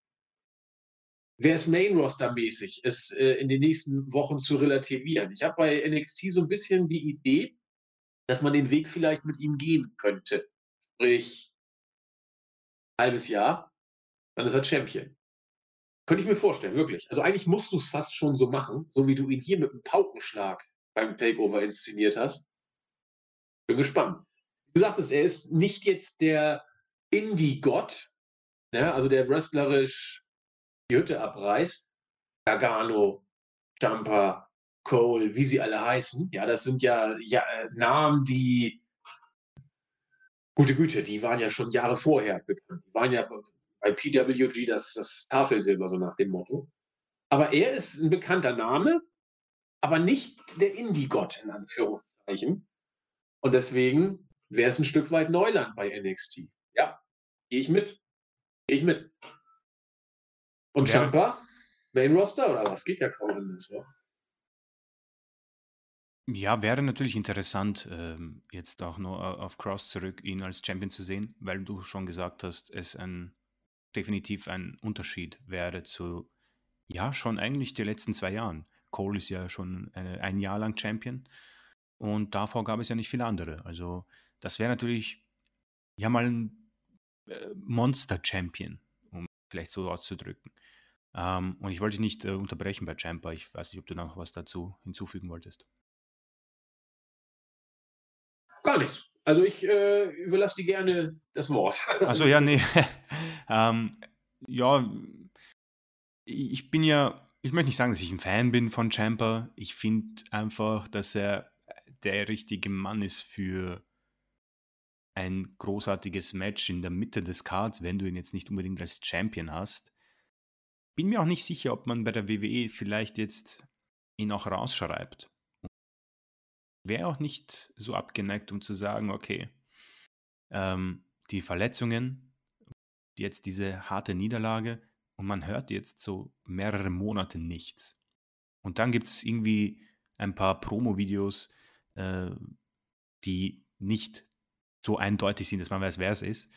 Speaker 1: wäre es Main-Roster-mäßig, es äh, in den nächsten Wochen zu relativieren. Ich habe bei NXT so ein bisschen die Idee, dass man den Weg vielleicht mit ihm gehen könnte. Sprich, halbes Jahr, dann ist er Champion. Könnte ich mir vorstellen, wirklich. Also eigentlich musst du es fast schon so machen, so wie du ihn hier mit einem Paukenschlag beim Takeover inszeniert hast. Bin gespannt du sagtest, er ist nicht jetzt der Indie-Gott, ne? also der wrestlerisch die Hütte abreißt. Gargano, Jumper, Cole, wie sie alle heißen. Ja, das sind ja, ja Namen, die Gute Güte, die waren ja schon Jahre vorher bekannt. Die waren ja bei PWG das, das Tafelsilber, so nach dem Motto. Aber er ist ein bekannter Name, aber nicht der Indie-Gott in Anführungszeichen. Und deswegen wäre es ein Stück weit Neuland bei NXT. Ja, gehe ich mit. Gehe ich mit. Und ja. Champa? Main Roster oder was? Geht ja kaum anders, wa?
Speaker 2: Ja, wäre natürlich interessant, ähm, jetzt auch nur auf Cross zurück, ihn als Champion zu sehen, weil du schon gesagt hast, es ein definitiv ein Unterschied wäre zu, ja, schon eigentlich die letzten zwei Jahren. Cole ist ja schon eine, ein Jahr lang Champion und davor gab es ja nicht viele andere. Also das wäre natürlich ja mal ein äh, Monster-Champion, um vielleicht so auszudrücken. Ähm, und ich wollte dich nicht äh, unterbrechen bei Champa. Ich weiß nicht, ob du noch was dazu hinzufügen wolltest.
Speaker 1: Gar nichts. Also ich äh, überlasse dir gerne das Wort.
Speaker 2: Also ja, nee. ähm, ja, ich bin ja, ich möchte nicht sagen, dass ich ein Fan bin von Champa. Ich finde einfach, dass er der richtige Mann ist für ein großartiges Match in der Mitte des Cards, wenn du ihn jetzt nicht unbedingt als Champion hast. Bin mir auch nicht sicher, ob man bei der WWE vielleicht jetzt ihn auch rausschreibt wäre auch nicht so abgeneigt, um zu sagen, okay, ähm, die Verletzungen, jetzt diese harte Niederlage und man hört jetzt so mehrere Monate nichts. Und dann gibt es irgendwie ein paar Promo-Videos, äh, die nicht so eindeutig sind, dass man weiß, wer es ist.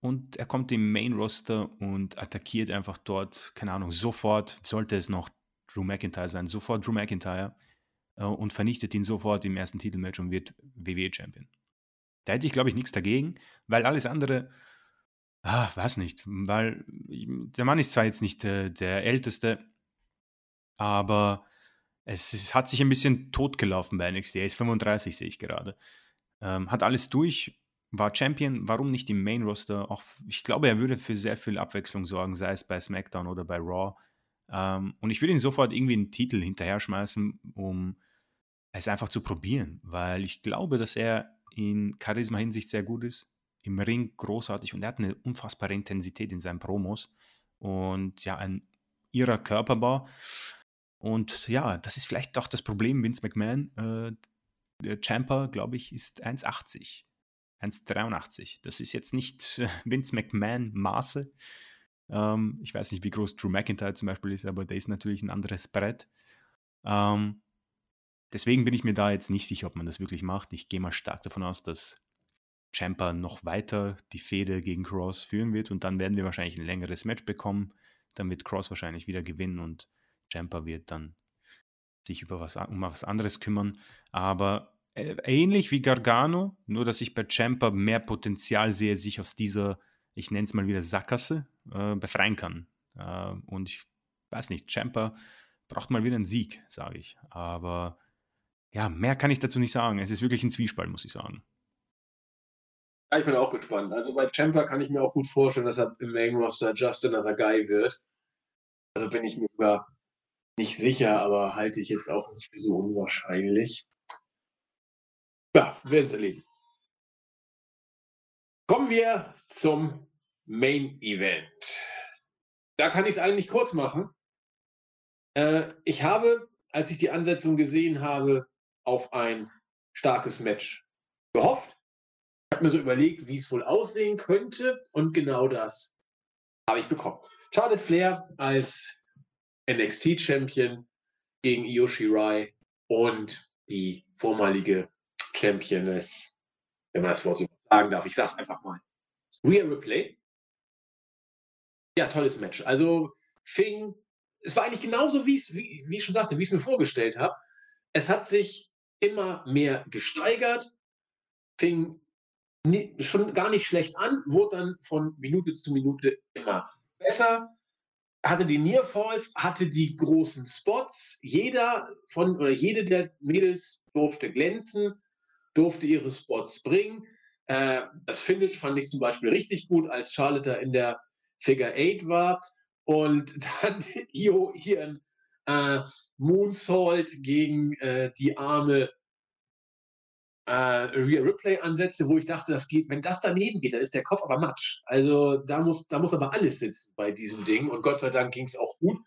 Speaker 2: Und er kommt im Main-Roster und attackiert einfach dort, keine Ahnung, sofort, sollte es noch Drew McIntyre sein, sofort Drew McIntyre äh, und vernichtet ihn sofort im ersten Titelmatch und wird WWE-Champion. Da hätte ich, glaube ich, nichts dagegen, weil alles andere, ah, weiß nicht, weil der Mann ist zwar jetzt nicht äh, der Älteste, aber es, es, hat sich ein bisschen totgelaufen bei NXT. Er ist 35, sehe ich gerade. Ähm, hat alles durch, war Champion, warum nicht im Main Roster? Auch, ich glaube, er würde für sehr viel Abwechslung sorgen, sei es bei SmackDown oder bei Raw. Ähm, und ich würde ihn sofort irgendwie einen Titel hinterher schmeißen, um es einfach zu probieren, weil ich glaube, dass er in Charisma-Hinsicht sehr gut ist, im Ring großartig und er hat eine unfassbare Intensität in seinen Promos und ja, ein ihrer Körperbau. Und ja, das ist vielleicht auch das Problem, Vince McMahon. Äh, der Champa, glaube ich, ist 1,80. 1,83. Das ist jetzt nicht äh, Vince McMahon-Maße. Ähm, ich weiß nicht, wie groß Drew McIntyre zum Beispiel ist, aber der ist natürlich ein anderes Brett. Ähm, Deswegen bin ich mir da jetzt nicht sicher, ob man das wirklich macht. Ich gehe mal stark davon aus, dass Champa noch weiter die Fehde gegen Cross führen wird und dann werden wir wahrscheinlich ein längeres Match bekommen. Dann wird Cross wahrscheinlich wieder gewinnen und Champa wird dann sich über was, um was anderes kümmern. Aber ähnlich wie Gargano, nur dass ich bei Champa mehr Potenzial sehe, sich aus dieser, ich nenne es mal wieder Sackgasse, äh, befreien kann. Äh, und ich weiß nicht, Champa braucht mal wieder einen Sieg, sage ich. Aber ja, mehr kann ich dazu nicht sagen. Es ist wirklich ein Zwiespalt, muss ich sagen.
Speaker 1: Ja, ich bin auch gespannt. Also bei Champa kann ich mir auch gut vorstellen, dass er im Main Roster just another guy wird. Also bin ich mir sogar nicht sicher, aber halte ich jetzt auch nicht für so unwahrscheinlich. Ja, werden Sie erleben. Kommen wir zum Main Event. Da kann ich es eigentlich kurz machen. Äh, ich habe, als ich die Ansetzung gesehen habe, auf ein starkes Match gehofft. Ich habe mir so überlegt, wie es wohl aussehen könnte und genau das habe ich bekommen. Charlotte Flair als NXT-Champion gegen Io Shirai und die vormalige Championess, wenn man das Wort sagen darf. Ich sage es einfach mal. Rhea Replay. Ja, tolles Match. Also fing, es war eigentlich genauso, wie, wie, ich schon sagte, wie ich es mir vorgestellt habe. Es hat sich immer mehr gesteigert, fing nie, schon gar nicht schlecht an, wurde dann von Minute zu Minute immer besser, hatte die Nearfalls, hatte die großen Spots. Jeder von oder jede der Mädels durfte glänzen, durfte ihre Spots bringen. Äh, das Finish fand ich zum Beispiel richtig gut, als Charlotte in der Figure 8 war und dann hier ein äh, Moonsault gegen äh, die arme äh, Rear Replay ansetze, wo ich dachte, das geht, wenn das daneben geht, dann ist der Kopf aber matsch. Also da muss, da muss aber alles sitzen bei diesem Ding und Gott sei Dank ging es auch gut.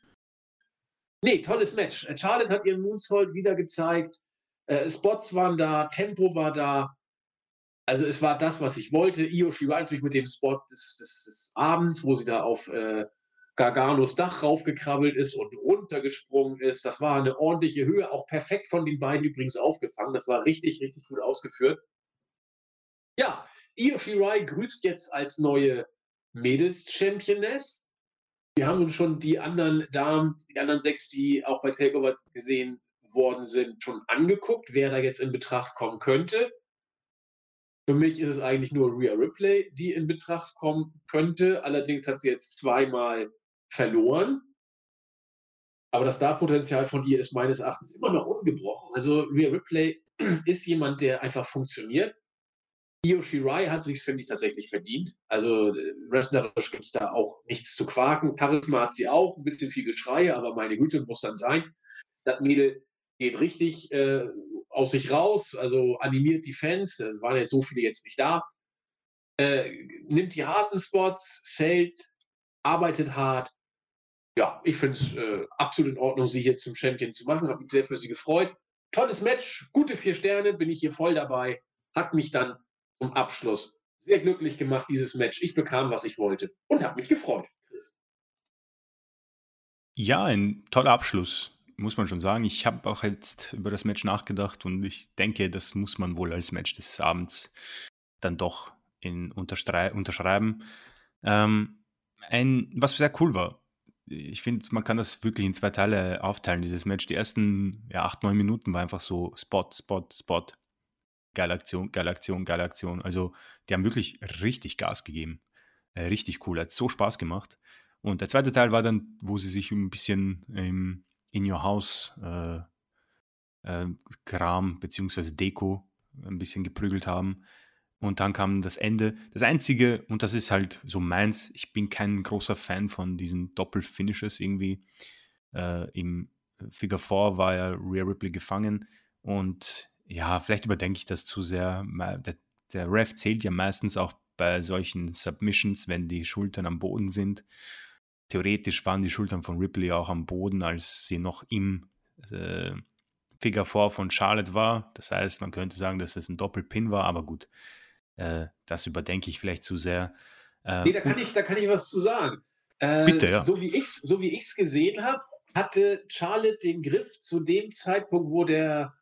Speaker 1: Nee, tolles Match. Charlotte hat ihren Moonsault wieder gezeigt. Äh, Spots waren da, Tempo war da. Also es war das, was ich wollte. Io Shirai natürlich mit dem Spot des, des, des, Abends, wo sie da auf äh, Garganos Dach raufgekrabbelt ist und runtergesprungen ist. Das war eine ordentliche Höhe, auch perfekt von den beiden übrigens aufgefangen. Das war richtig, richtig gut ausgeführt. Ja, Io Shirai grüßt jetzt als neue Mädels-Championess. Wir haben uns schon die anderen Damen, die anderen sechs, die auch bei Takeover gesehen worden sind, schon angeguckt, wer da jetzt in Betracht kommen könnte. Für mich ist es eigentlich nur Rhea Ripley, die in Betracht kommen könnte. Allerdings hat sie jetzt zweimal verloren. Aber das Starpotenzial von ihr ist meines Erachtens immer noch ungebrochen. Also Rhea Ripley ist jemand, der einfach funktioniert. Io Shirai hat sich, finde ich, tatsächlich verdient. Also äh, wrestlerisch gibt es da auch nichts zu quaken. Charisma hat sie auch, ein bisschen viel Geschrei, aber meine Güte, muss dann sein. Das Mädel geht richtig äh, aus sich raus, also animiert die Fans, da waren jetzt so viele jetzt nicht da. Äh, nimmt die harten Spots, zählt, arbeitet hart. Ja, ich finde es äh, absolut in Ordnung, sie hier zum Champion zu machen. Habe mich sehr für sie gefreut. Tolles Match, gute vier Sterne, bin ich hier voll dabei. Hat mich dann zum Abschluss sehr glücklich gemacht, dieses Match. Ich bekam, was ich wollte und habe mich gefreut.
Speaker 2: Ja, ein toller Abschluss, muss man schon sagen. Ich habe auch jetzt über das Match nachgedacht und ich denke, das muss man wohl als Match des Abends dann doch in unterschreiben. Ähm, ein, was sehr cool war. Ich finde, man kann das wirklich in zwei Teile aufteilen, dieses Match. Die ersten ja, acht, neun Minuten war einfach so Spot, Spot, Spot geile Aktion, geile Aktion, geile Aktion. Also die haben wirklich richtig Gas gegeben. Äh, richtig cool, hat so Spaß gemacht. Und der zweite Teil war dann, wo sie sich ein bisschen im In Your House äh, äh, Kram bzw. Deko ein bisschen geprügelt haben. Und dann kam das Ende. Das Einzige, und das ist halt so meins, ich bin kein großer Fan von diesen Doppelfinishes irgendwie. Äh, Im Figure 4 war ja Rhea Ripley gefangen und ja, vielleicht überdenke ich das zu sehr. Der, der Ref zählt ja meistens auch bei solchen Submissions, wenn die Schultern am Boden sind. Theoretisch waren die Schultern von Ripley auch am Boden, als sie noch im äh, Figure 4 von Charlotte war. Das heißt, man könnte sagen, dass es ein Doppelpin war, aber gut, äh, das überdenke ich vielleicht zu sehr.
Speaker 1: Äh, nee, da kann, ich, da kann ich was zu sagen.
Speaker 2: Äh, Bitte, ja.
Speaker 1: So wie ich es so gesehen habe, hatte Charlotte den Griff zu dem Zeitpunkt, wo der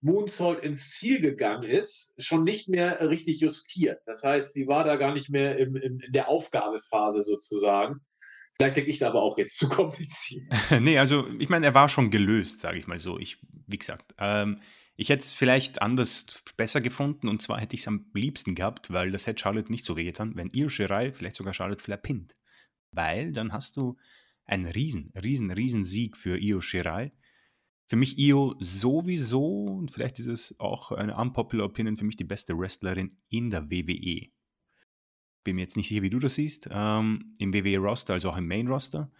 Speaker 1: Moonsault ins Ziel gegangen ist, schon nicht mehr richtig justiert. Das heißt, sie war da gar nicht mehr im, im, in der Aufgabephase sozusagen. Vielleicht denke ich da aber auch jetzt zu kompliziert.
Speaker 2: nee, also ich meine, er war schon gelöst, sage ich mal so. Ich, wie gesagt, ähm, ich hätte es vielleicht anders besser gefunden und zwar hätte ich es am liebsten gehabt, weil das hätte Charlotte nicht so wehgetan, wenn ihr Shirai vielleicht sogar Charlotte verpinnt. Weil dann hast du einen riesen, riesen, riesen Sieg für Io Shirai für mich Io sowieso, und vielleicht ist es auch eine unpopular Opinion, für mich die beste Wrestlerin in der WWE. Bin mir jetzt nicht sicher, wie du das siehst, ähm, im WWE-Roster, also auch im Main-Roster.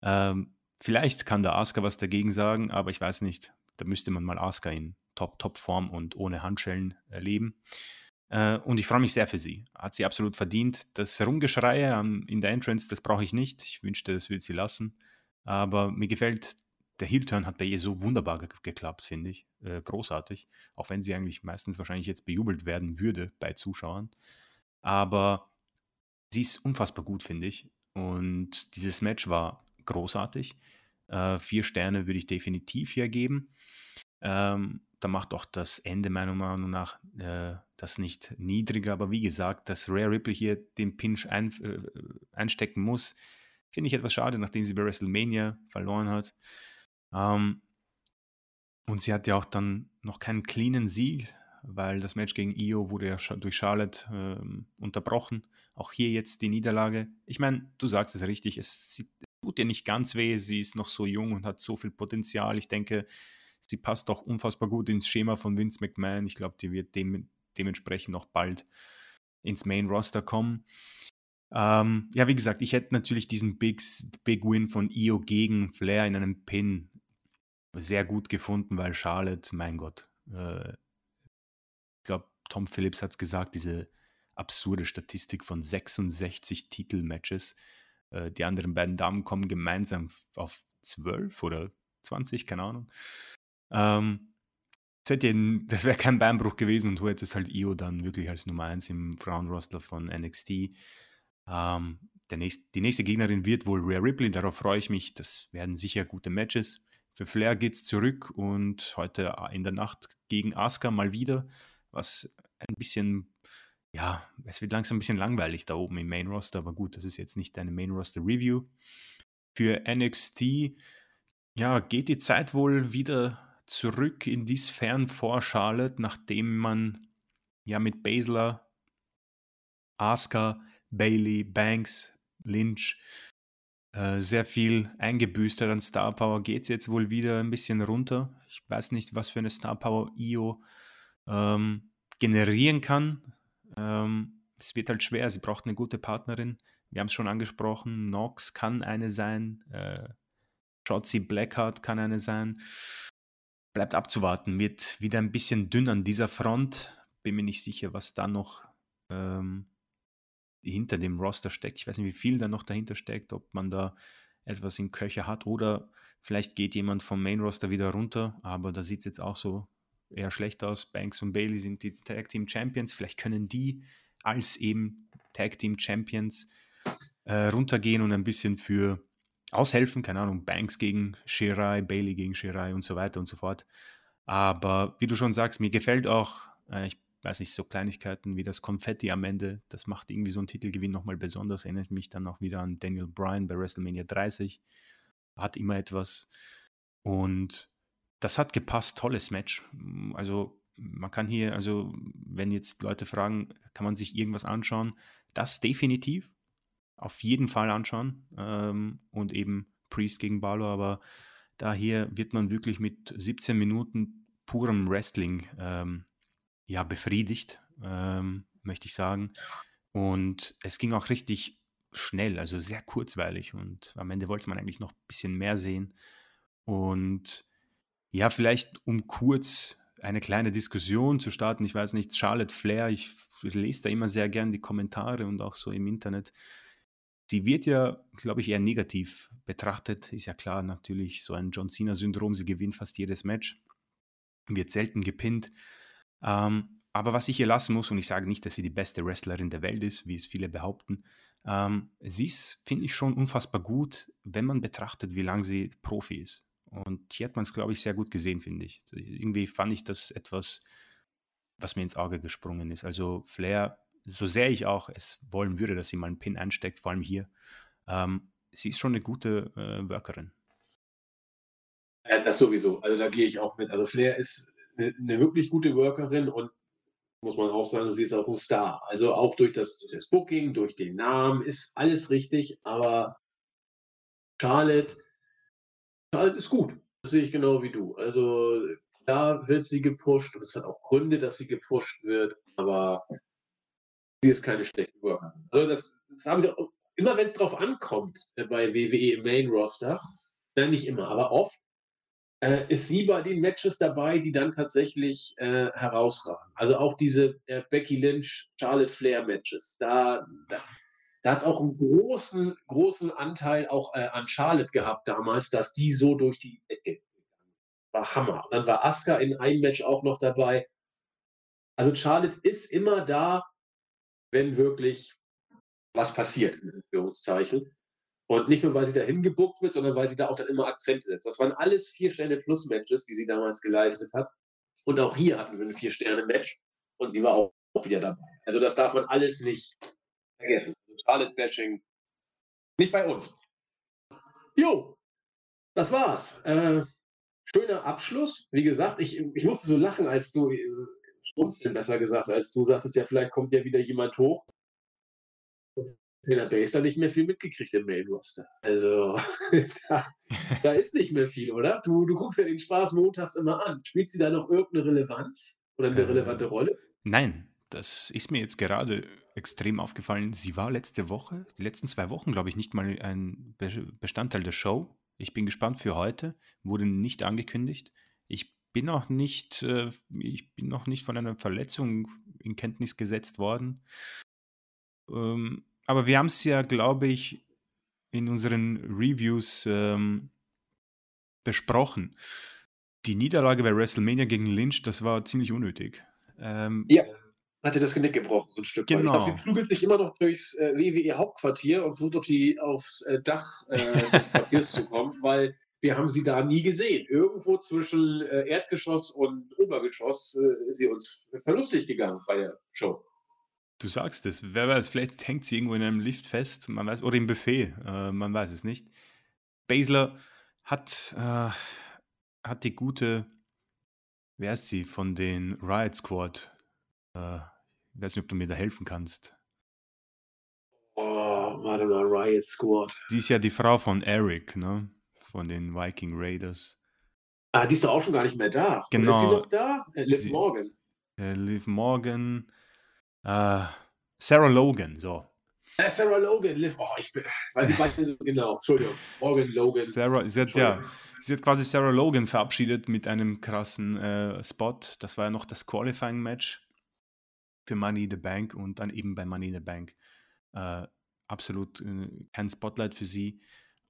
Speaker 2: Ähm, vielleicht kann der Asuka was dagegen sagen, aber ich weiß nicht. Da müsste man mal Asuka in Top-Top-Form und ohne Handschellen erleben. Äh, und ich freue mich sehr für sie. Hat sie absolut verdient. Das Rumgeschreie in der Entrance, das brauche ich nicht. Ich wünschte, das würde sie lassen. Aber mir gefällt der Heel-Turn hat bei ihr so wunderbar ge geklappt, finde ich. Äh, großartig. Auch wenn sie eigentlich meistens wahrscheinlich jetzt bejubelt werden würde bei Zuschauern. Aber sie ist unfassbar gut, finde ich. Und dieses Match war großartig. Äh, vier Sterne würde ich definitiv hier geben. Ähm, da macht auch das Ende meiner Meinung nach äh, das nicht niedriger. Aber wie gesagt, dass Rare Ripley hier den Pinch ein, äh, einstecken muss, finde ich etwas schade, nachdem sie bei WrestleMania verloren hat. Ähm, und sie hat ja auch dann noch keinen cleanen Sieg, weil das Match gegen Io wurde ja durch Charlotte ähm, unterbrochen. Auch hier jetzt die Niederlage. Ich meine, du sagst es richtig, es, tut ihr nicht ganz weh. Sie ist noch so jung und hat so viel Potenzial. Ich denke, sie passt auch unfassbar gut ins Schema von Vince McMahon. Ich glaube, die wird dem, dementsprechend noch bald ins Main Roster kommen. Ähm, ja, wie gesagt, ich hätte natürlich diesen Big, Big Win von Io gegen Flair in einem Pin sehr gut gefunden, weil Charlotte, mein Gott, äh, Tom Phillips hat es gesagt, diese absurde Statistik von 66 Titelmatches. Äh, die anderen beiden Damen kommen gemeinsam auf 12 oder 20, keine Ahnung. Ähm, das, das wäre kein Beinbruch gewesen und du hättest halt Io dann wirklich als Nummer 1 im Frauenroster von NXT. Ähm, nächst, die nächste Gegnerin wird wohl Rhea Ripley, darauf freue ich mich. Das werden sicher gute Matches. Für Flair geht es zurück und heute in der Nacht gegen Asuka mal wieder, was ein bisschen, ja, es wird langsam ein bisschen langweilig da oben im Main Roster, aber gut, das ist jetzt nicht eine Main Roster Review. Für NXT, ja, geht die Zeit wohl wieder zurück in die Sphären vor Charlotte, nachdem man ja mit Basler, Asuka, Bailey, Banks, Lynch äh, sehr viel eingebüßt hat an Star Power, geht es jetzt wohl wieder ein bisschen runter. Ich weiß nicht, was für eine Star Power IO ähm, generieren kann. Ähm, es wird halt schwer, sie braucht eine gute Partnerin. Wir haben es schon angesprochen, Nox kann eine sein, äh, Shotzi Blackheart kann eine sein. Bleibt abzuwarten, wird wieder ein bisschen dünn an dieser Front. Bin mir nicht sicher, was da noch ähm, hinter dem Roster steckt. Ich weiß nicht, wie viel da noch dahinter steckt, ob man da etwas im Köcher hat oder vielleicht geht jemand vom Main Roster wieder runter, aber da sieht es jetzt auch so eher schlecht aus. Banks und Bailey sind die Tag Team Champions. Vielleicht können die als eben Tag Team Champions äh, runtergehen und ein bisschen für aushelfen. Keine Ahnung, Banks gegen Shirai, Bailey gegen Shirai und so weiter und so fort. Aber wie du schon sagst, mir gefällt auch, äh, ich weiß nicht, so Kleinigkeiten wie das Konfetti am Ende, das macht irgendwie so einen Titelgewinn nochmal besonders. Erinnert mich dann auch wieder an Daniel Bryan bei WrestleMania 30. Hat immer etwas. Und das hat gepasst, tolles Match. Also man kann hier, also wenn jetzt Leute fragen, kann man sich irgendwas anschauen, das definitiv, auf jeden Fall anschauen ähm, und eben Priest gegen Balor, aber da hier wird man wirklich mit 17 Minuten purem Wrestling ähm, ja, befriedigt, ähm, möchte ich sagen. Und es ging auch richtig schnell, also sehr kurzweilig. Und am Ende wollte man eigentlich noch ein bisschen mehr sehen. Und ja, vielleicht um kurz eine kleine Diskussion zu starten. Ich weiß nicht, Charlotte Flair, ich lese da immer sehr gern die Kommentare und auch so im Internet. Sie wird ja, glaube ich, eher negativ betrachtet. Ist ja klar, natürlich so ein John Cena-Syndrom. Sie gewinnt fast jedes Match, wird selten gepinnt. Ähm, aber was ich ihr lassen muss, und ich sage nicht, dass sie die beste Wrestlerin der Welt ist, wie es viele behaupten, ähm, sie ist, finde ich, schon unfassbar gut, wenn man betrachtet, wie lange sie Profi ist. Und hier hat man es, glaube ich, sehr gut gesehen, finde ich. Irgendwie fand ich das etwas, was mir ins Auge gesprungen ist. Also Flair, so sehr ich auch es wollen würde, dass sie mal einen Pin einsteckt, vor allem hier, ähm, sie ist schon eine gute äh, Workerin.
Speaker 1: Ja, das sowieso. Also da gehe ich auch mit. Also Flair ist eine, eine wirklich gute Workerin und muss man auch sagen, sie ist auch ein Star. Also auch durch das, das Booking, durch den Namen, ist alles richtig, aber Charlotte, Charlotte ist gut. Das sehe ich genau wie du. Also da wird sie gepusht und es hat auch Gründe, dass sie gepusht wird, aber sie ist keine schlechte Workerin. Also das, das habe ich auch, immer, wenn es drauf ankommt äh, bei WWE im Main Roster, nein, nicht immer, aber oft, äh, ist sie bei den Matches dabei, die dann tatsächlich äh, herausragen. Also auch diese äh, Becky Lynch, Charlotte Flair Matches. Da, da, da hat es auch einen großen, großen Anteil auch äh, an Charlotte gehabt damals, dass die so durch die Ecke war Hammer. Und dann war Asuka in einem Match auch noch dabei. Also Charlotte ist immer da, wenn wirklich was passiert, in Anführungszeichen. Und nicht nur, weil sie da hingebuckt wird, sondern weil sie da auch dann immer Akzente setzt. Das waren alles vier Sterne plus Matches, die sie damals geleistet hat. Und auch hier hatten wir ein vier Sterne Match und sie war auch wieder dabei. Also das darf man alles nicht vergessen. Also Charlotte Bashing nicht bei uns. Jo, das war's. Äh, schöner Abschluss. Wie gesagt, ich, ich musste so lachen, als du, äh, schmunzeln besser gesagt, als du sagtest, ja, vielleicht kommt ja wieder jemand hoch. Taylor Baser nicht mehr viel mitgekriegt im Main-Roster. Also, da, da, ist nicht mehr viel, oder? Du, du guckst ja den Spaß montags immer an. Spielt sie da noch irgendeine Relevanz oder eine äh, relevante Rolle?
Speaker 2: Nein, das ist mir jetzt gerade extrem aufgefallen. Sie war letzte Woche, die letzten zwei Wochen, glaube ich, nicht mal ein Bestandteil der Show. Ich bin gespannt für heute. Wurde nicht angekündigt. Ich bin noch nicht, äh, ich bin noch nicht von einer Verletzung in Kenntnis gesetzt worden. Ähm, aber wir haben es ja, glaube ich, in unseren Reviews ähm, besprochen. Die Niederlage bei WrestleMania gegen Lynch, das war ziemlich unnötig.
Speaker 1: Ähm, ja, hat er das Genick gebrochen, so ein Stück
Speaker 2: genau.
Speaker 1: weit. Ich glaube, sie prügelt sich immer noch durchs äh, WWE-Hauptquartier und versucht die, aufs äh, Dach äh, des Quartiers zu kommen, weil wir haben sie da nie gesehen. Irgendwo zwischen äh, Erdgeschoss und Obergeschoss äh, ist sie uns verlustig gegangen bei der Show.
Speaker 2: Du sagst es. Wer weiß, vielleicht hängt sie irgendwo in einem Lift fest, man weiß, oder im Buffet, äh, man weiß es nicht. Basler hat, hat die gute, wer ist sie, von den Riot Squad? Äh, ich weiß nicht, ob du mir da helfen kannst.
Speaker 1: Oh, warte mal, Riot Squad.
Speaker 2: Sie ist ja die Frau von Eric, ne? Von den Viking Raiders.
Speaker 1: Ah, die ist doch auch schon gar nicht mehr da.
Speaker 2: Genau.
Speaker 1: Ist sie noch da? Äh, Liv
Speaker 2: Sie-
Speaker 1: Morgan.
Speaker 2: Äh, Liv Morgan. Äh, Sarah Logan, so.
Speaker 1: Sarah Logan, Liv. Oh, ich bin. Weil die beiden so genau. Entschuldigung. Morgan, Logan.
Speaker 2: Sarah, sie hat, ja, sie hat quasi Sarah Logan verabschiedet mit einem krassen äh, Spot. Das war ja noch das Qualifying-Match für Money in the Bank und dann eben bei Money in the Bank äh, absolut äh, kein Spotlight für sie.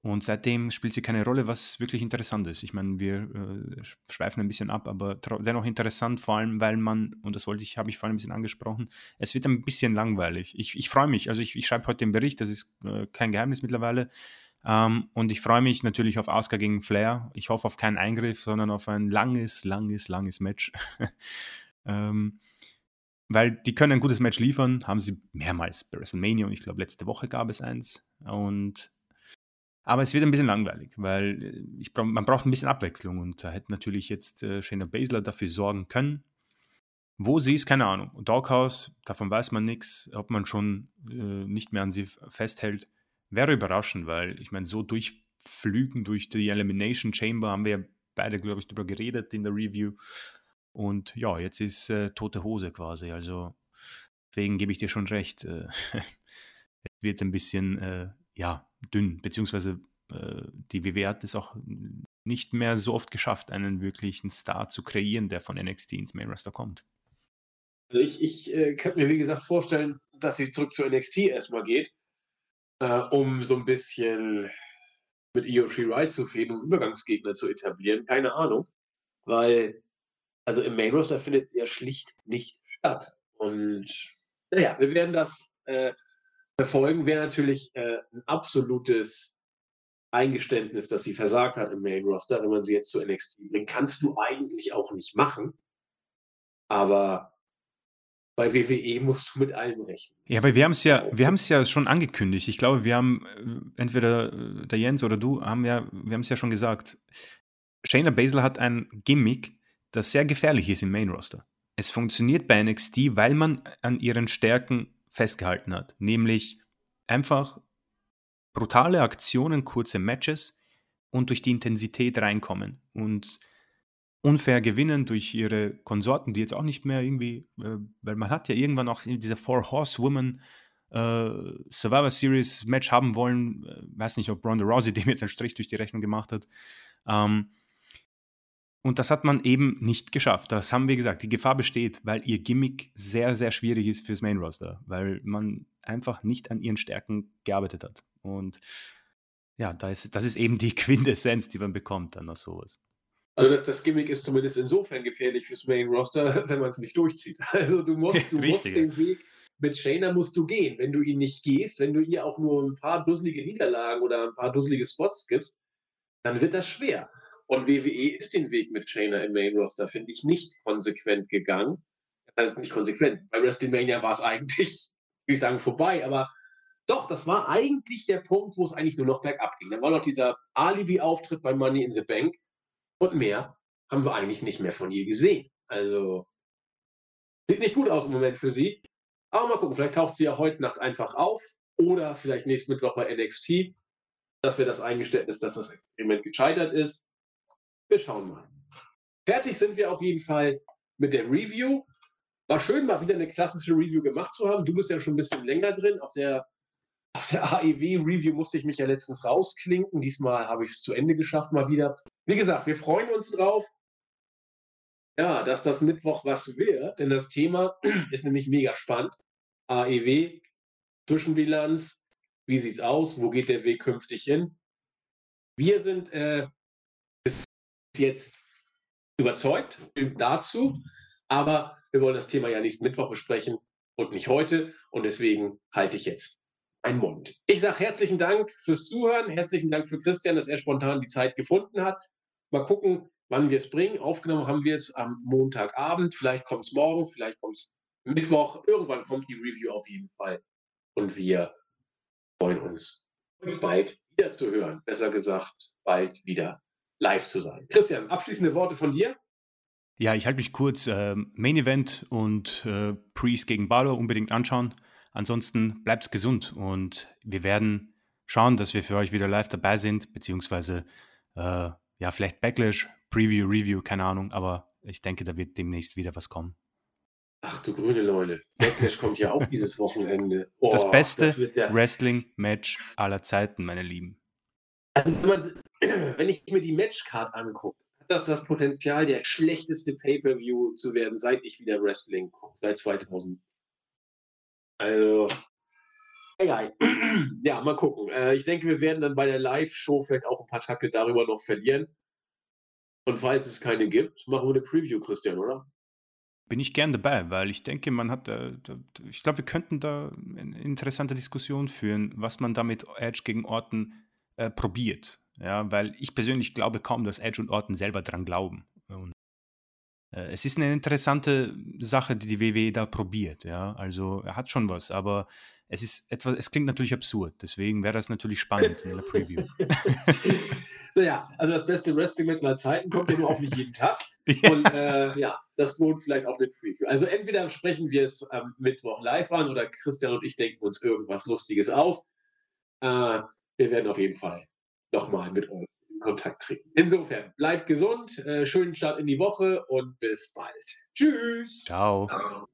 Speaker 2: Und seitdem spielt sie keine Rolle, was wirklich interessant ist. Ich meine, wir äh, schweifen ein bisschen ab, aber dennoch interessant, vor allem, weil man, und das wollte ich, habe ich vorhin ein bisschen angesprochen, es wird ein bisschen langweilig. Ich, ich freue mich, also ich, ich schreibe heute den Bericht, das ist äh, kein Geheimnis mittlerweile. Ähm, und ich freue mich natürlich auf Asuka gegen Flair. Ich hoffe auf keinen Eingriff, sondern auf ein langes, langes, langes Match. ähm, weil die können ein gutes Match liefern, haben sie mehrmals bei WrestleMania und ich glaube, letzte Woche gab es eins. Und aber es wird ein bisschen langweilig, weil äh, ich, man braucht ein bisschen Abwechslung und da hätte natürlich jetzt äh, Shayna Baszler dafür sorgen können. Wo sie ist, keine Ahnung. Doghouse, davon weiß man nichts, ob man schon äh, nicht mehr an sie festhält, wäre überraschend, weil ich meine, so durchflügen durch die Elimination Chamber haben wir ja beide, glaube ich, drüber geredet in der Review. Und ja, jetzt ist äh, tote Hose quasi. Also deswegen gebe ich dir schon recht. Äh, es wird ein bisschen äh, ja, dünn, beziehungsweise äh, die WWE hat es auch nicht mehr so oft geschafft, einen wirklichen Star zu kreieren, der von NXT ins Main Roster kommt.
Speaker 1: Also ich, ich äh, könnte mir, wie gesagt, vorstellen, dass sie zurück zu NXT erstmal geht, äh, um so ein bisschen mit Io Shirai zu fehlen, um Übergangsgegner zu etablieren. Keine Ahnung. Weil, also im Main Roster findet es ja schlicht nicht statt. Und naja, wir werden das äh, verfolgen. Wäre natürlich äh, ein absolutes Eingeständnis, dass sie versagt hat im Main Roster, wenn man sie jetzt zu NXT bringt. Kannst du eigentlich auch nicht machen. Aber bei WWE musst du mit allem rechnen.
Speaker 2: Ja, aber wir haben es ja, ja schon angekündigt. Ich glaube, wir haben äh, entweder äh, der Jens oder du haben ja, wir haben es ja schon gesagt. Shayna Baszler hat ein Gimmick, das sehr gefährlich ist im Main Roster. Es funktioniert bei NXT, weil man an ihren Stärken festgehalten hat, nämlich einfach brutale Aktionen, kurze Matches und durch die Intensität reinkommen und unfair gewinnen durch ihre Konsorten, die jetzt auch nicht mehr irgendwie, äh, weil man hat ja irgendwann auch diese Four Horsewomen äh, Survivor Series Match haben wollen. Äh, weiß nicht, ob Ronda Rousey dem jetzt einen Strich durch die Rechnung gemacht hat. Ähm, und das hat man eben nicht geschafft. Das haben wir gesagt. Die Gefahr besteht, weil ihr Gimmick sehr, sehr schwierig ist fürs Main Roster, weil man einfach nicht an ihren Stärken gearbeitet hat. Und ja, da ist, das ist eben die Quintessenz, die man bekommt dann aus sowas.
Speaker 1: Also das, das Gimmick ist zumindest insofern gefährlich fürs Main Roster, wenn man es nicht durchzieht. Also du musst, du musst den Weg mit Shayna musst du gehen. Wenn du ihn nicht gehst, wenn du ihr auch nur ein paar dusselige Niederlagen oder ein paar dusselige Spots gibst, dann wird das schwer. Und WWE ist den Weg mit Shayna im Main Roster, finde ich, nicht konsequent gegangen. Das heißt nicht konsequent. Bei WrestleMania war es eigentlich, würde ich sagen, vorbei, aber doch, das war eigentlich der Punkt, wo es eigentlich nur noch bergab ging. Dann war noch dieser Alibi-Auftritt bei Money in the Bank und mehr haben wir eigentlich nicht mehr von ihr gesehen. Also sieht nicht gut aus im Moment für sie. Aber mal gucken, vielleicht taucht sie ja heute Nacht einfach auf oder vielleicht nächsten Mittwoch bei NXT. Das wäre das Eingeständnis, dass das Experiment gescheitert ist. Wir schauen mal. Fertig sind wir auf jeden Fall mit der Review. War schön, mal wieder eine klassische Review gemacht zu haben. Du bist ja schon ein bisschen länger drin. Auf der, auf der AEW-Review musste ich mich ja letztens rausklinken. Diesmal habe ich es zu Ende geschafft, mal wieder. Wie gesagt, wir freuen uns drauf. ja, dass das Mittwoch was wird, denn das Thema ist nämlich mega spannend. AEW, Zwischenbilanz, wie sieht's aus, wo geht der Weg künftig hin? Wir sind äh, jetzt überzeugt dazu, aber wir wollen das Thema ja nächsten Mittwoch besprechen und nicht heute und deswegen halte ich jetzt einen Mund. Ich sage herzlichen Dank fürs Zuhören, herzlichen Dank für Christian, dass er spontan die Zeit gefunden hat. Mal gucken, wann wir es bringen. Aufgenommen haben wir es am Montagabend, vielleicht kommt es morgen, vielleicht kommt es Mittwoch, irgendwann kommt die Review auf jeden Fall und wir freuen uns, euch bald wieder zu hören. Besser gesagt, bald wieder live zu sein. Christian, abschließende Worte von dir?
Speaker 2: Ja, ich halte mich kurz. Äh, Main Event und äh, Priest gegen Balor unbedingt anschauen. Ansonsten bleibt gesund und wir werden schauen, dass wir für euch wieder live dabei sind, beziehungsweise äh, ja, vielleicht Backlash, Preview, Review, keine Ahnung, aber ich denke, da wird demnächst wieder was kommen.
Speaker 1: Ach du grüne Leute, Backlash kommt ja auch dieses Wochenende.
Speaker 2: Oh, das beste das Wrestling-Match aller Zeiten, meine Lieben.
Speaker 1: Also wenn, man, wenn ich mir die Matchcard angucke, hat das das Potenzial, der schlechteste Pay-Per-View zu werden, seit ich wieder Wrestling gucke, seit 2000. Also, egal. Ja, mal gucken. Äh, ich denke, wir werden dann bei der Live-Show vielleicht auch ein paar Takte darüber noch verlieren. Und falls es keine gibt, machen wir eine Preview, Christian, oder?
Speaker 2: Bin ich gern dabei, weil ich denke, man hat, äh, ich glaube, wir könnten da eine interessante Diskussion führen, was man da mit Edge gegen Orton äh, probiert. Ja, weil ich persönlich glaube kaum, dass Edge und Orton selber dran glauben. Und, äh, es ist eine interessante Sache, die die WWE da probiert. Ja, also er hat schon was, aber es ist etwas, es klingt natürlich absurd. Deswegen wäre das natürlich spannend in der Preview.
Speaker 1: naja, also das beste Wrestling-Match aller Zeiten kommt ja nur auch nicht jeden Tag. Ja. Und äh, ja, das lohnt vielleicht auch eine Preview. Also entweder sprechen wir es am Mittwoch live an oder Christian und ich denken uns irgendwas Lustiges aus. Äh, wir werden auf jeden Fall nochmal mit euch in Kontakt treten. Insofern, bleibt gesund, äh, schönen Start in die Woche und bis bald. Tschüss.
Speaker 2: Ciao. Ciao.